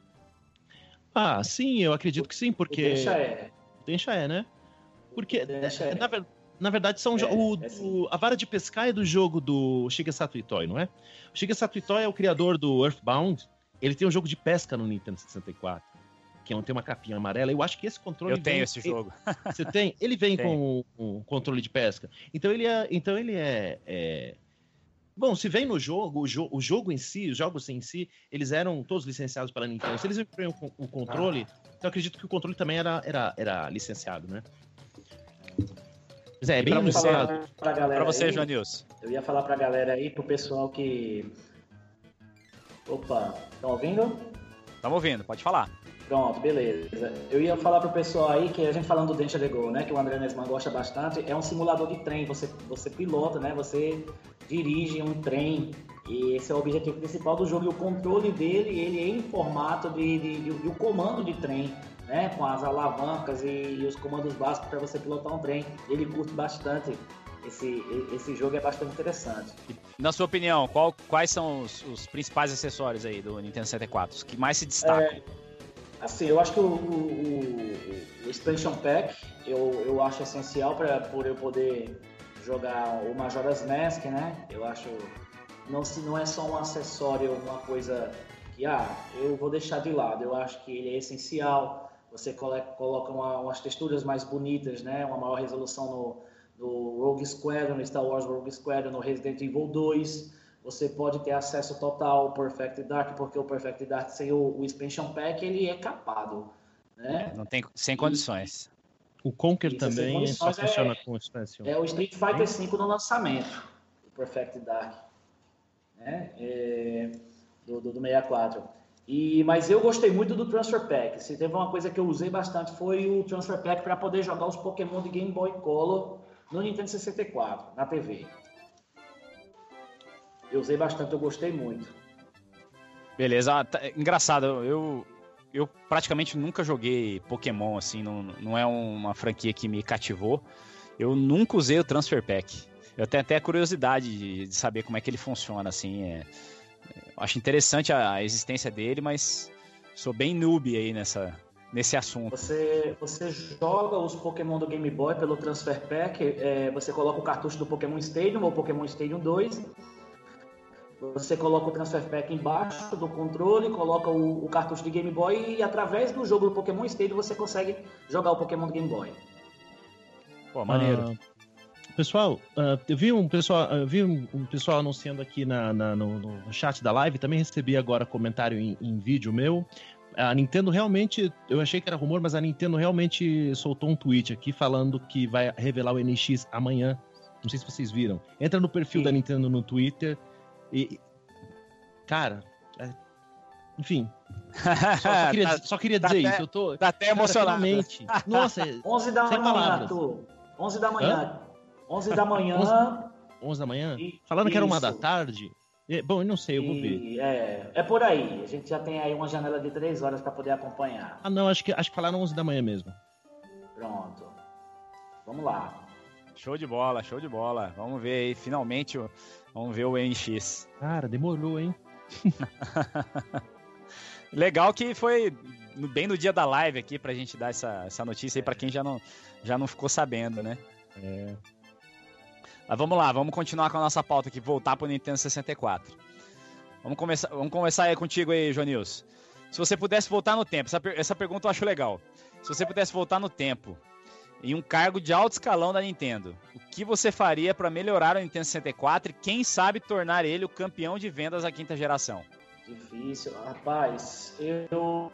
Ah, sim, eu acredito que sim, porque. O Densha é. Densha é, né? Porque, é. Na, na, verdade, são é, o, é o, a vara de pescar é do jogo do Shigesato Itoi, não é? O Shigesato Itoi é o criador do Earthbound. Ele tem um jogo de pesca no Nintendo 64 que é tem uma capinha amarela. Eu acho que esse controle. Eu tenho esse jogo. Você tem? Ele vem com um controle de pesca. Então ele é. Então ele é, é... Bom, se vem no jogo, o, jo o, jogo em si, os jogos em si, eles eram todos licenciados pela Nintendo. Se eles vêm com o controle, ah. então eu acredito que o controle também era, era, era licenciado, né? Mas é, é bem licenciado. Pra, pra você, João Nilson. Eu ia falar pra galera aí, pro pessoal que. Opa, estão ouvindo? Estamos ouvindo, pode falar. Pronto, beleza. Eu ia falar pro pessoal aí que a gente falando do Dente de Go, né, que o André Nesman gosta bastante, é um simulador de trem. Você, você pilota, né, você dirige um trem e esse é o objetivo principal do jogo. E o controle dele, ele é em formato de, de, de, de um comando de trem, né, com as alavancas e, e os comandos básicos para você pilotar um trem. Ele curte bastante. Esse, esse jogo é bastante interessante. Na sua opinião, qual, quais são os, os principais acessórios aí do Nintendo 64? Os que mais se destacam? É Assim, eu acho que o, o, o Expansion Pack eu, eu acho essencial para por eu poder jogar o Majora's Mask, né? Eu acho não se não é só um acessório, uma coisa que ah, eu vou deixar de lado. Eu acho que ele é essencial. Você coloca uma, umas texturas mais bonitas, né? Uma maior resolução no, no Rogue Squadron, no Star Wars Rogue Squadron, no Resident Evil 2 você pode ter acesso total ao Perfect Dark, porque o Perfect Dark sem o, o Expansion Pack ele é capado. Né? Não tem sem condições. O Conquer Isso, também só é- funciona com expansion. É o Street Fighter V no lançamento, o Perfect Dark, né? É, do, do, do 64. E, mas eu gostei muito do Transfer Pack. Se teve uma coisa que eu usei bastante foi o Transfer Pack para poder jogar os Pokémon de Game Boy Color no Nintendo 64, na TV. Eu usei bastante, eu gostei muito. Beleza, ah, tá- engraçado, eu, eu praticamente nunca joguei Pokémon, assim, não, não é uma franquia que me cativou. Eu nunca usei o Transfer Pack. Eu tenho até curiosidade de, de saber como é que ele funciona, assim. é- acho interessante a, a existência dele, mas sou bem noob aí nessa, nesse assunto. Você, você joga os Pokémon do Game Boy pelo Transfer Pack, é, você coloca o cartucho do Pokémon Stadium ou Pokémon Stadium 2, você coloca o Transfer Pack embaixo do controle, coloca o, o cartucho de Game Boy e através do jogo do Pokémon Stadium você consegue jogar o Pokémon do Game Boy. Pô, maneiro. Ah, pessoal, ah, eu vi um pessoal, eu vi um, pessoal anunciando aqui na, na- no, no chat da live, também recebi agora comentário em, em vídeo meu. A Nintendo realmente, eu achei que era rumor, mas a Nintendo realmente soltou um tweet aqui falando que vai revelar o NX amanhã. Não sei se vocês viram. Entra no perfil Sim. da Nintendo no Twitter e. Cara. é- enfim. Só, só queria, Tá- só queria tá dizer até- isso. Eu tô. Tá até emocionado. Nossa, 11 da manhã, palavras. Arthur. 11 da manhã. 11 da manhã. 11 da manhã? E- Falando que era uma da isso. tarde? É, bom, eu não sei, eu vou ver. É, é por aí. A gente já tem aí uma janela de 3 horas para poder acompanhar. Ah, não, acho que, acho que falaram 11 da manhã mesmo. Pronto. Vamos lá. Show de bola, show de bola. Vamos ver aí, finalmente, vamos ver o NX. Cara, demorou, hein? Legal que foi bem no dia da live aqui pra gente dar essa, essa notícia aí pra quem já não, já não ficou sabendo, né? É. Mas vamos lá, vamos continuar com a nossa pauta aqui, voltar pro Nintendo 64. Vamos começar, vamos começar aí contigo aí, Jonils. Se você pudesse voltar no tempo, essa, essa pergunta eu acho legal. Se você pudesse voltar no tempo em um cargo de alto escalão da Nintendo, o que você faria pra melhorar o Nintendo 64 e quem sabe tornar ele o campeão de vendas da quinta geração? Difícil. Rapaz, eu,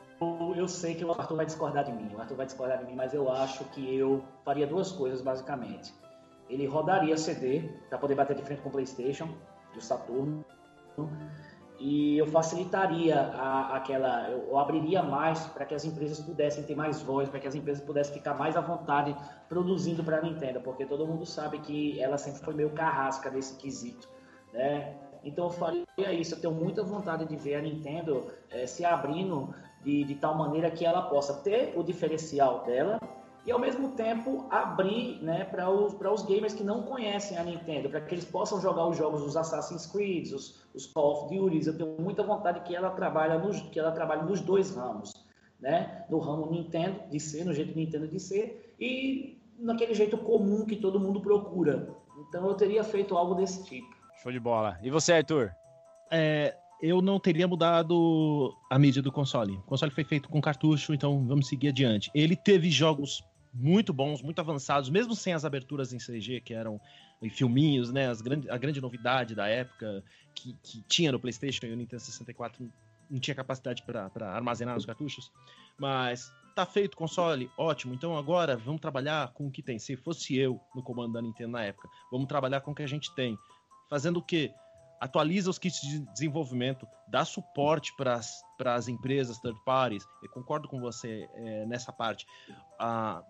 eu sei que o Arthur vai discordar de mim. O Arthur vai discordar de mim, mas eu acho que eu faria duas coisas, basicamente. Ele rodaria CD para poder bater de frente com o PlayStation, do Saturno. E eu facilitaria a- aquela. Eu, abriria mais para que as empresas pudessem ter mais voz, para que as empresas pudessem ficar mais à vontade produzindo para a Nintendo, porque todo mundo sabe que ela sempre foi meio carrasca nesse quesito. Né? Então eu faria isso. Eu tenho muita vontade de ver a Nintendo eh, se abrindo de, de tal maneira que ela possa ter o diferencial dela e ao mesmo tempo abrir né, para os, para os gamers que não conhecem a Nintendo, para que eles possam jogar os jogos dos Assassin's Creed, os, os Call of Duty. Eu tenho muita vontade que ela trabalhe nos, que ela trabalhe nos dois ramos, né? No ramo Nintendo de ser, no jeito Nintendo de ser e naquele jeito comum que todo mundo procura. Então eu teria feito algo desse tipo. Show de bola. E você, Arthur? É, eu não teria mudado a mídia do console. O console foi feito com cartucho, então vamos seguir adiante. Ele teve jogos muito bons, muito avançados, mesmo sem as aberturas em CG, que eram em filminhos, né? As grande, a grande novidade da época que, que tinha no PlayStation e o Nintendo 64 não tinha capacidade para armazenar os cartuchos. Mas tá feito o console, ótimo. Então agora vamos trabalhar com o que tem. Se fosse eu no comando da Nintendo na época, vamos trabalhar com o que a gente tem. Fazendo o quê? Atualiza os kits de desenvolvimento, dá suporte para as empresas third parties. Eu concordo com você é, nessa parte. Ah,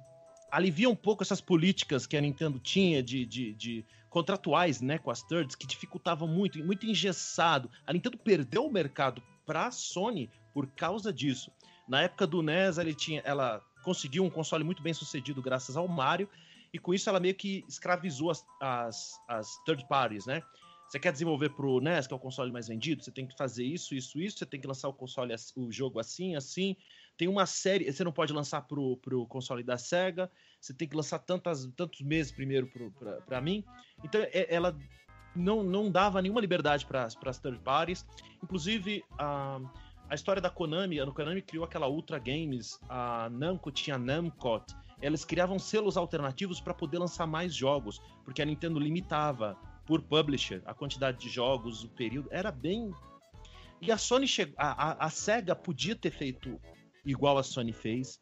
alivia um pouco essas políticas que a Nintendo tinha de, de, de contratuais né, com as thirds, que dificultavam muito, muito engessado. A Nintendo perdeu o mercado para a Sony por causa disso. Na época do NES, ele tinha, ela conseguiu um console muito bem sucedido graças ao Mario, e com isso ela meio que escravizou as, as, as third parties, né? Você quer desenvolver pro NES, que é o console mais vendido, você tem que fazer isso, isso, isso, você tem que lançar o console, o jogo assim, assim. Tem uma série, você não pode lançar pro, pro console da SEGA, você tem que lançar tantas, tantos meses primeiro para mim. Então ela não, não dava nenhuma liberdade para as third parties. Inclusive, a, a história da Konami, a Konami criou aquela Ultra Games, a Namco tinha Namcot, elas criavam selos alternativos para poder lançar mais jogos, porque a Nintendo limitava por publisher, a quantidade de jogos, o período, era bem. E a Sony chegou. A, a, a SEGA podia ter feito igual a Sony fez.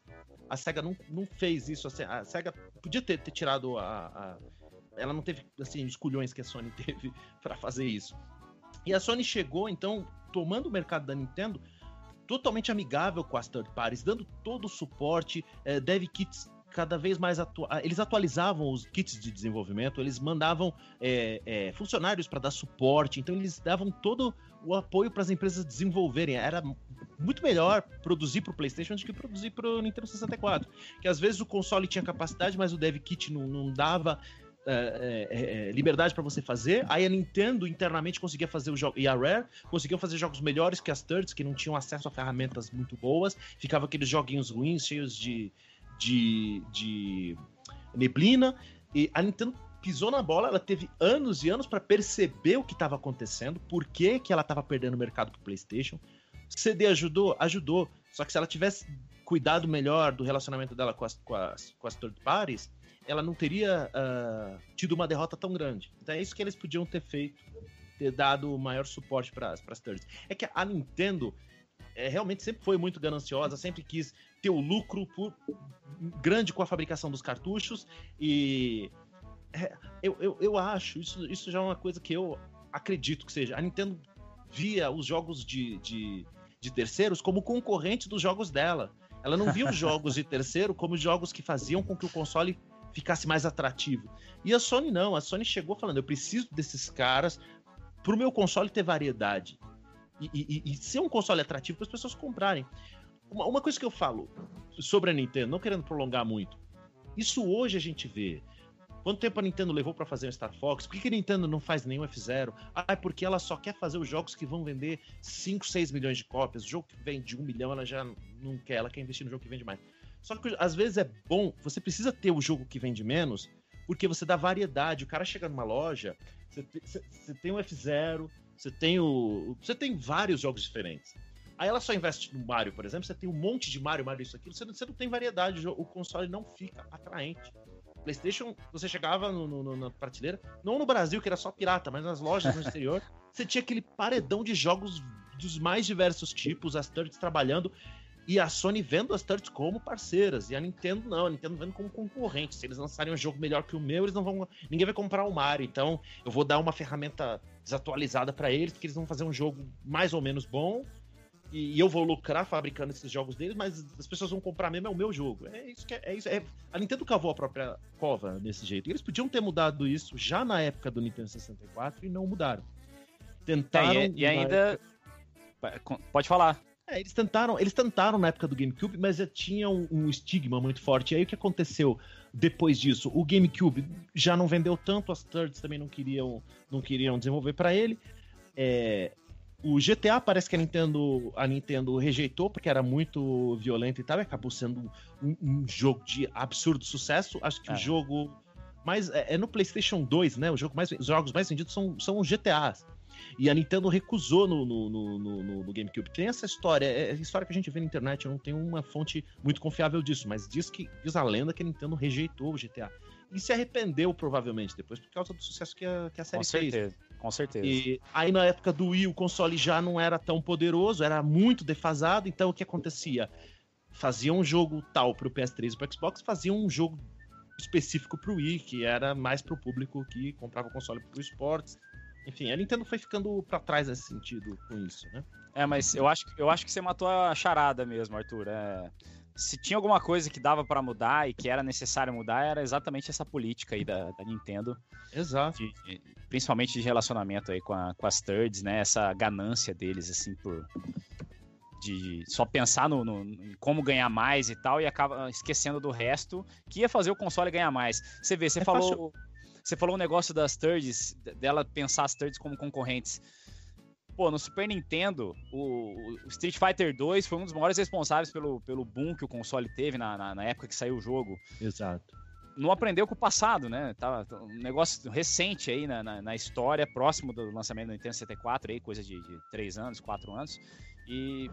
A SEGA não, não fez isso. A SEGA podia ter, ter tirado a, a, Ela não teve assim, os culhões que a Sony teve para fazer isso. E a Sony chegou, então, tomando o mercado da Nintendo totalmente amigável com as third parties, dando todo o suporte, é, dev kits cada vez mais atu eles atualizavam os kits de desenvolvimento, eles mandavam é, é, funcionários para dar suporte, então eles davam todo o apoio para as empresas desenvolverem. Era muito melhor produzir para o PlayStation do que produzir para o Nintendo 64, que às vezes o console tinha capacidade, mas o dev kit não, não dava é, é, é, liberdade para você fazer. Aí a Nintendo internamente conseguia fazer o jogo. E a Rare conseguiam fazer jogos melhores que as thirds, que não tinham acesso a ferramentas muito boas. Ficava aqueles joguinhos ruins, cheios de, de, de neblina. E a Nintendo pisou na bola, ela teve anos e anos para perceber o que estava acontecendo, por que, que ela estava perdendo o mercado pro PlayStation. CD ajudou? Ajudou. Só que se ela tivesse cuidado melhor do relacionamento dela com as, com as, com as third parties, ela não teria uh, tido uma derrota tão grande. Então é isso que eles podiam ter feito, ter dado maior suporte para as thirds. É que a Nintendo é, realmente sempre foi muito gananciosa, sempre quis ter o lucro por, grande com a fabricação dos cartuchos e é, eu, eu, eu acho, isso, isso já é uma coisa que eu acredito que seja. A Nintendo via os jogos de, de, de terceiros como concorrentes dos jogos dela. Ela não via os jogos de terceiro como jogos que faziam com que o console ficasse mais atrativo. E a Sony não, a Sony chegou falando: eu preciso desses caras para o meu console ter variedade. E, e, e, ser um console atrativo para as pessoas comprarem. Uma, uma, coisa que eu falo sobre a Nintendo, não querendo prolongar muito, isso hoje a gente vê. Quanto tempo a Nintendo levou para fazer o Star Fox? Por que, que a Nintendo não faz nenhum F0? Ah, é porque ela só quer fazer os jogos que vão vender 5, 6 milhões de cópias. O jogo que vende 1 milhão, ela já não quer, ela quer investir no jogo que vende mais. Só que às vezes é bom, você precisa ter o jogo que vende menos, porque você dá variedade. O cara chega numa loja, você, você, você tem o F0, você tem o. Você tem vários jogos diferentes. Aí ela só investe no Mario, por exemplo, você tem um monte de Mario, Mario, isso, aquilo, você não, você não tem variedade, o console não fica atraente. PlayStation, você chegava no, no, na prateleira, não no Brasil, que era só pirata, mas nas lojas no exterior, você tinha aquele paredão de jogos dos mais diversos tipos, as thirds trabalhando. E a Sony vendo as thirds como parceiras. E a Nintendo não, a Nintendo vendo como concorrente. Se eles lançarem um jogo melhor que o meu, eles não vão. Ninguém vai comprar o Mario. Então, eu vou dar uma ferramenta desatualizada para eles, porque eles vão fazer um jogo mais ou menos bom. E, e, eu vou lucrar fabricando esses jogos deles, mas as pessoas vão comprar mesmo, é o meu jogo. É isso que é, é isso. É, a Nintendo cavou a própria cova desse jeito. E eles podiam ter mudado isso já na época do Nintendo 64 e não mudaram. Tentaram. É, e, e ainda. Época... Pode falar. É, eles tentaram, eles tentaram na época do GameCube, mas já tinha um, um, estigma muito forte. E aí o que aconteceu depois disso? O GameCube já não vendeu tanto, as thirds também não queriam, não queriam desenvolver para ele. É, o GTA parece que a Nintendo, a Nintendo rejeitou porque era muito violento e tal, e acabou sendo um, um jogo de absurdo sucesso. Acho que é. o jogo mais é, é, no PlayStation 2, né? O jogo mais, os jogos mais vendidos são, são os GTAs. E a Nintendo recusou no, no, no, no, GameCube. Tem essa história, é, é história que a gente vê na internet, eu não tenho uma fonte muito confiável disso, mas diz que diz a lenda que a Nintendo rejeitou o GTA. E se arrependeu, provavelmente, depois, por causa do sucesso que a, que a série com certeza, fez. Com certeza. E aí, na época do Wii, o console já não era tão poderoso, era muito defasado, então o que acontecia? Fazia um jogo tal pro PS3 e pro Xbox, fazia um jogo específico pro Wii, que era mais pro público que comprava o console pro esportes enfim, a Nintendo foi ficando para trás nesse sentido com isso, né? É, mas eu acho, eu acho que você matou a charada mesmo, Arthur. É, se tinha alguma coisa que dava para mudar e que era necessário mudar, era exatamente essa política aí da, da Nintendo. Exato. De, principalmente de relacionamento aí com, a, com as thirds, né? Essa ganância deles, assim, por. De só pensar no, no, em como ganhar mais e tal, e acaba esquecendo do resto, que ia fazer o console ganhar mais. Você vê, você é falou. Fácil você falou um negócio das thirds, dela pensar as thirds como concorrentes. Pô, no Super Nintendo, o, o, Street Fighter 2 foi um dos maiores responsáveis pelo, pelo boom que o console teve na, na, na época que saiu o jogo. Exato. Não aprendeu com o passado, né? Tá, tá, um negócio recente aí na, na, na, história, próximo do lançamento do Nintendo 64, aí, coisa de, de 3 anos, 4 anos. E,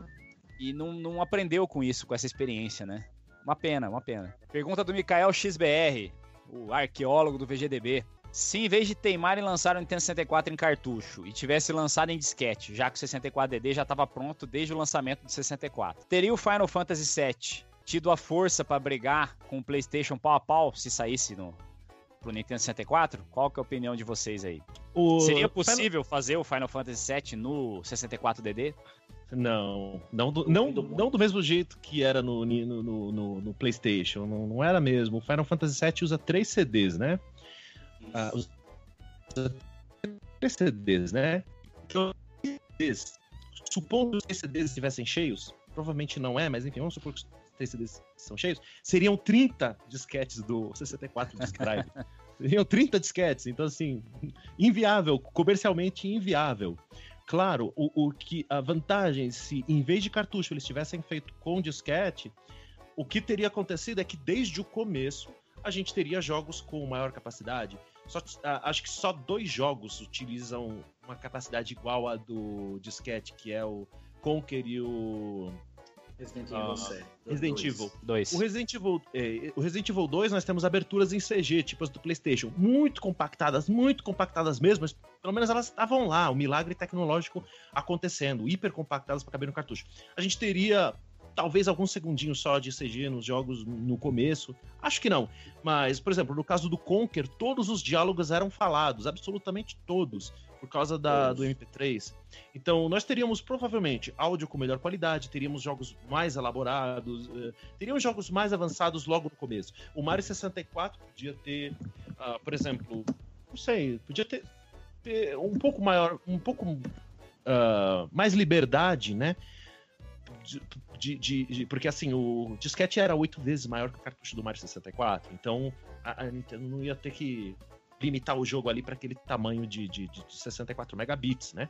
e não, não aprendeu com isso, com essa experiência, né? Uma pena, uma pena. Pergunta do Mikael XBR o arqueólogo do VGDB. Se em vez de teimar em lançar o Nintendo 64 em cartucho e tivesse lançado em disquete, já que o 64DD já estava pronto desde o lançamento do 64, teria o Final Fantasy VII tido a força para brigar com o PlayStation pau a pau se saísse no pro Nintendo 64? Qual que é a opinião de vocês aí? O Seria possível fazer o Final Fantasy VII no 64DD? Não, não do, não, não do mesmo jeito que era no, no, no, no- no PlayStation. Não, não era mesmo. O Final Fantasy VII usa três CDs, né? Ah, usa três CDs, né? Então, CDs, supondo que os três CDs estivessem cheios, provavelmente não é, mas enfim, vamos supor que três CDs são cheios, seriam 30 disquetes do 64 Disk Drive. seriam 30 disquetes, então assim, inviável, comercialmente inviável. Claro, o, o que a vantagem, se em vez de cartucho eles tivessem feito com disquete, o que teria acontecido é que desde o começo a gente teria jogos com maior capacidade. Só, a- acho que só dois jogos utilizam uma capacidade igual à do disquete, que é o Conquer e o Resident Ah, Evil 7. Resident Dois. Evil. Dois. O Resident Evil, é, o Resident Evil 2 nós temos aberturas em CG, tipo as do PlayStation, muito compactadas, muito compactadas mesmo, mas pelo menos elas estavam lá, o milagre tecnológico acontecendo, hiper compactadas para caber no cartucho. A gente teria talvez alguns segundinhos só de CG nos jogos no começo, acho que não. Mas, por exemplo, no caso do Conker, todos os diálogos eram falados, absolutamente todos, por causa da, do MP3. Então, nós teríamos provavelmente áudio com melhor qualidade, teríamos jogos mais elaborados, eh, teríamos jogos mais avançados logo no começo. O Mario 64 podia ter, ah, por exemplo, não sei, podia ter, ter um pouco maior, um pouco ah, mais liberdade, né? De, de- de- porque assim, o disquete era oito vezes maior que o cartucho do Mario 64, então a, a Nintendo não ia ter que limitar o jogo ali para aquele tamanho de, de, de 64 megabits, né?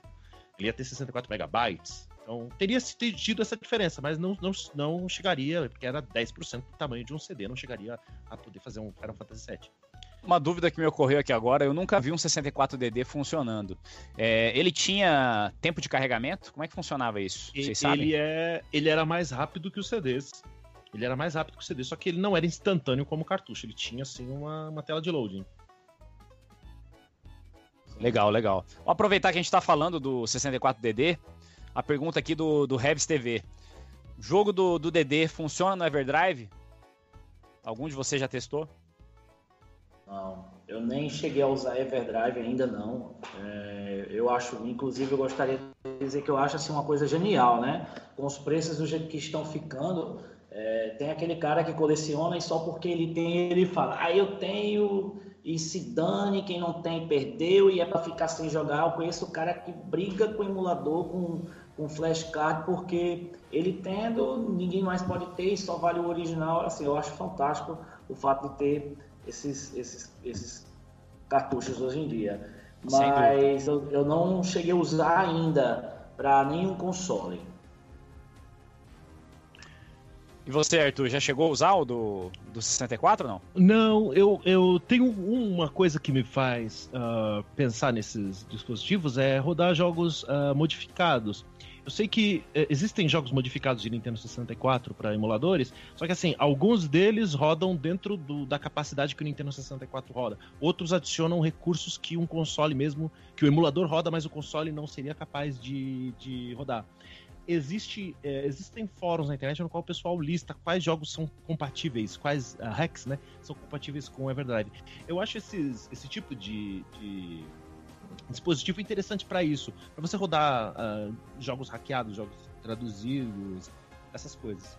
Ele ia ter 64 megabytes. Então teria tido essa diferença, mas não, não, não chegaria, porque era 10% do tamanho de um CD, não chegaria a poder fazer um Final Fantasy VII. Uma dúvida que me ocorreu aqui agora, eu nunca vi um 64DD funcionando. É, ele tinha tempo de carregamento? Como é que funcionava isso? Vocês sabem? Ele, é, ele era mais rápido que os CDs. Ele era mais rápido que o CD, só que ele não era instantâneo como o cartucho. Ele tinha, assim, uma, uma tela de loading. Legal, legal. Vou aproveitar que a gente tá falando do 64DD, a pergunta aqui do, do Revs TV. O jogo do, do DD funciona no Everdrive? Algum de vocês já testou? Não, eu nem cheguei a usar Everdrive ainda não. É, eu acho, inclusive, eu gostaria de dizer que eu acho assim uma coisa genial, né? Com os preços do jeito que estão ficando, é, tem aquele cara que coleciona e só porque ele tem ele fala, ah, eu tenho e se dane, quem não tem perdeu e é para ficar sem jogar. Eu conheço o cara que briga com o emulador, com, com flashcard, porque ele tendo, ninguém mais pode ter e só vale o original. Assim, eu acho fantástico o fato de ter esses, esses, esses cartuchos hoje em dia. Mas eu, eu não cheguei a usar ainda para nenhum console. E você, Arthur, já chegou a usar o do, do 64 ou não? Não, eu, eu tenho uma coisa que me faz ah, pensar nesses dispositivos é rodar jogos ah, modificados. Eu sei que eh, existem jogos modificados de Nintendo 64 para emuladores, só que assim, alguns deles rodam dentro do- da capacidade que o Nintendo 64 roda. Outros adicionam recursos que um console mesmo, que o emulador roda, mas o console não seria capaz de, de rodar. Existe, eh, existem fóruns na internet no qual o pessoal lista quais jogos são compatíveis, quais ah, hacks, né, são compatíveis com o Everdrive. Eu acho esses, esse tipo de, de dispositivo interessante para isso, para você rodar ah, jogos hackeados, jogos traduzidos, essas coisas.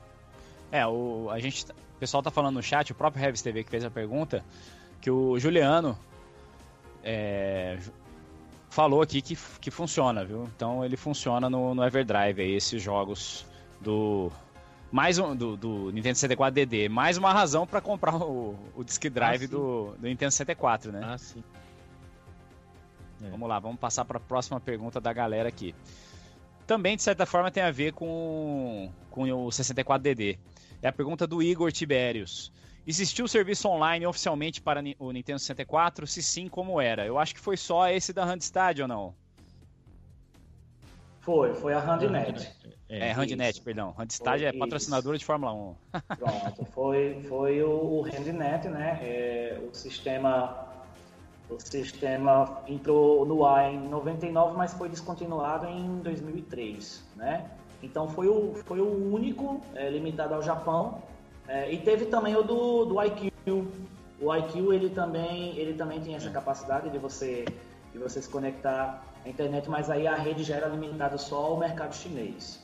É, o, a gente, tá- o pessoal tá falando no chat, o próprio Revs TV que fez a pergunta, que o Juliano é, falou aqui que, que funciona, viu? Então ele funciona no, no Everdrive, aí, esses jogos do. Mais um do, do Nintendo 64 DD. Mais uma razão para comprar o, o Disk Drive Ah, do, do Nintendo 64, né? Ah, sim. É. Vamos lá, vamos passar para a próxima pergunta da galera aqui. Também, de certa forma, tem a ver com, com o 64DD. É a pergunta do Igor Tiberius. Existiu serviço online oficialmente para o Nintendo 64? Se sim, como era? Eu acho que foi só esse da Handstad ou não? Foi, foi a Handnet. É, Handnet, isso. perdão. Handstad é isso. patrocinadora de Fórmula 1. Pronto, foi, foi o, o Handnet, né? É, o sistema O sistema entrou no ar em 99, mas foi descontinuado em 2003, né? Então foi o, foi o único é, limitado ao Japão. É, e teve também o do, do IQ. O IQ ele também, ele também tem essa capacidade de você, de você se conectar à internet, mas aí a rede já era limitada só ao mercado chinês.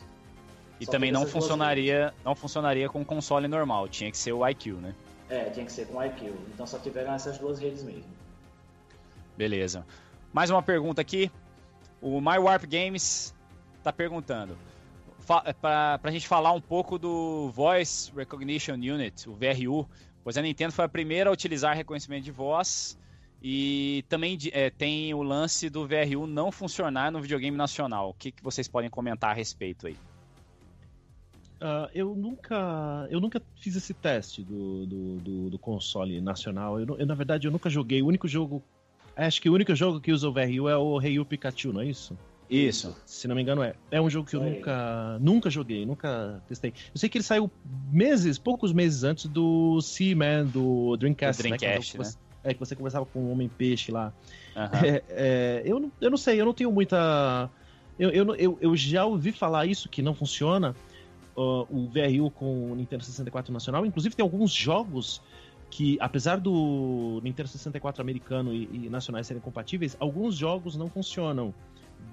E Só também não funcionaria, não funcionaria com console normal, tinha que ser o IQ, né? É, tinha que ser com IQ. Então só tiveram essas duas redes mesmo. Beleza. Mais uma pergunta aqui. O My Warp Games tá perguntando. Fa pra, pra gente falar um pouco do Voice Recognition Unit, o VRU, pois a Nintendo foi a primeira a utilizar reconhecimento de voz e também é, tem o lance do VRU não funcionar no videogame nacional. O que, que vocês podem comentar a respeito aí? Ah, eu nunca eu nunca fiz esse teste do, do, do- do console nacional. Eu, eu, na verdade, eu nunca joguei. O único jogo. Acho que o único jogo que usa o VRU é o Rei Pikachu, não é isso? Isso. Se não me engano, é. É um jogo que eu aí. nunca, nunca joguei, nunca testei. Eu sei que ele saiu meses, poucos meses antes do Seaman, do Dreamcast, Do né? É um Dreamcast, jogo que você- É, que você conversava com o Homem-Peixe lá. Aham. É, é, eu, não- eu não sei, eu não tenho muita. Eu, eu, eu, eu já ouvi falar isso, que não funciona ó, o VRU com o Nintendo 64 nacional. Inclusive, tem alguns jogos que, apesar do Nintendo 64 americano e, e nacionais serem compatíveis, alguns jogos não funcionam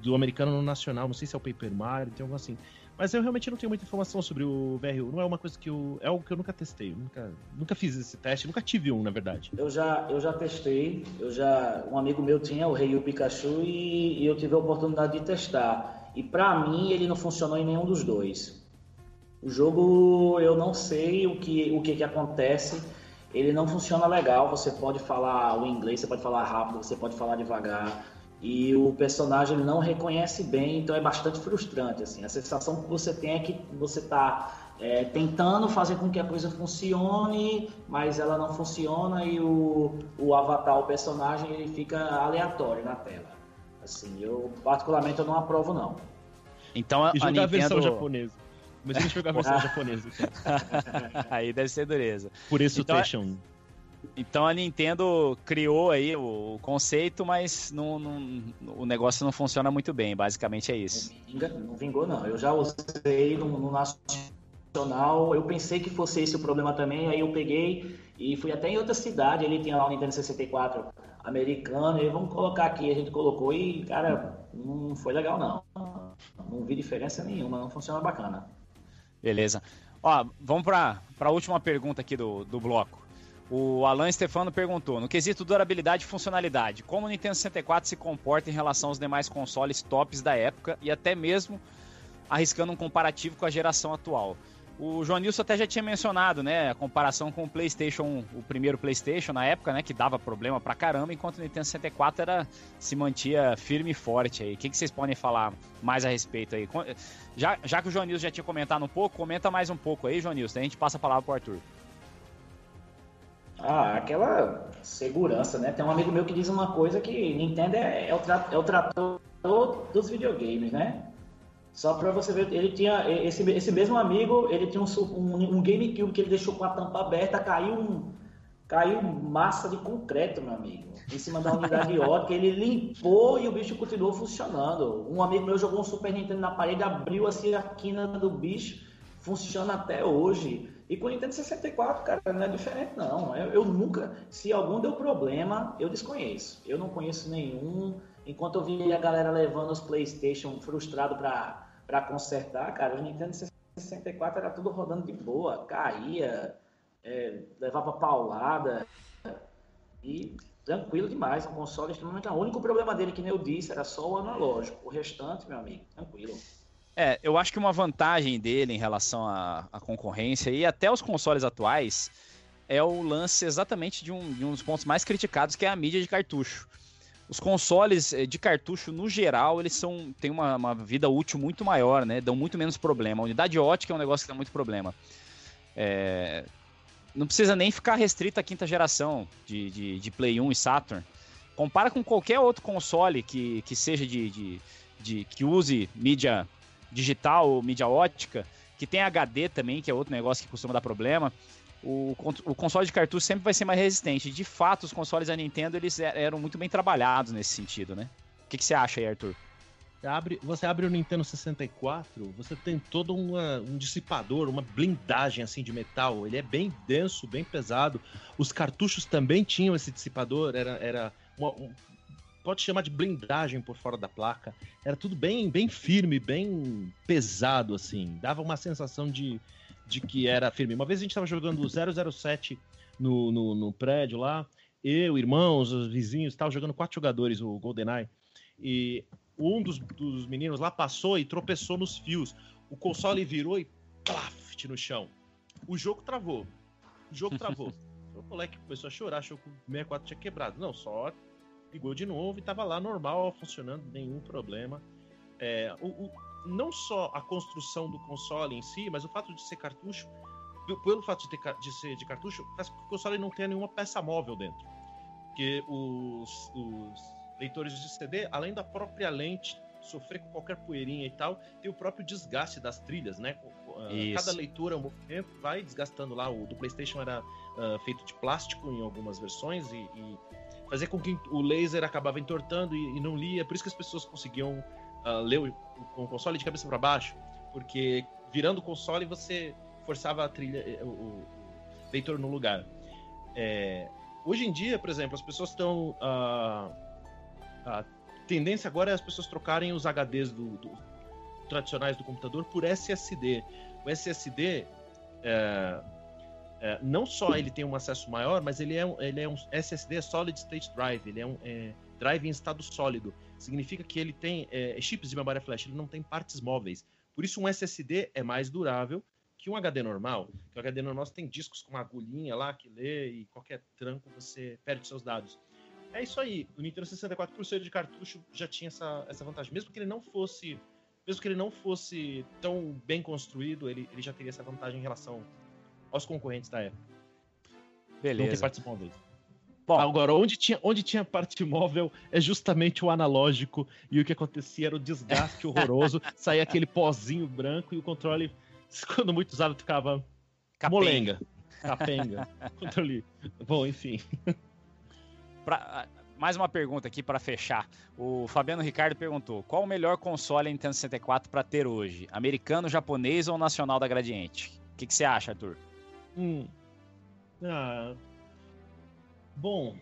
do americano no nacional. Não sei se é o Paper Mario, tem algo assim. Mas eu realmente não tenho muita informação sobre o VRU. Não é uma coisa que eu. É algo que eu nunca testei. eu Nunca, nunca fiz esse teste, nunca tive um, na verdade. Eu já, eu já testei, eu já, um amigo meu tinha o Rei Pikachu e, e eu tive a oportunidade de testar. E pra mim ele não funcionou em nenhum dos dois. O jogo eu não sei o que, o que, que acontece, ele não funciona legal. Você pode falar o inglês, você pode falar rápido, você pode falar devagar. E o personagem ele não reconhece bem, então é bastante frustrante. Assim. A sensação que você tem é que você está é, tentando fazer com que a coisa funcione, mas ela não funciona e o, o avatar, o personagem, ele fica aleatório na tela. Assim, eu particularmente eu não aprovo não. Então a, E a jogar a versão Nintendo... japonesa. Imagina jogar a versão japonesa. aí deve ser dureza. Por isso Então, o Tation. Então a Nintendo criou aí o, o conceito, mas não, não- o negócio não funciona muito bem. Basicamente é isso. Não vinga- não vingou não. Eu já usei no, no nacional, eu pensei que fosse esse o problema também, aí eu peguei e fui até em outra cidade, ele tinha lá o Nintendo 64 americano, e vamos colocar aqui, a gente colocou e, cara, não foi legal não. Não vi diferença nenhuma, não funciona bacana. Beleza. Ó, vamos para a última pergunta aqui do, do bloco. O Alan Stefano perguntou: no quesito durabilidade e funcionalidade, como o Nintendo 64 se comporta em relação aos demais consoles tops da época e até mesmo arriscando um comparativo com a geração atual? O João Nilson até já tinha mencionado, né, a comparação com o PlayStation, o primeiro PlayStation na época, né, que dava problema pra caramba, enquanto o Nintendo 64 era, se mantia firme e forte aí. O que, que vocês podem falar mais a respeito aí? Já, já que o João Nilson já tinha comentado um pouco, comenta mais um pouco aí, João Nilson, daí a gente passa a palavra pro Arthur. Ah, aquela segurança, né? Tem um amigo meu que diz uma coisa que Nintendo é, é o, tra- é o trator dos videogames, né? Só pra você ver, ele tinha esse, esse mesmo amigo, ele tinha um, um, um GameCube que ele deixou com a tampa aberta, caiu um, caiu massa de concreto, meu amigo, em cima da unidade ótica, ele limpou e o bicho continuou funcionando. Um amigo meu jogou um Super Nintendo na parede, abriu assim a quina do bicho, funciona até hoje. E com o Nintendo 64, cara, não é diferente não. Eu, eu nunca, se algum deu problema, eu desconheço. Eu não conheço nenhum. Enquanto eu vi a galera levando os PlayStation frustrado pra consertar, cara, o Nintendo 64 era tudo rodando de boa, caía, é, levava paulada e tranquilo demais. Um console extremamente. O único problema dele, que nem eu disse, era só o analógico. O restante, meu amigo, tranquilo. É, eu acho que uma vantagem dele em relação à, à concorrência e até os consoles atuais é o lance exatamente de um, de um dos pontos mais criticados, que é a mídia de cartucho. Os consoles eh, de cartucho, no geral, eles são têm uma, uma vida útil muito maior, né? Dão muito menos problema. A unidade ótica é um negócio que dá muito problema. É, Não precisa nem ficar restrito à quinta geração de, de, de Play 1 e Saturn. Compara com qualquer outro console que, que seja de, de, de- que use mídia digital ou mídia ótica, que tem HD também, que é outro negócio que costuma dar problema. O, o console de cartucho sempre vai ser mais resistente. De fato, os consoles da Nintendo eles er- eram muito bem trabalhados nesse sentido, né? O que, que você acha aí, Arthur? Abre, você abre o Nintendo 64, você tem todo uma- um dissipador, uma blindagem assim de metal. Ele é bem denso, bem pesado. Os cartuchos também tinham esse dissipador, era, era uma- um- pode chamar de blindagem por fora da placa. Era tudo bem, bem firme, bem pesado assim. Dava uma sensação de, de que era firme. Uma vez a gente estava jogando o 007 no, no, no prédio lá, eu, irmãos, os vizinhos, estavam jogando quatro jogadores o GoldenEye. E um dos, dos meninos lá passou e tropeçou nos fios. O console virou e plaf no chão. O jogo travou. O jogo travou. o moleque começou a chorar, achou que o 64 tinha quebrado. Não, só ligou de novo e tava lá normal, funcionando, nenhum problema. É, o, o- não só a construção do console em si, mas o fato de ser cartucho, pe- pelo fato de, ter, de ser de cartucho, faz com que o console não tenha nenhuma peça móvel dentro. Porque os, os leitores de CD, além da própria lente sofrer com qualquer poeirinha e tal, tem o próprio desgaste das trilhas, né? Ah, Isso. Cada leitura, movimento, vai desgastando lá. O do PlayStation era ah, feito de plástico em algumas versões e, e fazia com que o laser acabava entortando e, e não lia. Por isso que as pessoas conseguiam ah, ler o, o- console de cabeça para baixo, porque virando o console você forçava a trilha, eh, o, o leitor no lugar. É, hoje em dia, por exemplo, as pessoas estão. ah, a tendência agora é as pessoas trocarem os HDs do, do- tradicionais do computador por SSD. O SSD é, é, não só ele tem um acesso maior, mas ele é um, ele é um SSD Solid State Drive, ele é um é, drive em estado sólido. Significa que ele tem é, chips de memória flash, ele não tem partes móveis. Por isso um SSD é mais durável que um HD normal. Que o HD normal você tem discos com uma agulhinha lá que lê e qualquer tranco você perde seus dados. É isso aí. O Nintendo 64 por ser de cartucho já tinha essa, essa vantagem, mesmo que ele não fosse mesmo que ele não fosse tão bem construído, ele, ele já teria essa vantagem em relação aos concorrentes da época. Não tem Beleza. partes móveis. Bom. Agora, onde tinha, onde tinha parte móvel é justamente o analógico e o que acontecia era o desgaste horroroso, saía aquele pozinho branco e o controle, quando muito usado, ficava Capenga. molenga, capenga. controle. Bom, enfim. Pra- mais uma pergunta aqui para fechar. O Fabiano Ricardo perguntou: qual o melhor console Nintendo 64 para ter hoje? Americano, japonês ou nacional da Gradiente? O que, que você acha, Arthur? Hum. Ah, bom,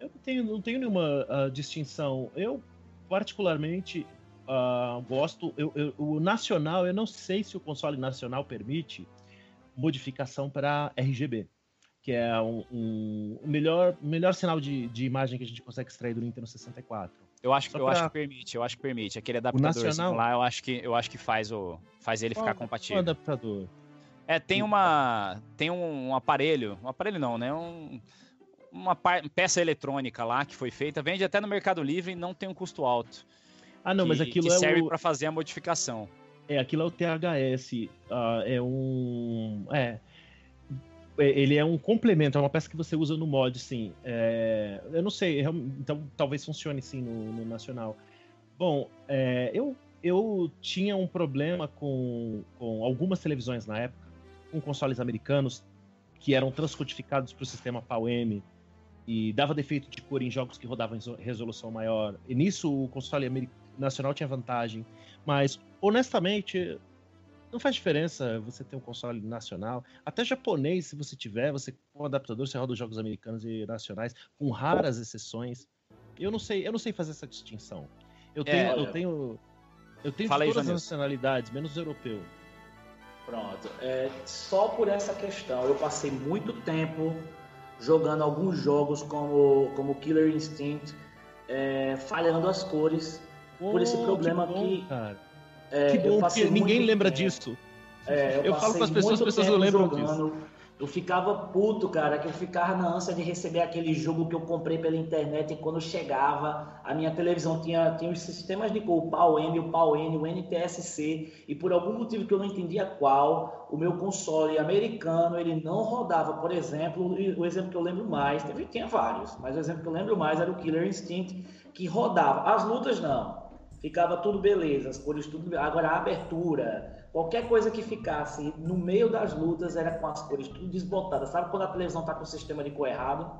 eu não tenho, não tenho nenhuma ah, distinção. Eu, particularmente, ah, gosto. eu- eu- o nacional, eu não sei se o console nacional permite modificação para RGB, que é um, um- o melhor, o melhor sinal de, de imagem que a gente consegue extrair do Nintendo 64. Eu acho, Só eu pra- acho que permite, eu acho que permite. Aquele adaptadorzinho nacional? lá, eu acho que, eu acho que faz, o, faz ele ficar compatível. qual adaptador. É, tem uma. Tem um aparelho. Um aparelho não, né? Um, uma peça eletrônica lá que foi feita. Vende até no Mercado Livre e não tem um custo alto. Ah, não, mas que- aquilo que é serve o... para fazer a modificação. É, aquilo é o THS. ah, é um. É. é, Ele é um complemento, é uma peça que você usa no mod, sim. É, eu não sei, então talvez funcione sim no, no nacional. Bom, é, eu, eu tinha um problema com, com algumas televisões na época, com consoles americanos que eram transcodificados para o sistema PAL-M e dava defeito de cor em jogos que rodavam em resolução maior. E nisso o console nacional tinha vantagem, mas honestamente não faz diferença você ter um console nacional, até japonês se você tiver, você com um adaptador você roda os jogos americanos e nacionais com raras exceções. Eu não sei, eu não sei fazer essa distinção. Eu tenho, eu tenho eu tenho aí, todas as nacionalidades, menos europeu. Pronto. É, só por essa questão, eu passei muito tempo jogando alguns jogos como, como Killer Instinct, é, falhando as cores. Por esse Oh, problema que, bom, que- cara. É, que eu bom, passei porque ninguém muito lembra tempo- disso. É, Eu falo passei com as pessoas, as pessoas não tempo lembram jogando. Eu ficava puto, cara, que eu ficava na ânsia de receber aquele jogo que eu comprei pela internet e quando chegava, a minha televisão tinha, tinha os sistemas de cor, o PAL-M, o PAL-N, o NTSC, e por algum motivo que eu não entendia qual, o meu console americano, ele não rodava, por exemplo, o exemplo que eu lembro mais, teve, tinha vários, mas o exemplo que eu lembro mais era o Killer Instinct, que rodava. As lutas não, ficava tudo beleza, as cores tudo Agora a abertura, Qualquer coisa que ficasse no meio das lutas era com as cores tudo desbotadas. Sabe quando a televisão tá com o sistema de cor errado?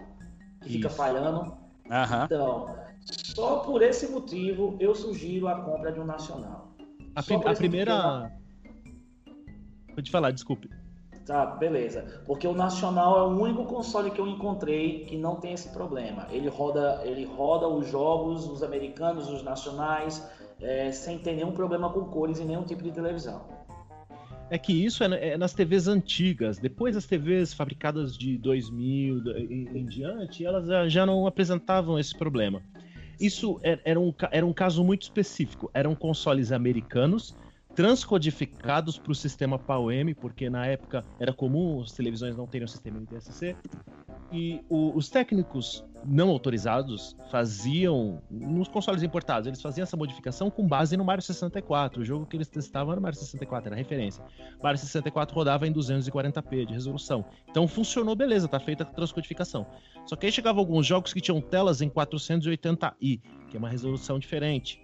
Que fica Isso. falhando? Aham. Então, só por esse motivo eu sugiro a compra de um nacional. A, prim- a primeira. Pode falar, desculpe. Tá, beleza. Porque o Nacional é o único console que eu encontrei que não tem esse problema. Ele roda, ele roda os jogos, os americanos, os nacionais, é, sem ter nenhum problema com cores e nenhum tipo de televisão. É que isso é, é nas TVs antigas. Depois as TVs fabricadas de 2000 em, em diante, elas já, não apresentavam esse problema. Isso era, era um, era um caso muito específico. Eram consoles americanos transcodificados para o sistema PAL-M, porque na época era comum as televisões não terem o sistema NTSC. E o- os técnicos não autorizados faziam, nos consoles importados, eles faziam essa modificação com base no Mario 64. O jogo que eles testavam era o Mario 64, era referência. O Mario 64 rodava em 240p de resolução. Então funcionou, beleza, tá feita a transcodificação. Só que aí chegavam alguns jogos que tinham telas em 480i, que é uma resolução diferente.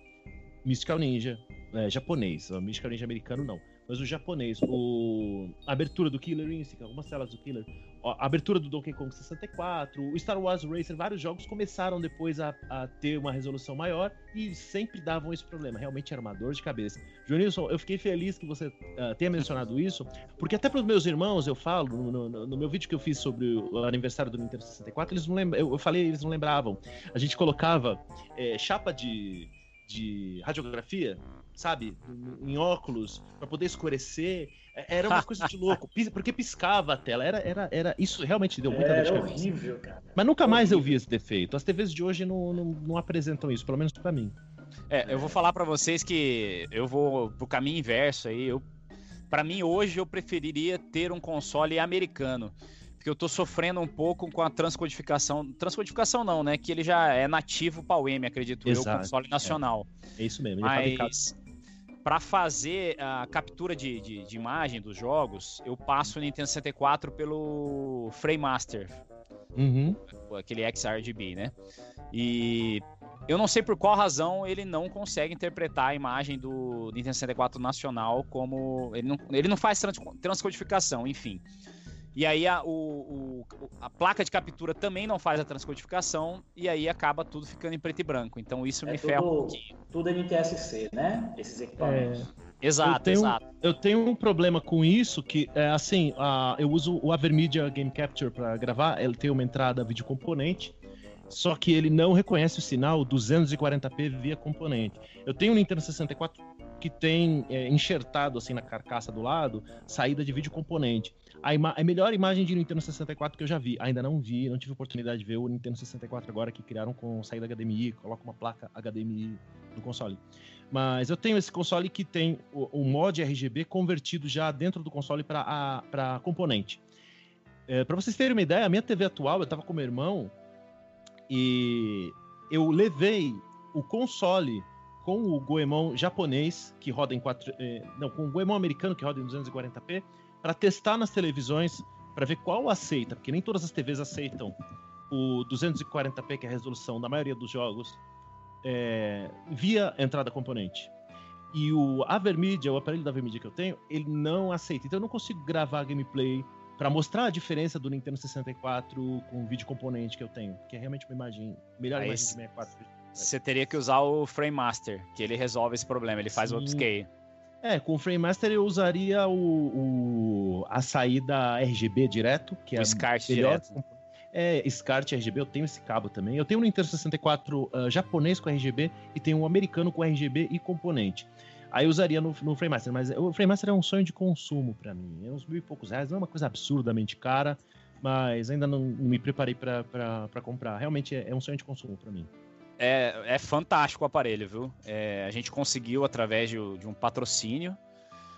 Mystical Ninja, é, japonês, o Mystical Ninja americano não. Mas o japonês, o... a abertura do Killer Instinct, algumas telas do Killer, a abertura do Donkey Kong 64, o Star Wars Racer, vários jogos começaram depois a, a ter uma resolução maior e sempre davam esse problema. Realmente era uma dor de cabeça. Joanilson, eu fiquei feliz que você ah, tenha mencionado isso, porque até para os meus irmãos eu falo, no, no- no meu vídeo que eu fiz sobre o aniversário do Nintendo 64, eles não lembram, eu, eu falei, eles não lembravam. A gente colocava eh, chapa de, de radiografia, sabe, em óculos, para poder escurecer. É- Era uma coisa de louco, porque piscava a tela. Era, era, era isso realmente deu muita dor de Era cabeça. horrível, cara. Mas nunca mais eu vi esse defeito. As TVs de hoje não, não, não apresentam isso, pelo menos pra mim. É, eu vou falar pra vocês que eu vou pro caminho inverso aí. Eu, para mim hoje eu preferiria ter um console americano, porque eu tô sofrendo um pouco com a transcodificação. Transcodificação não, né? Que ele já é nativo para o M, acredito eu, Exato, console nacional. É isso mesmo. Ele é. Mas para fazer a captura de, de, de imagem dos jogos, eu passo o Nintendo 64 pelo FrameMaster, Uhum. aquele XRGB, né? E eu não sei por qual razão ele não consegue interpretar a imagem do Nintendo 64 nacional como. Ele não, ele não faz trans- transcodificação, enfim. E aí a, o- o- a placa de captura também não faz a transcodificação, e aí acaba tudo ficando em preto e branco. Então isso É me ferra um tudo, pouquinho. tudo NTSC, né? Esses equipamentos. Exato, eu tenho, exato. Eu tenho um problema com isso, que é assim, a- eu uso o Avermedia Game Capture para gravar, ele tem uma entrada vídeo componente, só que ele não reconhece o sinal 240p via componente. Eu tenho um Nintendo 64 que tem é, enxertado assim na carcaça do lado, saída de vídeo componente. A, ima- a melhor imagem de Nintendo 64 que eu já vi, ainda não vi, não tive oportunidade de ver o Nintendo 64 agora que criaram com saída HDMI, coloca uma placa HDMI no console. Mas eu tenho esse console que tem o, o mod RGB convertido já dentro do console para componente. É, para vocês terem uma ideia, a minha TV atual, eu tava com meu irmão e eu levei o console com o Goemon japonês, que roda em 4. não, com o Goemon americano, que roda em 240p, para testar nas televisões, para ver qual aceita, porque nem todas as TVs aceitam o 240p, que é a resolução da maioria dos jogos, é, via entrada componente. E o Avermedia, o aparelho da Avermedia que eu tenho, ele não aceita. Então eu não consigo gravar gameplay para mostrar a diferença do Nintendo 64 com o vídeo componente que eu tenho, que é realmente uma imagem, melhor Aí imagem de s- 64. Você teria que usar o Frame Master, que ele resolve esse problema, ele faz o Sim. upscale. É, com o Frame Master eu usaria o, o- a saída RGB direto, que é O a SCART direto. É, SCART RGB, eu tenho esse cabo também. Eu tenho um Nintendo 64 ah, japonês com RGB e tenho um americano com RGB e componente. Aí eu usaria no, no Frame Master, mas o Frame Master é um sonho de consumo pra mim. É uns mil e poucos reais, não é uma coisa absurdamente cara, mas ainda não, não me preparei pra comprar. Realmente é, é um sonho de consumo pra mim. É, é fantástico o aparelho, viu? É, a gente conseguiu através de, de um patrocínio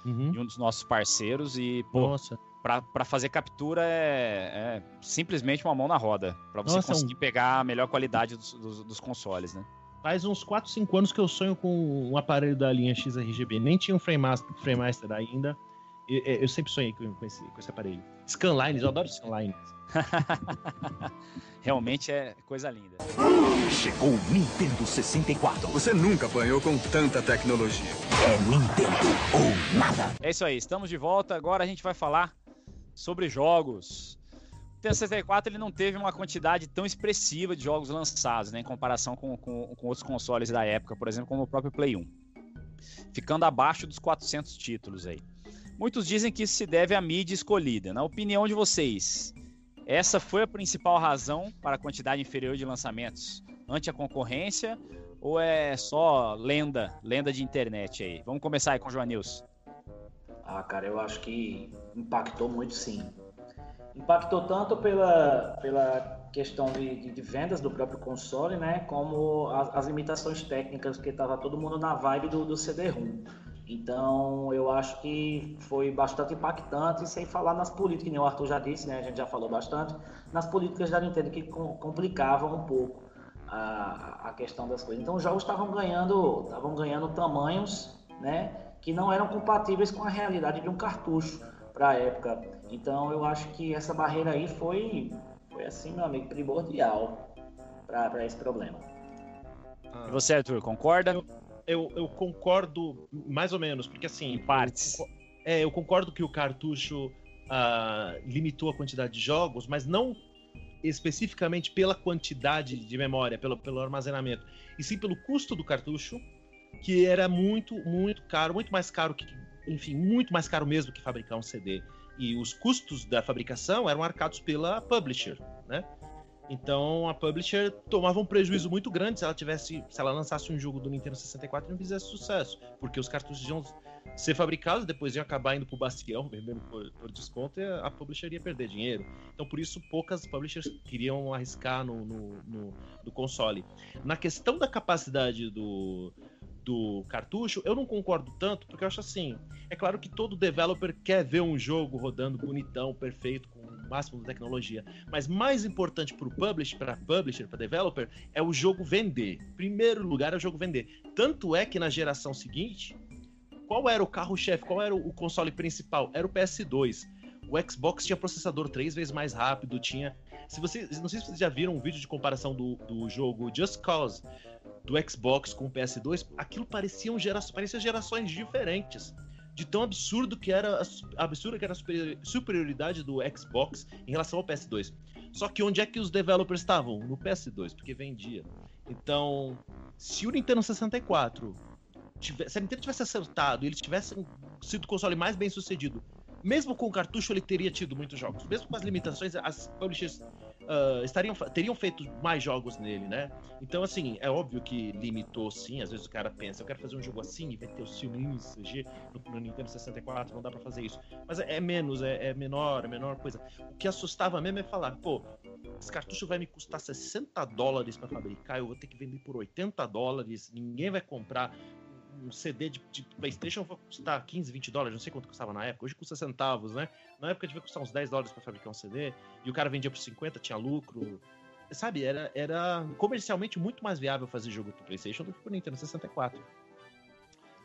Uhum. de um dos nossos parceiros e, pô, Nossa, pra, pra fazer captura é, é simplesmente uma mão na roda, pra você Nossa, conseguir pegar a melhor qualidade dos, dos- dos consoles, né? Faz uns 4, 5 anos que eu sonho com um aparelho da linha XRGB. Nem tinha um Frame Master, Frame Master ainda. Eu, eu sempre sonhei com, com, esse, com esse aparelho. Scanlines, eu adoro Scanlines. Realmente é coisa linda. Chegou o Nintendo 64. Você nunca apanhou com tanta tecnologia. É Nintendo ou nada. É isso aí, estamos de volta. Agora a gente vai falar sobre jogos. O Nintendo 64 ele não teve uma quantidade tão expressiva de jogos lançados, né, em comparação com, com, com outros consoles da época, por exemplo, como o próprio Play 1. Ficando abaixo dos 400 títulos aí. Muitos dizem que isso se deve à mídia escolhida. Na opinião de vocês, essa foi a principal razão para a quantidade inferior de lançamentos ante a concorrência ou é só lenda, lenda de internet aí? Vamos começar aí com o Joanils. Ah, cara, eu acho que impactou muito sim. Impactou tanto pela, pela questão de, de, de vendas do próprio console, né? Como as, as limitações técnicas, porque estava todo mundo na vibe do, do CD-ROM. Então, eu acho que foi bastante impactante, sem falar nas políticas, nem o Arthur já disse, né? A gente já falou bastante, nas políticas da Nintendo que complicavam um pouco a, a questão das coisas. Então, os jogos estavam ganhando, estavam ganhando tamanhos, né? Que não eram compatíveis com a realidade de um cartucho para a época. Então, eu acho que essa barreira aí foi, foi assim, meu amigo, primordial para esse problema. E você, Arthur, concorda? Eu eu, eu concordo mais ou menos, porque assim. Em partes. Eu, é, eu concordo que o cartucho uh, limitou a quantidade de jogos, mas não especificamente pela quantidade de memória, pelo, pelo armazenamento, e sim pelo custo do cartucho, que era muito, muito caro, muito mais caro que, enfim, muito mais caro mesmo que fabricar um CD. E os custos da fabricação eram arcados pela publisher, né? Então a publisher tomava um prejuízo muito grande se ela tivesse, se ela lançasse um jogo do Nintendo 64 e não fizesse sucesso, porque os cartuchos iam ser fabricados, depois iam acabar indo pro Bastião, vendendo por, por, desconto, e a publisher ia perder dinheiro. Então por isso poucas publishers queriam arriscar no, no, no, no console. Na questão da capacidade do, do cartucho, eu não concordo tanto, porque eu acho assim, é claro que todo developer quer ver um jogo rodando bonitão, perfeito, com máximo da tecnologia. Mas mais importante para o publisher, para publisher, para developer, é o jogo vender. Primeiro lugar é o jogo vender. Tanto é que na geração seguinte, qual era o carro-chefe? Qual era o console principal? Era o PS2. O Xbox tinha processador três vezes mais rápido, tinha. Se vocês, não sei se vocês já viram um vídeo de comparação do, do jogo Just Cause do Xbox com o PS2, aquilo pareciam gera, parecia gerações diferentes de tão absurdo que era a absurda que era a superioridade do Xbox em relação ao PS2. Só que onde é que os developers estavam? No PS2, porque vendia. Então, se o Nintendo 64 tivesse, se a Nintendo tivesse acertado sido o console mais bem sucedido, mesmo com o cartucho ele teria tido muitos jogos. Mesmo com as limitações, as publishers uh, estariam, teriam feito mais jogos nele, né? Então, assim, é óbvio que limitou sim. Às vezes o cara pensa, eu quero fazer um jogo assim e vai ter os filminhos CG no, no, Nintendo 64, não dá pra fazer isso. Mas é, é menos, é, é, menor, é menor coisa. O que assustava mesmo é falar, pô, esse cartucho vai me custar 60 dólares para fabricar, eu vou ter que vender por 80 dólares, ninguém vai comprar um CD de, de, PlayStation vai custar 15, 20 dólares, não sei quanto custava na época, hoje custa centavos, né? Na época devia custar uns 10 dólares para fabricar um CD, e o cara vendia por 50, tinha lucro. Sabe, era, era comercialmente muito mais viável fazer jogo pro PlayStation do que pro Nintendo 64.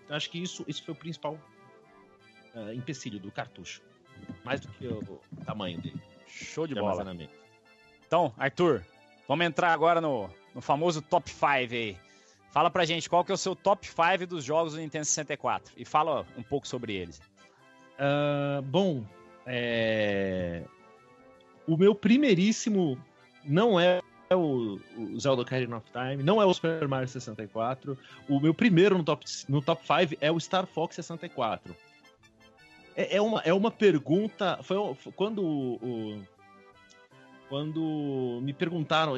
Então acho que isso, isso foi o principal uh, empecilho do cartucho. Mais do que o, tamanho dele. Show de, de bola. Então, Arthur, vamos entrar agora no, no famoso top 5 aí. Fala pra gente qual que é o seu top 5 dos jogos do Nintendo 64 e fala um pouco sobre eles. Uh, bom, é... o meu primeiríssimo não é o, Zelda Ocarina of Time, não é o Super Mario 64. O meu primeiro no top, no top 5 é o Star Fox 64. É, é, uma, é uma pergunta. Foi, foi quando o, quando me perguntaram,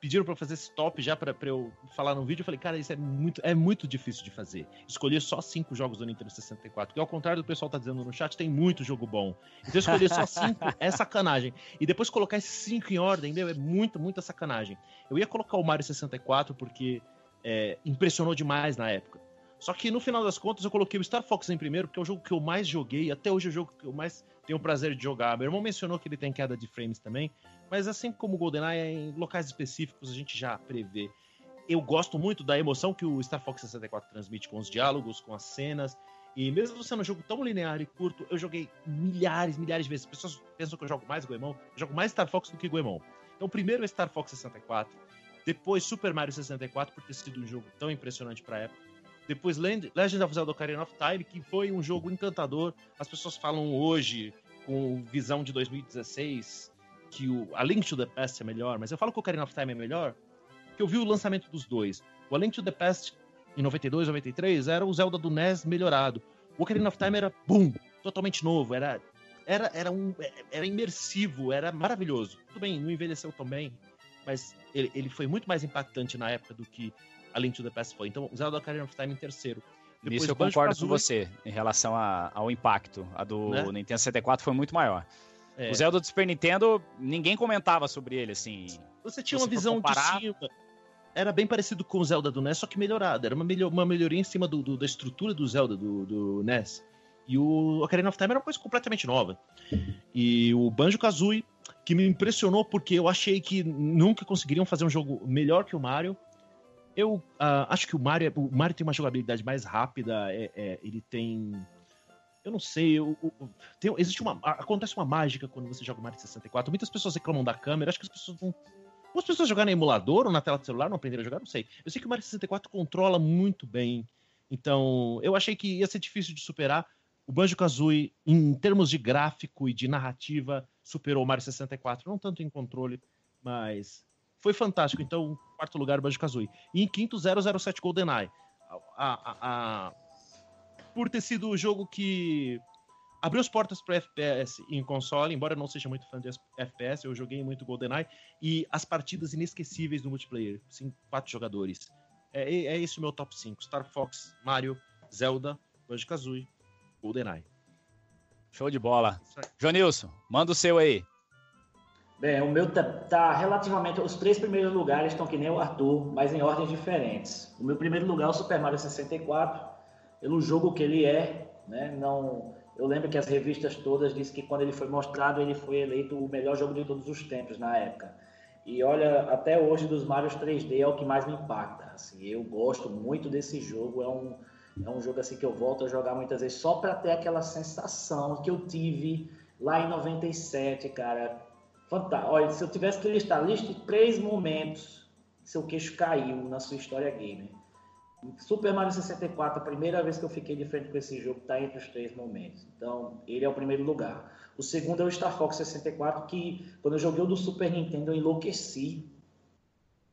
pediram para fazer esse top já para eu falar no vídeo. Eu falei, cara, isso é muito, é muito difícil de fazer. Escolher só cinco jogos do Nintendo 64. Porque ao contrário do pessoal tá dizendo no chat, tem muito jogo bom. Então escolher só cinco é sacanagem. E depois colocar esses cinco em ordem, meu, é muita, muita sacanagem. Eu ia colocar o Mario 64 porque é, impressionou demais na época. Só que no final das contas eu coloquei o Star Fox em primeiro, porque é o jogo que eu mais joguei, até hoje é o jogo que eu mais tenho o prazer de jogar. Meu irmão mencionou que ele tem queda de frames também, mas assim como o GoldenEye, em locais específicos a gente já prevê. Eu gosto muito da emoção que o Star Fox 64 transmite com os diálogos, com as cenas. E mesmo sendo um jogo tão linear e curto, eu joguei milhares, milhares de vezes. As pessoas pensam que eu jogo mais Goemon, eu jogo mais Star Fox do que Goemon. Então, primeiro é Star Fox 64, depois Super Mario 64, por ter sido um jogo tão impressionante pra época. Depois Legend of Zelda Ocarina of Time, que foi um jogo encantador. As pessoas falam hoje, com visão de 2016, que o A Link to the Past é melhor, mas eu falo que o Ocarina of Time é melhor, porque eu vi o lançamento dos dois. O A Link to the Past, em 92, 93, era o Zelda do NES melhorado. O Ocarina of Time era, boom, totalmente novo, era, era, era, um, era imersivo, era maravilhoso. Tudo bem, não envelheceu também, mas ele, ele foi muito mais impactante na época do que a Link to the Past foi. Então, Zelda Ocarina of Time em terceiro. Depois, Nisso eu concordo com você, em relação a, ao impacto. A do né? Nintendo 64 foi muito maior. É. O Zelda do Super Nintendo, ninguém comentava sobre ele, assim. Você tinha uma visão comparar... de cima. Era bem parecido com o Zelda do NES, só que melhorado. Era uma, melhor, uma melhoria em cima do, do, da estrutura do Zelda do, do NES. E o Ocarina of Time era uma coisa completamente nova. E o Banjo-Kazooie, que me impressionou porque eu achei que nunca conseguiriam fazer um jogo melhor que o Mario. Eu uh, acho que o Mario, é, o Mario tem uma jogabilidade mais rápida, é, é, ele tem. Eu não sei, eu, eu, tem, existe uma. Acontece uma mágica quando você joga Mario 64. Muitas pessoas reclamam da câmera, acho que as pessoas não. Algumas pessoas jogaram em emulador ou na tela do celular, não aprenderam a jogar, não sei. Eu sei que o Mario 64 controla muito bem. Então, eu achei que ia ser difícil de superar. O Banjo-Kazooie, em termos de gráfico e de narrativa, superou o Mario 64. Não tanto em controle, mas foi fantástico. Então, quarto lugar, Banjo-Kazooie. E em quinto, 007 GoldenEye. A, a, a, por ter sido o jogo que abriu as portas para FPS em console, embora eu não seja muito fã de FPS, eu joguei muito GoldenEye, e as partidas inesquecíveis do multiplayer, sim, quatro jogadores. É, é esse o meu top 5. Star Fox, Mario, Zelda, Banjo-Kazooie, GoldenEye. Show de bola. Jonilson, manda o seu aí. Bem, o meu tá, tá, relativamente. Os três primeiros lugares estão que nem o Arthur, mas em ordens diferentes. O meu primeiro lugar é o Super Mario 64, pelo jogo que ele é. Né? Não, eu lembro que as revistas todas dizem que quando ele foi mostrado, ele foi eleito o melhor jogo de todos os tempos na época. E olha, até hoje dos Marios 3D é o que mais me impacta. Assim, eu gosto muito desse jogo. É um, é um jogo assim que eu volto a jogar muitas vezes só para ter aquela sensação que eu tive lá em 97, cara Fantástico. Olha, se eu tivesse que listar, liste três momentos que seu queixo caiu na sua história gamer. Super Mario 64, a primeira vez que eu fiquei de frente com esse jogo, está entre os três momentos. Então, ele é o primeiro lugar. O segundo é o Star Fox 64, que quando eu joguei o do Super Nintendo, eu enlouqueci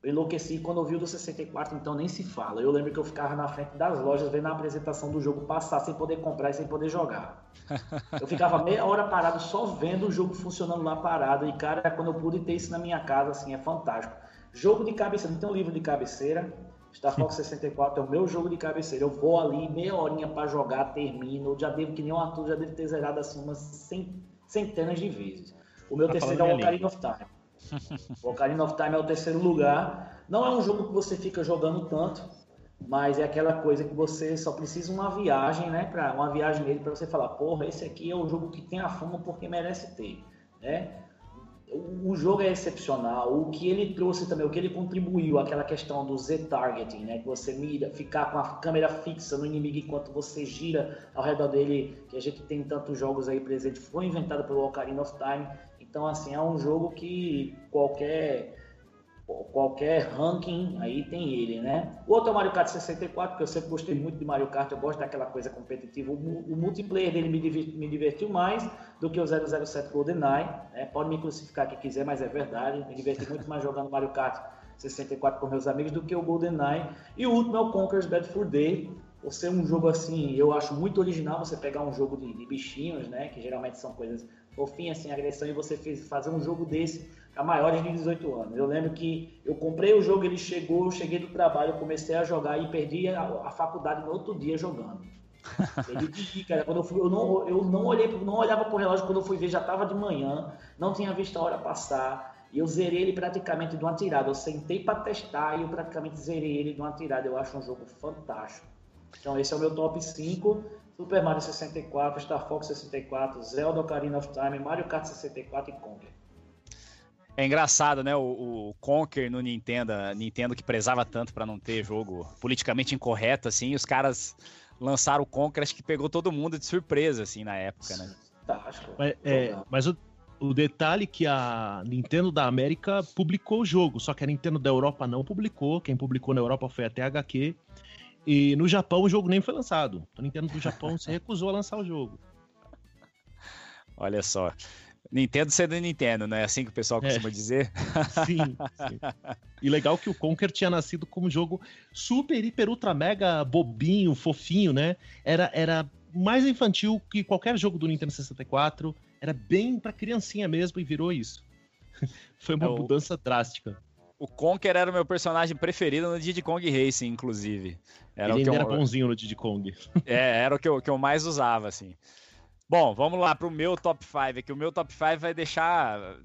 eu enlouqueci quando eu vi o do 64, então nem se fala. Eu lembro que eu ficava na frente das lojas vendo a apresentação do jogo passar sem poder comprar e sem poder jogar. Eu ficava meia hora parado só vendo o jogo funcionando lá parado. E, cara, quando eu pude ter isso na minha casa, assim, é fantástico. Jogo de cabeceira, não tem um livro de cabeceira. Star Fox 64 é o meu jogo de cabeceira. Eu vou ali, meia horinha para jogar, termino. Eu já devo, que nem o Arthur, já devo ter zerado assim umas centenas de vezes. O meu tá terceiro é o Ocarina of Time. O Ocarina of Time é o terceiro lugar. Não é um jogo que você fica jogando tanto, mas é aquela coisa que você só precisa uma viagem, né? Para uma viagem nele para você falar, porra, esse aqui é o jogo que tem a fama porque merece ter, né? O, jogo é excepcional. O que ele trouxe também, o que ele contribuiu, aquela questão do Z-targeting, né? Que você mira, ficar com a câmera fixa no inimigo enquanto você gira ao redor dele, que a gente tem tantos jogos aí presentes, foi inventado pelo Ocarina of Time. Então, assim, é um jogo que qualquer qualquer ranking aí tem ele, né? O outro é o Mario Kart 64, que eu sempre gostei muito de Mario Kart, eu gosto daquela coisa competitiva. O, o multiplayer dele me, divertiu, me divertiu mais do que o 007 GoldenEye, né? Pode me crucificar quem quiser, mas é verdade. Me diverti muito mais jogando Mario Kart 64 com meus amigos do que o GoldenEye. E o último é o Conker's Bad Fur Day, por ser um jogo assim, eu acho muito original você pegar um jogo de, de bichinhos, né? Que geralmente são coisas fofinhas, sem agressão, e você fez, fazer um jogo desse a maiores de 18 anos. Eu lembro que eu comprei o jogo, ele chegou, eu cheguei do trabalho, comecei a jogar e perdi a, a faculdade no outro dia jogando. De cara, quando eu, fui, eu não, eu não olhei, não olhava pro relógio quando eu fui ver, já estava de manhã, não tinha visto a hora passar. E eu zerei ele praticamente de uma tirada. Eu sentei para testar e eu praticamente zerei ele de uma tirada. Eu acho um jogo fantástico. Então esse é o meu top 5. Super Mario 64, Star Fox 64, Zelda Ocarina of Time, Mario Kart 64 e Conker. É engraçado, né? O, o Conker no Nintendo, Nintendo que prezava tanto para não ter jogo politicamente incorreto, assim, os caras lançaram o Conquer, acho que pegou todo mundo de surpresa, assim, na época, né? Fantástico. Mas, é, mas o, o detalhe é que a Nintendo da América publicou o jogo, só que a Nintendo da Europa não publicou. Quem publicou na Europa foi a THQ. E no Japão o jogo nem foi lançado. A Nintendo do Japão se recusou a lançar o jogo. Olha só. Nintendo sendo Nintendo, não é assim que o pessoal costuma é. dizer? Sim, sim. E legal que o Conker tinha nascido como jogo super, hiper, ultra, mega bobinho, fofinho, né? Era, era mais infantil que qualquer jogo do Nintendo 64. Era bem pra criancinha mesmo e virou isso. Foi uma é, mudança o... drástica. O Conker era o meu personagem preferido no Diddy Kong Racing, inclusive. Era Ele o que era eu... bonzinho no Diddy Kong. É, era o que eu, que eu mais usava, assim. Bom, vamos lá pro meu top 5 aqui. O meu top 5 vai deixar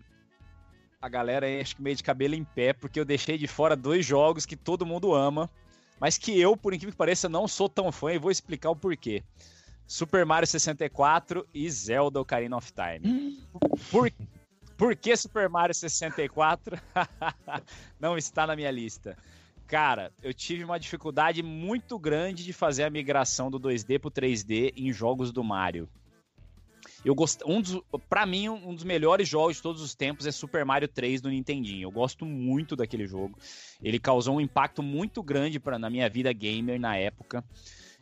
a galera aí, acho que meio de cabelo em pé, porque eu deixei de fora dois jogos que todo mundo ama, mas que eu, por incrível que pareça, não sou tão fã e vou explicar o porquê. Super Mario 64 e Zelda Ocarina of Time. Por, por que Super Mario 64 não está na minha lista? Cara, eu tive uma dificuldade muito grande de fazer a migração do 2D pro 3D em jogos do Mario. Eu gosto, um dos, pra mim, um dos melhores jogos de todos os tempos é Super Mario 3 do Nintendinho. Eu gosto muito daquele jogo. Ele causou um impacto muito grande pra, na minha vida gamer na época.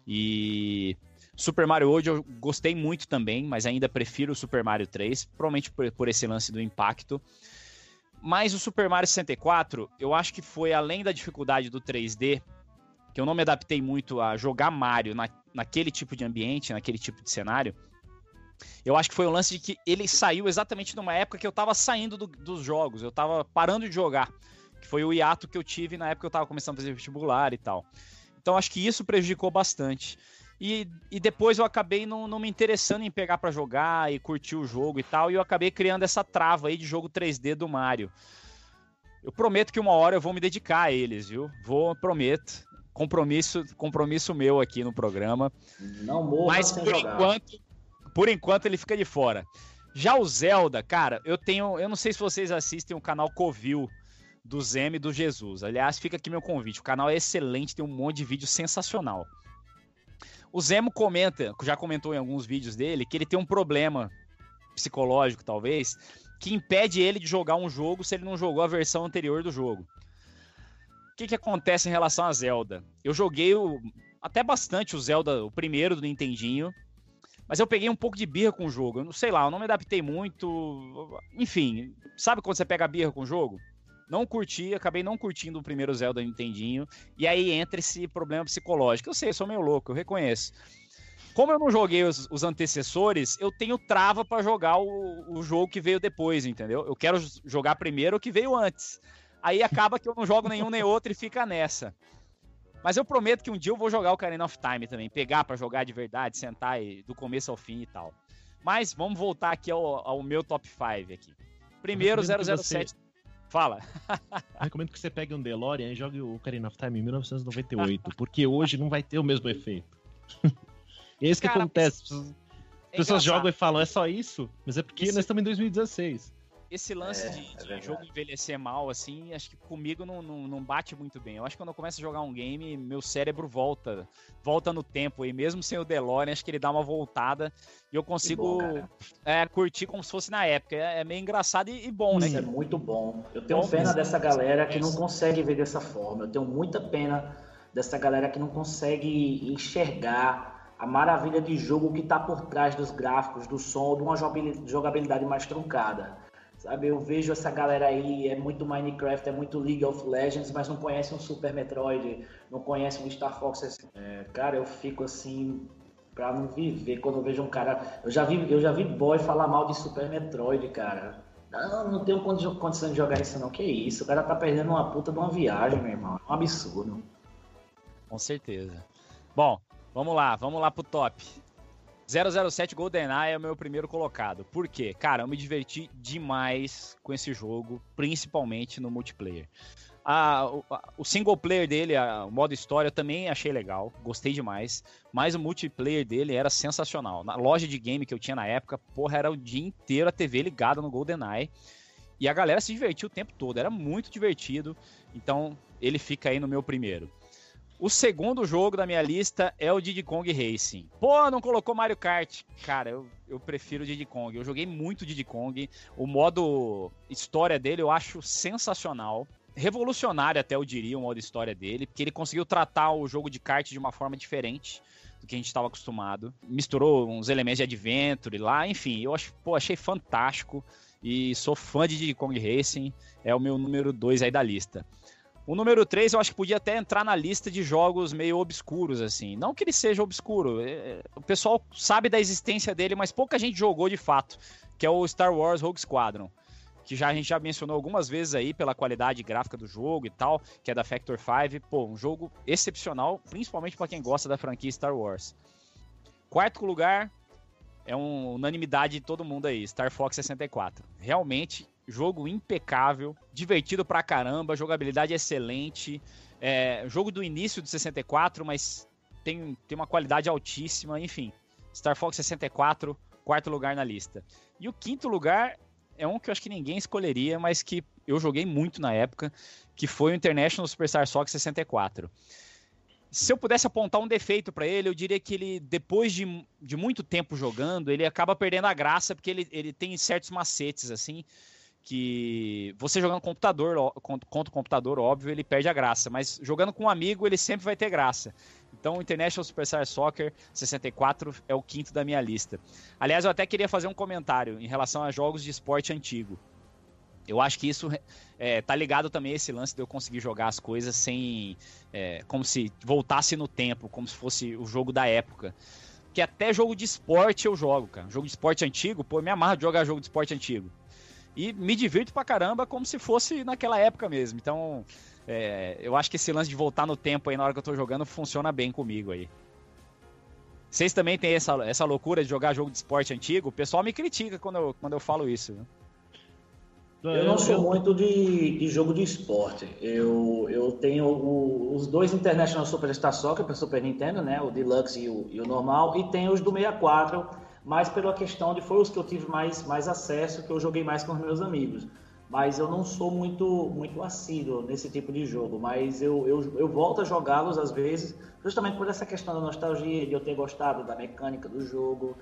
E Super Mario World eu gostei muito também, mas ainda prefiro o Super Mario 3, provavelmente por, por esse lance do impacto. Mas o Super Mario 64, eu acho que foi além da dificuldade do 3D, que eu não me adaptei muito a jogar Mario na, naquele tipo de ambiente, naquele tipo de cenário eu acho que foi o lance de que ele saiu exatamente numa época que eu tava saindo do, dos jogos, eu tava parando de jogar. Que foi o hiato que eu tive na época que eu tava começando a fazer vestibular e tal. Então acho que isso prejudicou bastante. E, e depois eu acabei não, não me interessando em pegar para jogar e curtir o jogo e tal, e eu acabei criando essa trava aí de jogo 3D do Mario. Eu prometo que uma hora eu vou me dedicar a eles, viu? Vou, prometo. Compromisso, compromisso meu aqui no programa. Não morra Mas por jogar. enquanto, por enquanto ele fica de fora. Já o Zelda, cara, eu tenho. Eu não sei se vocês assistem o canal Covil do Zeme do Jesus. Aliás, fica aqui meu convite. O canal é excelente, tem um monte de vídeo sensacional. O Zemo comenta, já comentou em alguns vídeos dele, que ele tem um problema psicológico, talvez, que impede ele de jogar um jogo se ele não jogou a versão anterior do jogo. O que, que acontece em relação a Zelda? Eu joguei o, até bastante o Zelda, o primeiro do Nintendinho, mas eu peguei um pouco de birra com o jogo. Eu não sei lá, eu não me adaptei muito. Enfim, sabe quando você pega birra com o jogo? Não curti, acabei não curtindo o primeiro Zelda Nintendinho. E aí entra esse problema psicológico. Eu sei, eu sou meio louco, eu reconheço. Como eu não joguei os, os antecessores, eu tenho trava para jogar o, o jogo que veio depois, entendeu? Eu quero jogar primeiro o que veio antes. Aí acaba que eu não jogo nenhum nem outro e fica nessa. Mas eu prometo que um dia eu vou jogar o Ocarina of Time também, pegar para jogar de verdade, sentar e, do começo ao fim e tal. Mas vamos voltar aqui ao, ao meu top 5 aqui. Primeiro 007. Você... Fala. Eu recomendo que você pegue um DeLorean e jogue o Ocarina of Time em 1998, porque hoje não vai ter o mesmo efeito. e é isso Cara, que acontece. As é pessoas jogam e falam, é só isso? Mas é porque isso... nós estamos em 2016 esse lance é, de, de é jogo envelhecer mal, assim, acho que comigo não, não, não, bate muito bem. Eu acho que quando eu começo a jogar um game, meu cérebro volta, volta no tempo. E mesmo sem o DeLorean, acho que ele dá uma voltada e eu consigo bom, é, curtir como se fosse na época. É, é meio engraçado e, e bom, Isso né? Isso é muito bom. Eu tenho bom, pena dessa galera que não consegue ver dessa forma. Eu tenho muita pena dessa galera que não consegue enxergar a maravilha de jogo que está por trás dos gráficos, do som, de uma jogabilidade mais truncada. Sabe, eu vejo essa galera aí, é muito Minecraft, é muito League of Legends, mas não conhece um Super Metroid, não conhece um Star Fox. É, cara, eu fico assim, pra não viver quando eu vejo um cara. Eu já vi, eu já vi boy falar mal de Super Metroid, cara. Não, não tenho condição de jogar isso não. Que isso, o cara tá perdendo uma puta de uma viagem, meu irmão. É um absurdo. Com certeza. Bom, vamos lá, vamos lá pro top. 007 GoldenEye é o meu primeiro colocado. Por quê? Cara, eu me diverti demais com esse jogo, principalmente no multiplayer. o, o, single player dele, o modo história, eu também achei legal, gostei demais. Mas o multiplayer dele era sensacional. Na loja de game que eu tinha na época, porra, era o dia inteiro a TV ligada no GoldenEye. E a galera se divertiu o tempo todo, era muito divertido. Então, ele fica aí no meu primeiro. O segundo jogo da minha lista é o Diddy Kong Racing. Pô, não colocou Mario Kart. Cara, eu, eu prefiro Diddy Kong. Eu joguei muito Diddy Kong. O modo história dele eu acho sensacional. Revolucionário até eu diria o modo história dele, porque ele conseguiu tratar o jogo de kart de uma forma diferente do que a gente estava acostumado. Misturou uns elementos de adventure lá, enfim, eu acho, pô, achei fantástico e sou fã de Diddy Kong Racing, é o meu número 2 aí da lista. O número 3 eu acho que podia até entrar na lista de jogos meio obscuros, assim. Não que ele seja obscuro, é, o pessoal sabe da existência dele, mas pouca gente jogou de fato, que é o Star Wars Rogue Squadron. Que já, a gente já mencionou algumas vezes aí pela qualidade gráfica do jogo e tal, que é da Factor 5. Pô, um jogo excepcional, principalmente para quem gosta da franquia Star Wars. Quarto lugar, é uma unanimidade de todo mundo aí, Star Fox 64. Realmente Jogo impecável, divertido pra caramba, jogabilidade excelente. É, jogo do início do 64, mas tem, tem uma qualidade altíssima. Enfim, Star Fox 64, quarto lugar na lista. E o quinto lugar é um que eu acho que ninguém escolheria, mas que eu joguei muito na época, que foi o International Superstar Soccer 64. Se eu pudesse apontar um defeito para ele, eu diria que ele, depois de, de muito tempo jogando, ele acaba perdendo a graça, porque ele, ele tem certos macetes, assim, que você jogando computador contra o computador, óbvio, ele perde a graça, mas jogando com um amigo ele sempre vai ter graça. Então, o International Superstar Soccer 64 é o quinto da minha lista. Aliás, eu até queria fazer um comentário em relação a jogos de esporte antigo. Eu acho que isso é, tá ligado também a esse lance de eu conseguir jogar as coisas sem. É, como se voltasse no tempo, como se fosse o jogo da época. Que até jogo de esporte eu jogo, cara. Jogo de esporte antigo, pô, eu me amarro de jogar jogo de esporte antigo e me divirto pra caramba como se fosse naquela época mesmo. Então, é, eu acho que esse lance de voltar no tempo aí na hora que eu tô jogando funciona bem comigo aí. Vocês também têm essa, essa loucura de jogar jogo de esporte antigo? O pessoal me critica quando eu, quando eu falo isso. Eu não sou muito de, de jogo de esporte. Eu, eu tenho o, os dois International Superstar Soccer para Super Nintendo, né? O Deluxe e o, e o normal, e tem os do 64 mas pela questão de foi os que eu tive mais, mais acesso, que eu joguei mais com os meus amigos. Mas eu não sou muito muito assíduo nesse tipo de jogo, mas eu, eu, eu volto a jogá-los às vezes, justamente por essa questão da nostalgia, de eu ter gostado da mecânica do jogo,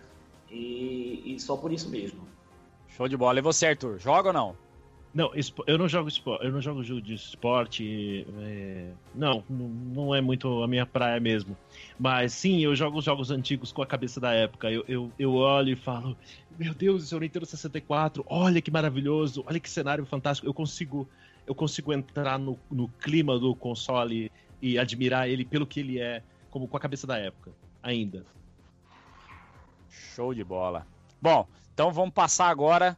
e, e só por isso mesmo. Show de bola. E você, Arthur, joga ou não? Não, eu não jogo esporte, eu não jogo jogo de esporte. É... Não, não é muito a minha praia mesmo. Mas sim, eu jogo jogos antigos com a cabeça da época. Eu, eu, eu olho e falo, meu Deus, isso é o Nintendo 64, olha que maravilhoso, olha que cenário fantástico. Eu consigo, eu consigo entrar no, no clima do console e admirar ele pelo que ele é, como com a cabeça da época, ainda. Show de bola. Bom, então vamos passar agora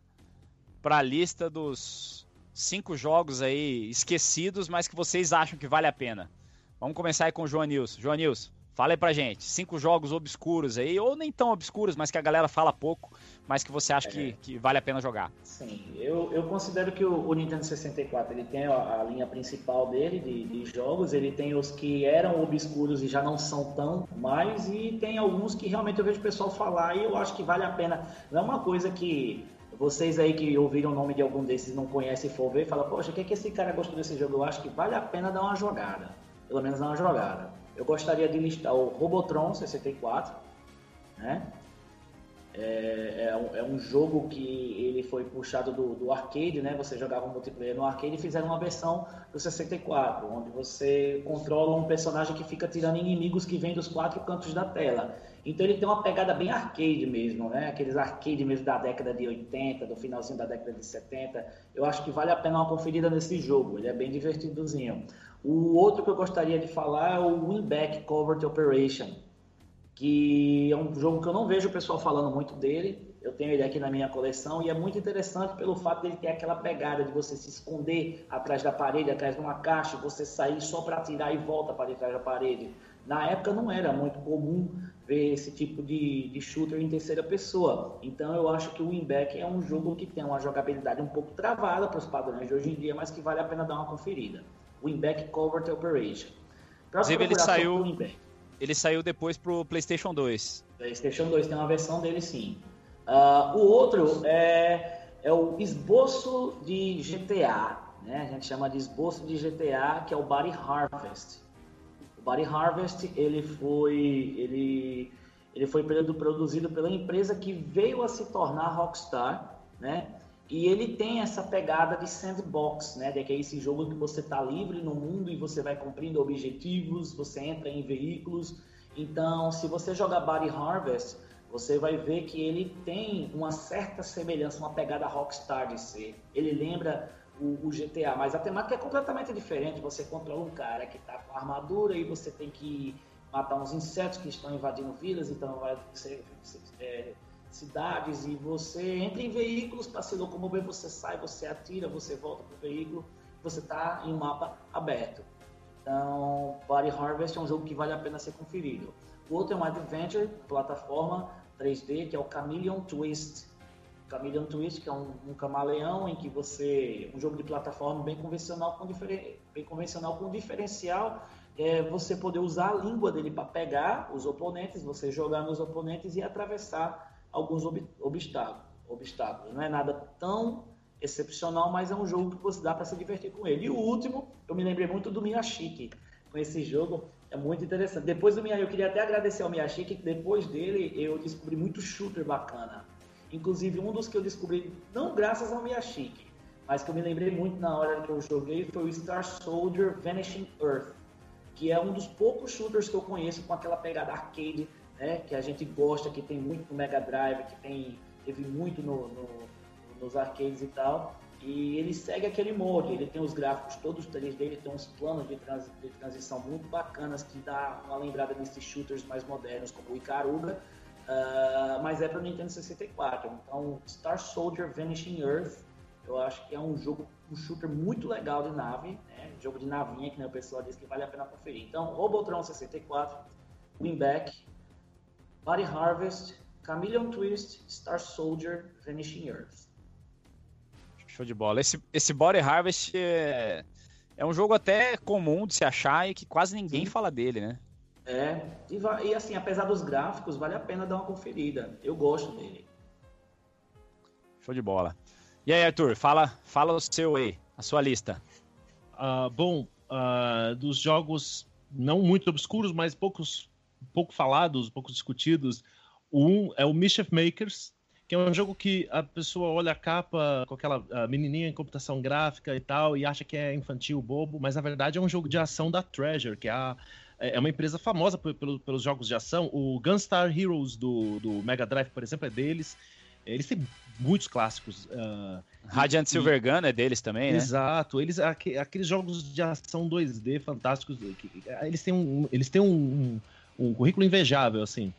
para a lista dos cinco jogos aí esquecidos, mas que vocês acham que vale a pena. Vamos começar aí com o João Nilson. João Nilson, fala aí pra gente. Cinco jogos obscuros aí, ou nem tão obscuros, mas que a galera fala pouco, mas que você acha é. que, que vale a pena jogar. Sim, eu, eu considero que o, o Nintendo 64 ele tem a, a linha principal dele de, de, jogos, ele tem os que eram obscuros e já não são tão mais, e tem alguns que realmente eu vejo o pessoal falar e eu acho que vale a pena. Não é uma coisa que vocês aí que ouviram o nome de algum desses não conhecem e for ver, fala, poxa, o que, é que esse cara gostou desse jogo? Eu acho que vale a pena dar uma jogada. Pelo menos dar uma jogada. Eu gostaria de listar o Robotron 64, né? É, é, um, é, um, jogo que ele foi puxado do, do, arcade, né? Você jogava multiplayer no arcade e fizeram uma versão do 64, onde você controla um personagem que fica tirando inimigos que vêm dos quatro cantos da tela. Então ele tem uma pegada bem arcade mesmo, né? Aqueles arcade mesmo da década de 80, do finalzinho da década de 70. Eu acho que vale a pena uma conferida nesse jogo, ele é bem divertidozinho. O outro que eu gostaria de falar é o Winback Covert Operation, que é um jogo que eu não vejo o pessoal falando muito dele. Eu tenho ele aqui na minha coleção e é muito interessante pelo fato dele ter aquela pegada de você se esconder atrás da parede, atrás de uma caixa, você sair só para atirar e volta para trás da parede. Na época não era muito comum ver esse tipo de, de shooter em terceira pessoa. Então eu acho que o Winback é um jogo que tem uma jogabilidade um pouco travada para os padrões de hoje em dia, mas que vale a pena dar uma conferida. Winback Covert Operation. Inclusive ele saiu ele saiu depois pro PlayStation 2. PlayStation 2 tem uma versão dele sim. Uh, o outro é, é o esboço de GTA, né? A gente chama de esboço de GTA, que é o Body Harvest. O Body Harvest ele foi ele ele foi produzido pela empresa que veio a se tornar Rockstar, né? E ele tem essa pegada de sandbox, né? De que é esse jogo que você está livre no mundo e você vai cumprindo objetivos, você entra em veículos. Então, se você jogar Body Harvest, você vai ver que ele tem uma certa semelhança, uma pegada Rockstar de ser. Ele lembra o, o, GTA, mas a temática é completamente diferente. Você controla um cara que está com armadura e você tem que matar uns insetos que estão invadindo vilas, então vai ser é, cidades e você entra em veículos para se locomover, você sai, você atira, você volta para o veículo, você está em um mapa aberto. Então, Body Harvest é um jogo que vale a pena ser conferido. O outro é um Adventure, plataforma 3D, que é o Chameleon Twist. Chameleon Twist, que é um, um camaleão em que você. um jogo de plataforma bem convencional com, diferen, bem convencional com diferencial é você poder usar a língua dele para pegar os oponentes, você jogar nos oponentes e atravessar alguns ob obstáculos, obstáculos. Não é nada tão excepcional, mas é um jogo que você dá para se divertir com ele. E o último, eu me lembrei muito do Miyashiki com esse jogo, é muito interessante. Depois do Miyashiki, eu queria até agradecer ao Miyashiki, que depois dele eu descobri muito shooter bacana. Inclusive, um dos que eu descobri, não graças ao Miyashiki, mas que eu me lembrei muito na hora que eu joguei, foi o Star Soldier Vanishing Earth, que é um dos poucos shooters que eu conheço com aquela pegada arcade né, que a gente gosta, que tem muito no Mega Drive, que tem, teve muito no, no, nos arcades e tal. E ele segue aquele molde, ele tem os gráficos todos 3D, ele tem uns planos de, trans, de transição muito bacanas que dá uma lembrada desses shooters mais modernos, como o Ikaruga, uh, mas é para o Nintendo 64. Então, Star Soldier Vanishing Earth, eu acho que é um jogo, um shooter muito legal de nave, né? jogo de navinha, que né, o pessoal diz que vale a pena conferir. Então, Robotron 64, Winback, Body Harvest, Chameleon Twist, Star Soldier, Vanishing Earth. Show de bola. Esse, esse Body Harvest é, é um jogo até comum de se achar e que quase ninguém Sim. fala dele, né? É, e, e, assim, apesar dos gráficos, vale a pena dar uma conferida. Eu gosto dele. Show de bola. E aí, Arthur, fala, fala o seu aí, a sua lista. Uh, bom, uh, dos jogos não muito obscuros, mas poucos pouco falados, pouco discutidos. Um é o Mischief Makers, que é um jogo que a pessoa olha a capa com aquela menininha em computação gráfica e tal e acha que é infantil, bobo, mas na verdade é um jogo de ação da Treasure, que é, a, é uma empresa famosa pelos jogos de ação. O Gunstar Heroes do, do Mega Drive, por exemplo, é deles. Eles têm muitos clássicos. Uh, Radiant e, Silver Gun é deles também, né? Exato. Eles, aqueles jogos de ação 2D fantásticos, eles têm um, eles têm um, um currículo invejável, assim.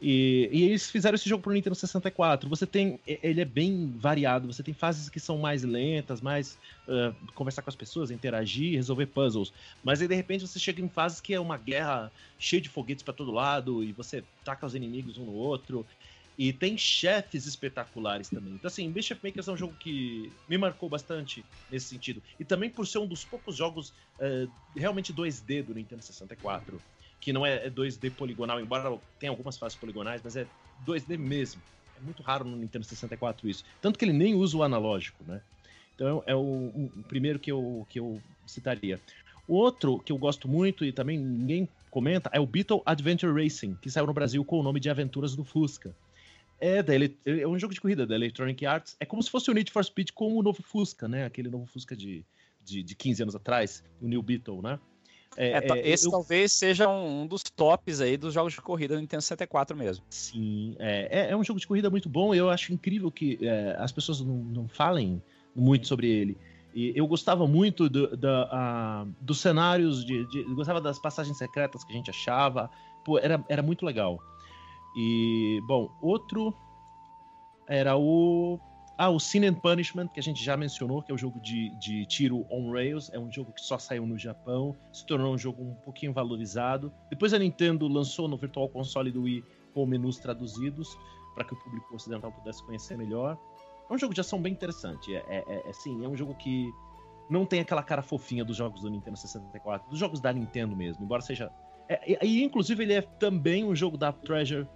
E, e, eles fizeram esse jogo pro Nintendo 64. Você tem. Ele é bem variado. Você tem fases que são mais lentas, mais uh, conversar com as pessoas, interagir, resolver puzzles. Mas aí de repente você chega em fases que é uma guerra cheia de foguetes para todo lado e você taca os inimigos um no outro. E tem chefes espetaculares também. Então, assim, Bishop Makers é um jogo que me marcou bastante nesse sentido. E também por ser um dos poucos jogos uh, realmente 2D do Nintendo 64 que não é 2D é poligonal, embora tenha algumas fases poligonais, mas é 2D mesmo. É muito raro no Nintendo 64 isso. Tanto que ele nem usa o analógico, né? Então é o, o primeiro que eu, que eu citaria. O outro que eu gosto muito e também ninguém comenta é o Beetle Adventure Racing, que saiu no Brasil com o nome de Aventuras do Fusca. É, da ele... é um jogo de corrida da Electronic Arts. É como se fosse o Need for Speed com o novo Fusca, né? Aquele novo Fusca de, de, de 15 anos atrás, o New Beetle, né? É, é, é, esse eu... talvez seja um dos tops aí dos jogos de corrida do Nintendo 64 mesmo. Sim, é, é, é um jogo de corrida muito bom. Eu acho incrível que é, as pessoas não, não falem muito sobre ele. E eu gostava muito do, da, dos cenários, de, de, gostava das passagens secretas que a gente achava. Pô, era, era muito legal. E, bom, outro era o ah, o Sin and Punishment, que a gente já mencionou, que é o um jogo de, de tiro on rails, é um jogo que só saiu no Japão, se tornou um jogo um pouquinho valorizado. Depois a Nintendo lançou no Virtual Console do Wii com menus traduzidos, para que o público ocidental pudesse conhecer melhor. É um jogo de ação bem interessante. É, é, é, é, sim, é um jogo que não tem aquela cara fofinha dos jogos do Nintendo 64, dos jogos da Nintendo mesmo, embora seja. É, e inclusive ele é também um jogo da Treasure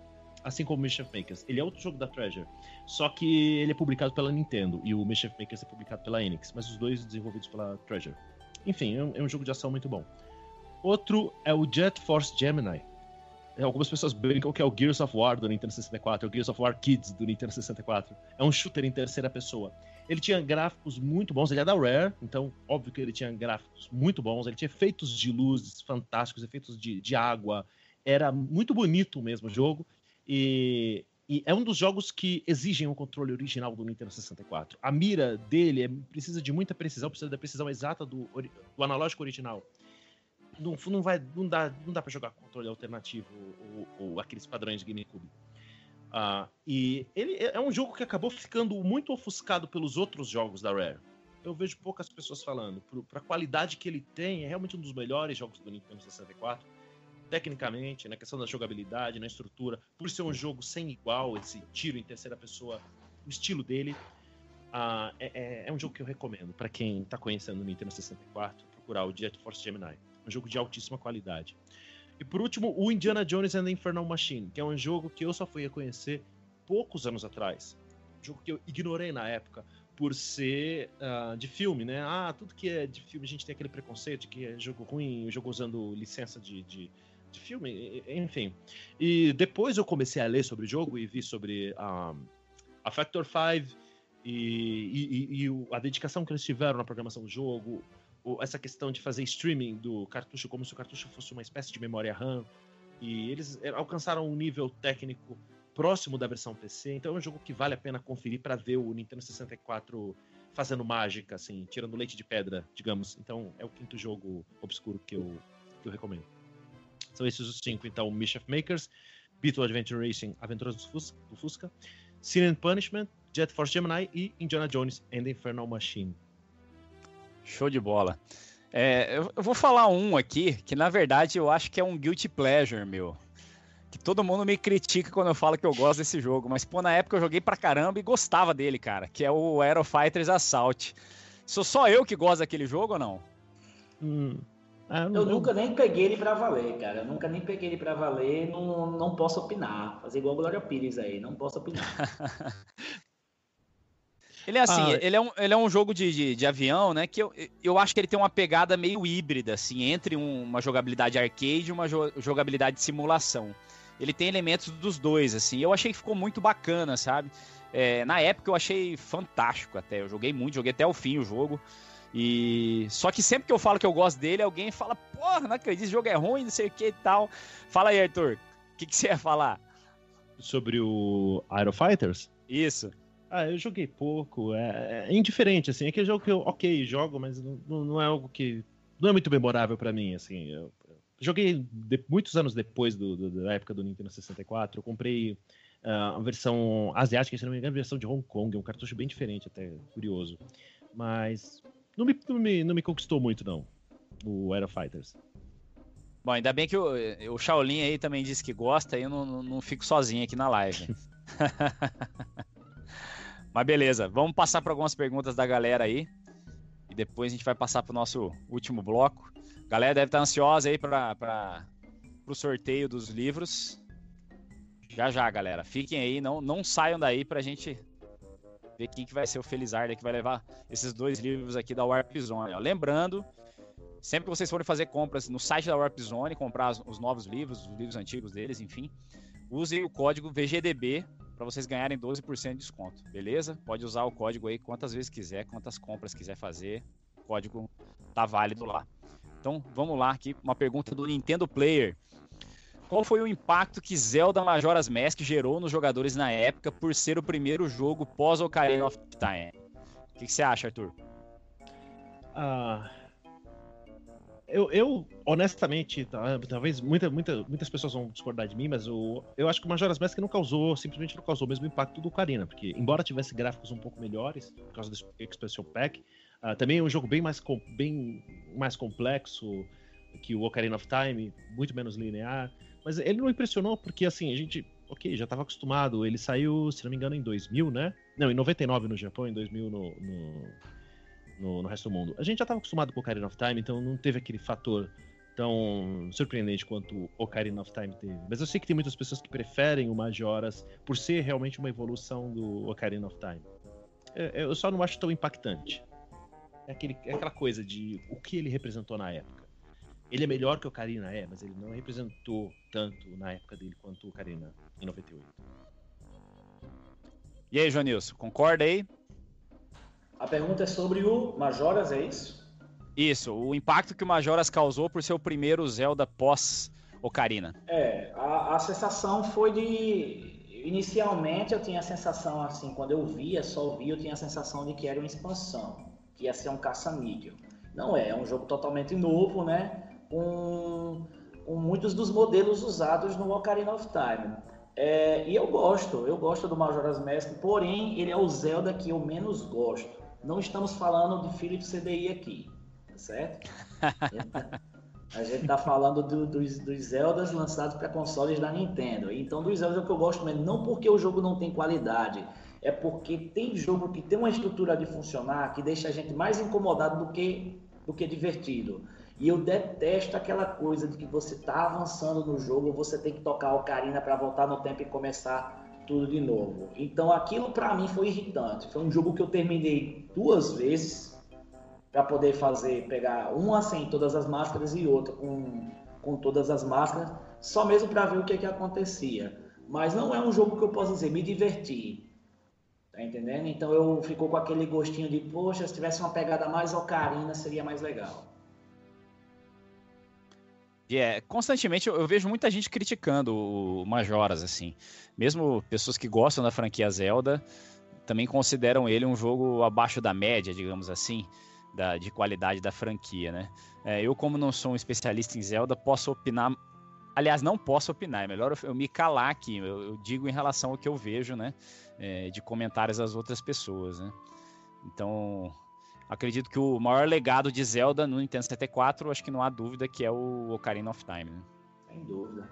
assim como o Mischief Makers. Ele é outro jogo da Treasure, só que ele é publicado pela Nintendo e o Mischief Makers é publicado pela Enix, mas os dois desenvolvidos pela Treasure. Enfim, é um, é um jogo de ação muito bom. Outro é o Jet Force Gemini. É, Algumas pessoas brincam que é o Gears of War do Nintendo 64, é o Gears of War Kids do Nintendo 64. É um shooter em terceira pessoa. Ele tinha gráficos muito bons, ele é da Rare, então óbvio que ele tinha gráficos muito bons, ele tinha efeitos de luzes fantásticos, efeitos de, de água, era muito bonito mesmo o jogo, e, e é um dos jogos que exigem o controle original do Nintendo 64. A mira dele é- precisa de muita precisão, precisa da precisão exata do, do analógico original. Não, não, vai, não, dá, não dá pra jogar controle alternativo ou, ou aqueles padrões de GameCube. Ah, e ele é é um jogo que acabou ficando muito ofuscado pelos outros jogos da Rare. Eu vejo poucas pessoas falando. Pro- Pra qualidade que ele tem, é realmente um dos melhores jogos do Nintendo 64. Tecnicamente, na questão da jogabilidade, na estrutura, por ser um jogo sem igual, esse tiro em terceira pessoa, o estilo dele. ah, é, é- é um jogo que eu recomendo para quem tá conhecendo o Nintendo 64, procurar o Jet Force Gemini. Um jogo de altíssima qualidade. E por último, o Indiana Jones and the Infernal Machine, que é um jogo que eu só fui a conhecer poucos anos atrás. Um jogo que eu ignorei na época por ser ah, de filme, né? Ah, tudo que é de filme a gente tem aquele preconceito de que é jogo ruim, jogo usando licença de, de, de filme, enfim. E depois eu comecei a ler sobre o jogo e vi sobre ah, a Factor 5 e, e- e- a dedicação que eles tiveram na programação do jogo, essa questão de fazer streaming do cartucho como se o cartucho fosse uma espécie de memória RAM. E eles eh, alcançaram um nível técnico próximo da versão PC, então é um jogo que vale a pena conferir para ver o Nintendo 64 fazendo mágica, assim, tirando leite de pedra, digamos. Então é o quinto jogo obscuro que eu, que eu recomendo. São esses os cinco, então: Mischief Makers, Beetle Adventure Racing, Aventuras do Fusca, do Fusca Sin and Punishment, Jet Force Gemini e Indiana Jones and the Infernal Machine. Show de bola. É, eu, eu vou falar um aqui que na verdade eu acho que é um guilty pleasure meu. Que todo mundo me critica quando eu falo que eu gosto desse jogo, mas pô, na época eu joguei pra caramba e gostava dele, cara, que é o Aero Fighters Assault. Sou só eu que gosto daquele jogo ou não? Hum. Ah, Eu nunca nem peguei ele pra valer, cara. Eu nunca nem peguei ele pra valer, não, não posso opinar. Fazer igual a Glória Pires aí, não posso opinar. Ele é assim, Ah, ele, é um, ele é um jogo de, de, de avião, né? Que eu, eu acho que ele tem uma pegada meio híbrida, assim, entre um- uma jogabilidade arcade e uma jo- jogabilidade de simulação. Ele tem elementos dos dois, assim. Eu achei que ficou muito bacana, sabe? É, na época eu achei fantástico até. Eu joguei muito, joguei até o fim o jogo. E só que sempre que eu falo que eu gosto dele, alguém fala, porra, não acredito, esse jogo é ruim, não sei o que e tal. Fala aí, Arthur, o que, que você ia falar? Sobre o Aero Fighters? Isso. Ah, eu joguei pouco. É, é indiferente, assim. É aquele jogo que eu, ok, jogo, mas não, não- é algo que. Não é muito memorável pra mim, assim. Eu, eu joguei de- muitos anos depois do, do- da época do Nintendo 64. Eu comprei ah, a versão asiática, se não me engano, a versão de Hong Kong. É um cartucho bem diferente, até curioso. Mas não me, não me, não me conquistou muito, não. O Aero Fighters. Bom, ainda bem que o, o Shaolin aí também disse que gosta, aí eu não, não, não fico sozinho aqui na live. Mas beleza, vamos passar para algumas perguntas da galera aí. E depois a gente vai passar para o nosso último bloco. A galera deve estar ansiosa aí para o sorteio dos livros. Já já, galera. Fiquem aí, não, não saiam daí pra gente ver quem que vai ser o Felizardo que vai levar esses dois livros aqui da Warp Zone. ó. Lembrando, sempre que vocês forem fazer compras no site da Warp Zone, comprar os, os novos livros, os livros antigos deles, enfim, usem o código VGDB para vocês ganharem 12% de desconto, beleza? Pode usar o código aí quantas vezes quiser, quantas compras quiser fazer, o código tá válido lá. Então, vamos lá aqui, uma pergunta do Nintendo Player. Qual foi o impacto que Zelda Majora's Mask gerou nos jogadores na época por ser o primeiro jogo pós Ocarina of Time? O que, você acha, Arthur? Ah, eu, eu, honestamente, talvez muita, muita, muitas pessoas vão discordar de mim, mas eu, eu acho que o Majora's Mask não causou, simplesmente não causou o mesmo impacto do Ocarina, porque embora tivesse gráficos um pouco melhores, por causa do Expansion Pack, ah, também é um jogo bem mais, bem mais complexo que o Ocarina of Time, muito menos linear, mas ele não impressionou porque, assim, a gente, ok, já estava acostumado, ele saiu, se não me engano, em 2000, né? Não, em 99 no Japão, em 2000 no- no, no, no resto do mundo. A gente já estava acostumado com Ocarina of Time, então não teve aquele fator tão surpreendente quanto Ocarina of Time teve. Mas eu sei que tem muitas pessoas que preferem o Majoras por ser realmente uma evolução do Ocarina of Time. É, Eu só não acho tão impactante. É, aquele, é aquela coisa de o que ele representou na época. Ele é melhor que o Ocarina, é, mas ele não representou tanto na época dele quanto o Ocarina em 98. E aí, Joanilson, concorda aí? A pergunta é sobre o Majoras, é isso? Isso, o impacto que o Majoras causou por ser o primeiro Zelda pós Ocarina. É, a, a sensação foi de. Inicialmente eu tinha a sensação assim, quando eu via, só via, eu tinha a sensação de que era uma expansão, que ia ser um caça-níquel. Não é, é um jogo totalmente novo, né? Com, muitos dos modelos usados no Ocarina of Time. É, e eu gosto, eu gosto do Majora's Mask, porém ele é o Zelda que eu menos gosto. Não estamos falando de Philips CDI aqui, tá certo? A gente tá falando do, dos, dos Zeldas lançados para consoles da Nintendo. Então, dos Zeldas é o que eu gosto mesmo, não porque o jogo não tem qualidade, é porque tem jogo que tem uma estrutura de funcionar que deixa a gente mais incomodado do que, do que divertido. E eu detesto aquela coisa de que você tá avançando no jogo, você tem que tocar a ocarina para voltar no tempo e começar tudo de novo. Então aquilo para mim foi irritante. Foi um jogo que eu terminei duas vezes para poder fazer, pegar uma sem todas as máscaras e outra com, com todas as máscaras, só mesmo para ver o que, que acontecia. Mas não é um jogo que eu posso dizer, me diverti. Tá entendendo? Então eu ficou com aquele gostinho de, poxa, se tivesse uma pegada mais ocarina, seria mais legal. É, yeah, constantemente eu, eu, vejo muita gente criticando o Majoras, assim. Mesmo pessoas que gostam da franquia Zelda também consideram ele um jogo abaixo da média, digamos assim da, de qualidade da franquia, né? É, eu, como não sou um especialista em Zelda, posso opinar. Aliás, não posso opinar, é melhor eu, eu me calar aqui. Eu, eu, digo em relação ao que eu vejo, né? É, de comentários das outras pessoas, né? Então, acredito que o maior legado de Zelda no Nintendo 64, acho que não há dúvida que é o Ocarina of Time, né? Sem dúvida.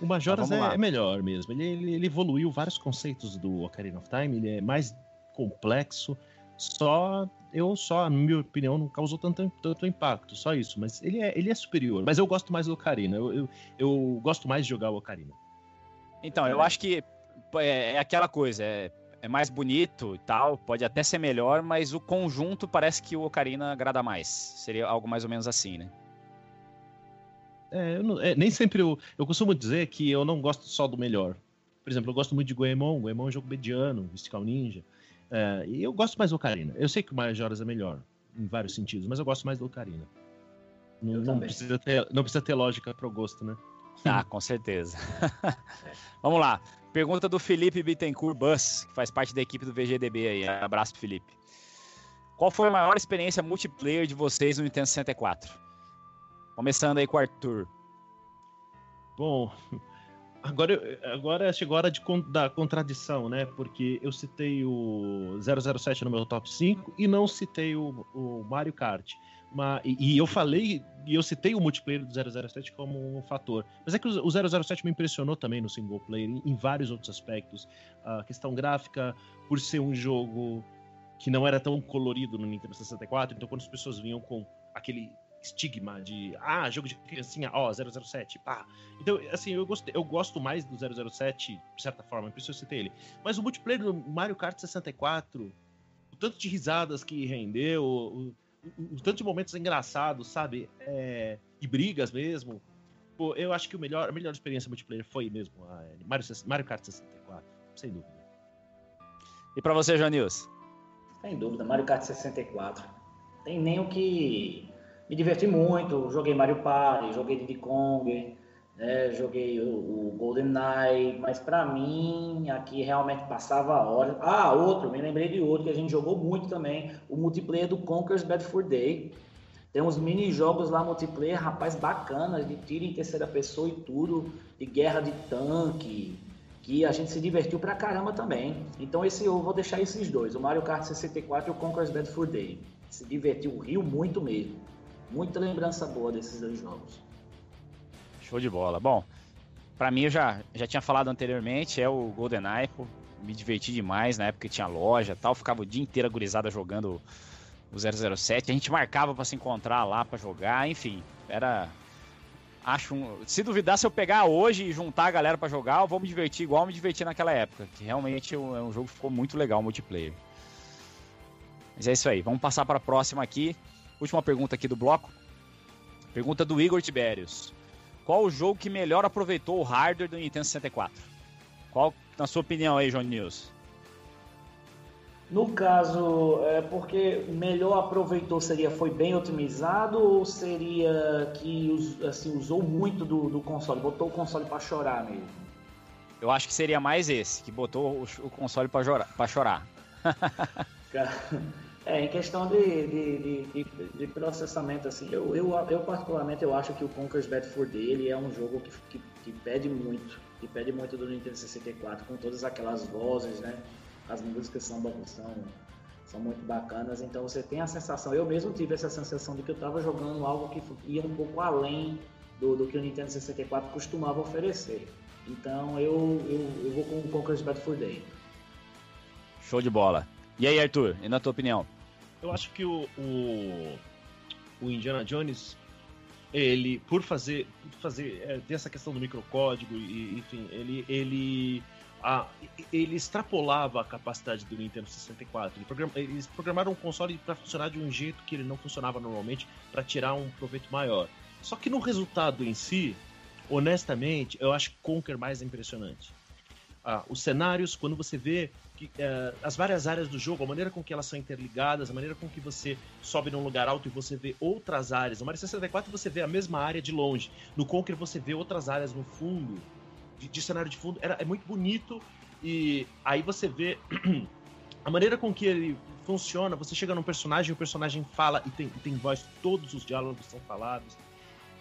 O Majoras é, é, melhor mesmo. Ele, ele, ele, evoluiu vários conceitos do Ocarina of Time, ele é mais complexo, só eu só, na minha opinião, não causou tanto, tanto impacto, só isso. Mas ele é, ele é superior. Mas eu gosto mais do Ocarina. Eu, eu, eu gosto mais de jogar o Ocarina. Então, eu acho que é, é aquela coisa, é, é, mais bonito e tal, pode até ser melhor, mas o conjunto parece que o Ocarina agrada mais. Seria algo mais ou menos assim, né? É, não, é, nem sempre eu, eu costumo dizer que eu não gosto só do melhor. Por exemplo, eu gosto muito de Goemon. Goemon é um jogo mediano, Mystical Ninja. É, e eu gosto mais do Ocarina. Eu sei que o Majoras é melhor, em vários sentidos, mas eu gosto mais do Ocarina. Não, não precisa, ter, não precisa ter lógica pro gosto, né? Ah, com certeza. Vamos lá. Pergunta do Felipe Bittencourt Bus, que faz parte da equipe do VGDB aí. Abraço, Felipe. Qual foi a maior experiência multiplayer de vocês no Nintendo 64? Começando aí com o Arthur. Bom, Agora, agora chegou a hora de, da contradição, né? Porque eu citei o 007 no meu top 5 e não citei o, o Mario Kart. E, e, eu falei, e eu citei o multiplayer do 007 como um fator. Mas é que o, o 007 me impressionou também no single player, em, em vários outros aspectos. A questão gráfica, por ser um jogo que não era tão colorido no Nintendo 64, então quando as pessoas vinham com aquele estigma de ah, jogo de criancinha, ó, 007, pá. Então, assim, eu, gostei, eu gosto mais do 007, de certa forma, por isso eu citei ele. Mas o multiplayer do Mario Kart 64, o tanto de risadas que rendeu, o, o, o tanto de momentos engraçados, sabe? É, e brigas mesmo. Pô, eu acho que o melhor, a melhor experiência multiplayer foi mesmo a Mario, Mario Kart 64, sem dúvida. E para você, Janils? Sem dúvida, Mario Kart 64. Tem nem o que me diverti muito. Joguei Mario Party, joguei Diddy Kong, né, joguei o, o GoldenEye, mas para mim aqui realmente passava a hora. Ah, outro, me lembrei de outro que a gente jogou muito também, o multiplayer do Conker's Bad Fur Day. Tem uns mini jogos lá multiplayer, rapaz, bacanas, de tiro em terceira pessoa e tudo, de guerra de tanque, que a gente se divertiu pra caramba também. Então esse eu vou deixar esses dois, o Mario Kart 64 e o Conker's Bad Fur Day. Se divertiu, riu muito mesmo. Muita lembrança boa desses dois jogos. Show de bola. Bom, para mim eu já, já tinha falado anteriormente, é o GoldenEye, pô, me diverti demais na época que tinha loja tal, ficava o dia inteiro agorizada jogando o 007, a gente marcava para se encontrar lá para jogar, enfim, era acho um, se duvidar se eu pegar hoje e juntar a galera para jogar, eu vou me divertir igual me diverti naquela época, que realmente é um é jogo que ficou muito legal multiplayer. Mas é isso aí, vamos passar para a próxima aqui. Última pergunta aqui do bloco. Pergunta do Igor Tiberius. Qual o jogo que melhor aproveitou o hardware do Nintendo 64? Qual, na sua opinião aí, Johnny News? No caso, é porque melhor aproveitou seria foi bem otimizado ou seria que assim, usou muito do, do console, botou o console para chorar mesmo? Eu acho que seria mais esse, que botou o, o console pra, jora- pra chorar. Cara, É, em questão de, de, de, de- processamento, assim, eu, eu, eu particularmente eu acho que o Conker's Bad Fur Day é um jogo que, que, que pede muito, que pede muito do Nintendo 64, com todas aquelas vozes, né? As músicas são, são, são muito bacanas, então você tem a sensação, eu mesmo tive essa sensação de que eu estava jogando algo que ia um pouco além do, do que o Nintendo 64 costumava oferecer. Então eu, eu, eu vou com o Conker's Bad Fur Day. Show de bola. E aí, Arthur, e na tua opinião? Eu acho que o, o, o Indiana Jones, ele, por fazer, por fazer é, essa questão do microcódigo, e, enfim, ele, ele, a, ele extrapolava a capacidade do Nintendo 64. Ele program- eles programaram um console para funcionar de um jeito que ele não funcionava normalmente, para tirar um proveito maior. Só que no resultado em si, honestamente, eu acho Conker mais impressionante. Ah, os cenários, quando você vê que, eh, as várias áreas do jogo, a maneira com que elas são interligadas, a maneira com que você sobe num lugar alto e você vê outras áreas. No Mario 64 você vê a mesma área de longe. No Conker você vê outras áreas no fundo, de, de cenário de fundo. Era, é muito bonito e aí você vê a maneira com que ele funciona. Você chega num personagem, o personagem fala e tem, e tem voz, todos os diálogos são falados.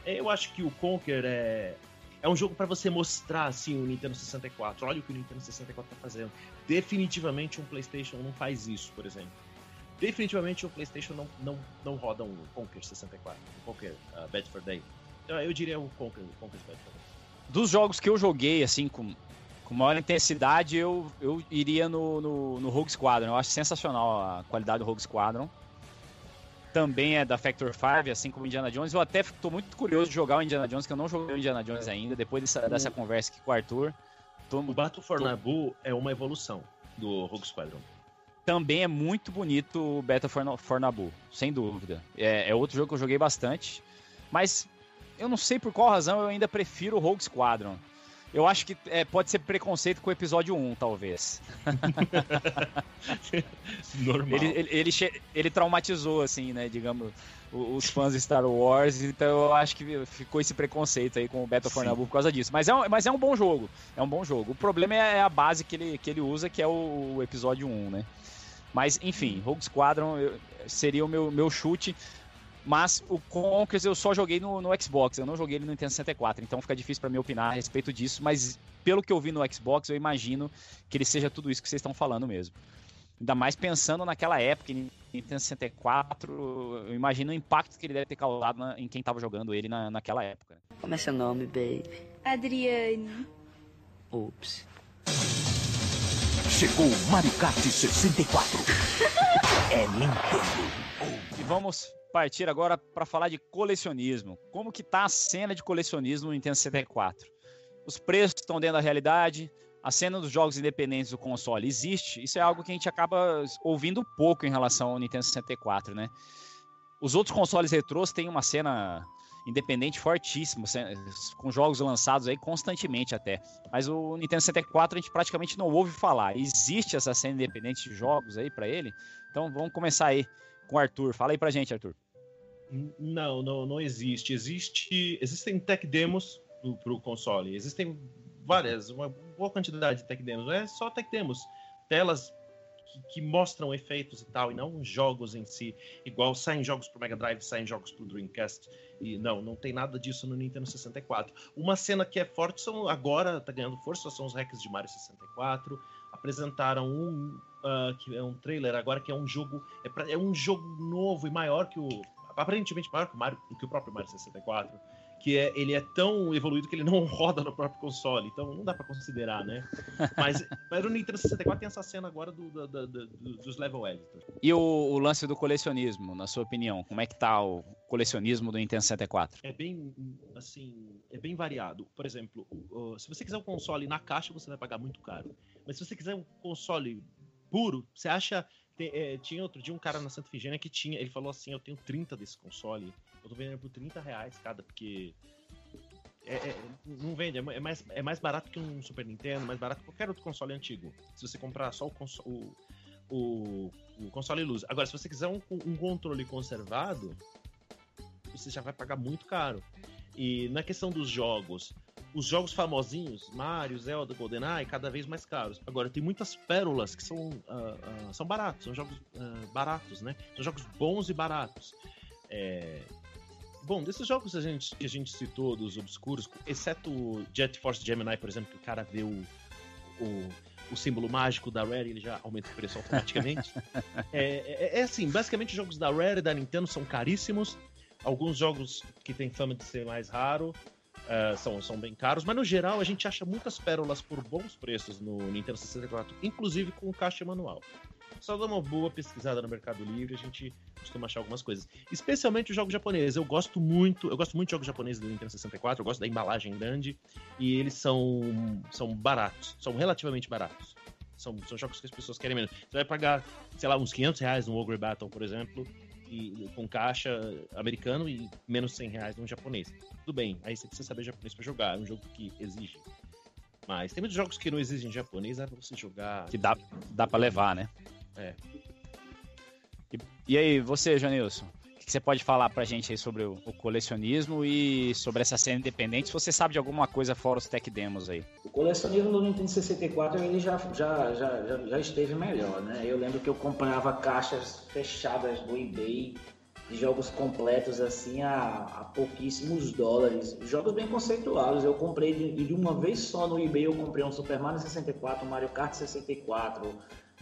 É, Eu acho que o Conker é, é um jogo para você mostrar assim o Nintendo 64. Olha o que o Nintendo 64 tá fazendo. Definitivamente um PlayStation não faz isso, por exemplo. Definitivamente o PlayStation não, não, não roda um Conker 64, um Conker uh, Bad for Day. Então, eu diria o Conker, o Conker's Bad for Day. Dos jogos que eu joguei, assim, com, com maior intensidade, eu, eu iria no, no, no Rogue Squadron. Eu acho sensacional a qualidade do Rogue Squadron. Também é da Factor 5, assim como Indiana Jones. Eu até estou muito curioso de jogar o Indiana Jones, que eu não joguei o Indiana Jones ainda, depois dessa, dessa conversa aqui com o Arthur. O Battle for Naboo é uma evolução do Rogue Squadron. também é muito bonito o Battle for, for Naboo, sem dúvida. É, é outro jogo que eu joguei bastante, mas eu não sei por qual razão eu ainda prefiro o Rogue Squadron. Eu acho que é, pode ser preconceito com o episódio 1, talvez. Normal. Ele, ele, ele, ele traumatizou, assim, né, digamos, os fãs de Star Wars, então eu acho que ficou esse preconceito aí com o Battle for. Naboo por causa disso. Mas é, um, mas é um bom jogo, é um bom jogo. O problema é a base que ele, que ele usa, que é o, o episódio 1, né. Mas, enfim, Rogue Squadron seria o meu, meu chute. Mas o Conquers eu só joguei no, no Xbox, eu não joguei ele no Nintendo 64, então fica difícil pra mim opinar a respeito disso, mas pelo que eu vi no Xbox, eu imagino que ele seja tudo isso que vocês estão falando mesmo. Ainda mais pensando naquela época, Nintendo 64, eu imagino o impacto que ele deve ter causado na- em quem tava jogando ele na, naquela época. Como é seu nome, baby? Adriane. Ups. Chegou o Mario Kart 64. É Nintendo. E vamos partir agora para falar de colecionismo. Como que tá a cena de colecionismo no Nintendo 64? Os preços estão dentro da realidade, a cena dos jogos independentes do console existe. Isso é algo que a gente acaba ouvindo pouco em relação ao Nintendo 64, né? Os outros consoles retrôs têm uma cena independente fortíssima, com jogos lançados aí constantemente até. Mas o Nintendo 64 a gente praticamente não ouve falar. Existe essa cena independente de jogos aí para ele? Então vamos começar aí com o Arthur. Fala aí pra gente, Arthur. Não, não, não existe. Existe, existem tech demos pro, pro console. Existem várias, uma boa quantidade de tech demos. É só tech demos, telas que, que mostram efeitos e tal, e não jogos em si. Igual saem jogos pro Mega Drive, saem jogos pro Dreamcast. E não, não tem nada disso no Nintendo 64. Uma cena que é forte são agora tá ganhando força são os hacks de Mario 64. Apresentaram um ah, que é um trailer agora que é um jogo é, pra- é um jogo novo e maior que o aparentemente maior que o Mario, que o próprio Mario 64, que é, ele é tão evoluído que ele não roda no próprio console, então não dá pra considerar, né? Mas, mas o Nintendo 64 tem essa cena agora do, do- do- do- dos level editors. E o, o lance do colecionismo, na sua opinião? Como é que tá o colecionismo do Nintendo 64? É bem, assim, é bem variado. Por exemplo, se você quiser um console na caixa, você vai pagar muito caro. Mas se você quiser um console puro, você acha... é, tinha outro dia um cara na Santa Efigênia que tinha, ele falou assim, eu tenho 30 desse console, Eu tô vendendo por 30 reais cada, porque. É, é- não vende, é é mais, é mais barato que um Super Nintendo, mais barato que qualquer outro console antigo. Se você comprar só o, o, o, o console luz. Agora, se você quiser um, um controle conservado, você já vai pagar muito caro. E na questão dos jogos, os jogos famosinhos, Mario, Zelda, GoldenEye, cada vez mais caros. Agora, tem muitas pérolas que são, ah, ah, são baratos, são jogos ah, baratos, né? São jogos bons e baratos. É, Bom, desses jogos que a, gente, que a gente citou, dos obscuros, exceto o Jet Force Gemini, por exemplo, que o cara vê o, o, o símbolo mágico da Rare e ele já aumenta o preço automaticamente. é, é- é assim, basicamente os jogos da Rare e da Nintendo são caríssimos. Alguns jogos que têm fama de ser mais raro eh, são, são bem caros, mas no geral a gente acha muitas pérolas por bons preços no Nintendo 64, inclusive com caixa manual. Só dá uma boa pesquisada no Mercado Livre, a gente costuma achar algumas coisas. Especialmente os jogos japoneses. Eu gosto muito, eu gosto muito de jogos japoneses do Nintendo 64, eu gosto da embalagem grande e eles são, são baratos, são relativamente baratos. São, são jogos que as pessoas querem menos. Você vai pagar, sei lá, uns 500 reais no Ogre Battle, por exemplo, e, com caixa americano e menos 100 reais no japonês. Tudo bem, aí você precisa saber japonês pra jogar, é um jogo que exige. Mas tem muitos jogos que não exigem japonês, é pra você jogar. Que dá, dá pra levar, né? É. E, e aí, você, Janilson? Que você pode falar pra gente aí sobre o, o colecionismo e sobre essa cena independente? Se você sabe de alguma coisa fora os tech demos aí. O colecionismo do Nintendo 64 ele já, já, já, já, já esteve melhor, né? Eu lembro que eu comprava caixas fechadas do eBay de jogos completos assim a, a pouquíssimos dólares. Jogos bem conceituados. Eu comprei de, de uma vez só no eBay, eu comprei um Super Mario 64, um Mario Kart 64,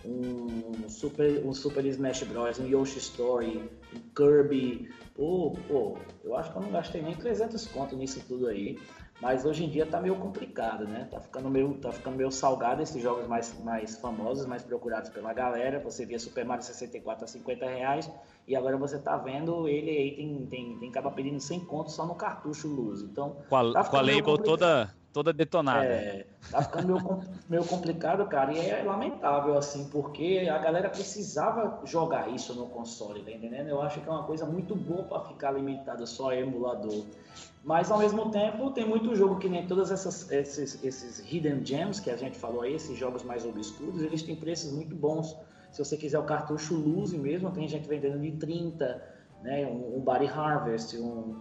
um Super, um Super Smash Bros, um Yoshi Story, um Kirby. Pô, pô, eu acho que eu não gastei nem 300 conto nisso tudo aí. Mas hoje em dia tá meio complicado, né? Tá ficando meio, tá ficando meio salgado esses jogos mais, mais famosos, mais procurados pela galera. Você via Super Mario 64 a 50 reais e agora você tá vendo ele aí tem, tem, tem acaba pedindo 100 conto só no cartucho luz. Então, Com a, Tá com a label complicado. toda, toda detonada. é, tá ficando meio, meio complicado, cara, e é lamentável, assim, porque a galera precisava jogar isso no console, tá entendendo? Eu acho que é uma coisa muito boa para ficar limitada só a emulador. Mas ao mesmo tempo tem muito jogo que nem todos essas, esses, esses hidden gems que a gente falou aí, esses jogos mais obscuros, eles têm preços muito bons. Se você quiser o cartucho Luz mesmo, tem gente vendendo de 30, né? Um, um Body Harvest, um,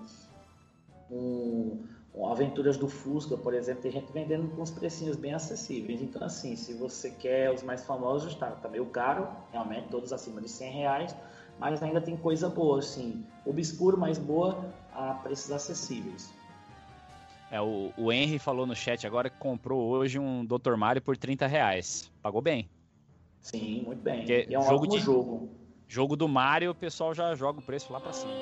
um, um Aventuras do Fusca, por exemplo, tem gente vendendo com uns precinhos bem acessíveis. Então, assim, se você quer os mais famosos, tá, tá meio caro, realmente, todos acima de 100 reais, mas ainda tem coisa boa, assim, obscuro, mas boa, a preços acessíveis. É, o, o Henry falou no chat agora que comprou hoje um Dr. Mario por 30 reais. Pagou bem. Sim, muito bem. Porque E é um jogo ótimo de- jogo. Jogo do Mario, o pessoal já joga o preço lá pra cima.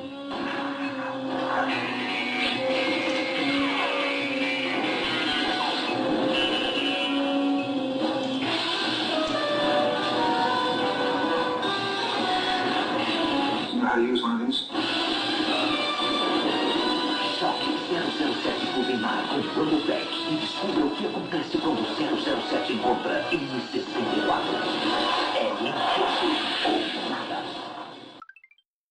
Know how to use one of these? Choque 007 Rubimar com Robotex descubra o que acontece quando o 007 encontra M64. É um ou nada.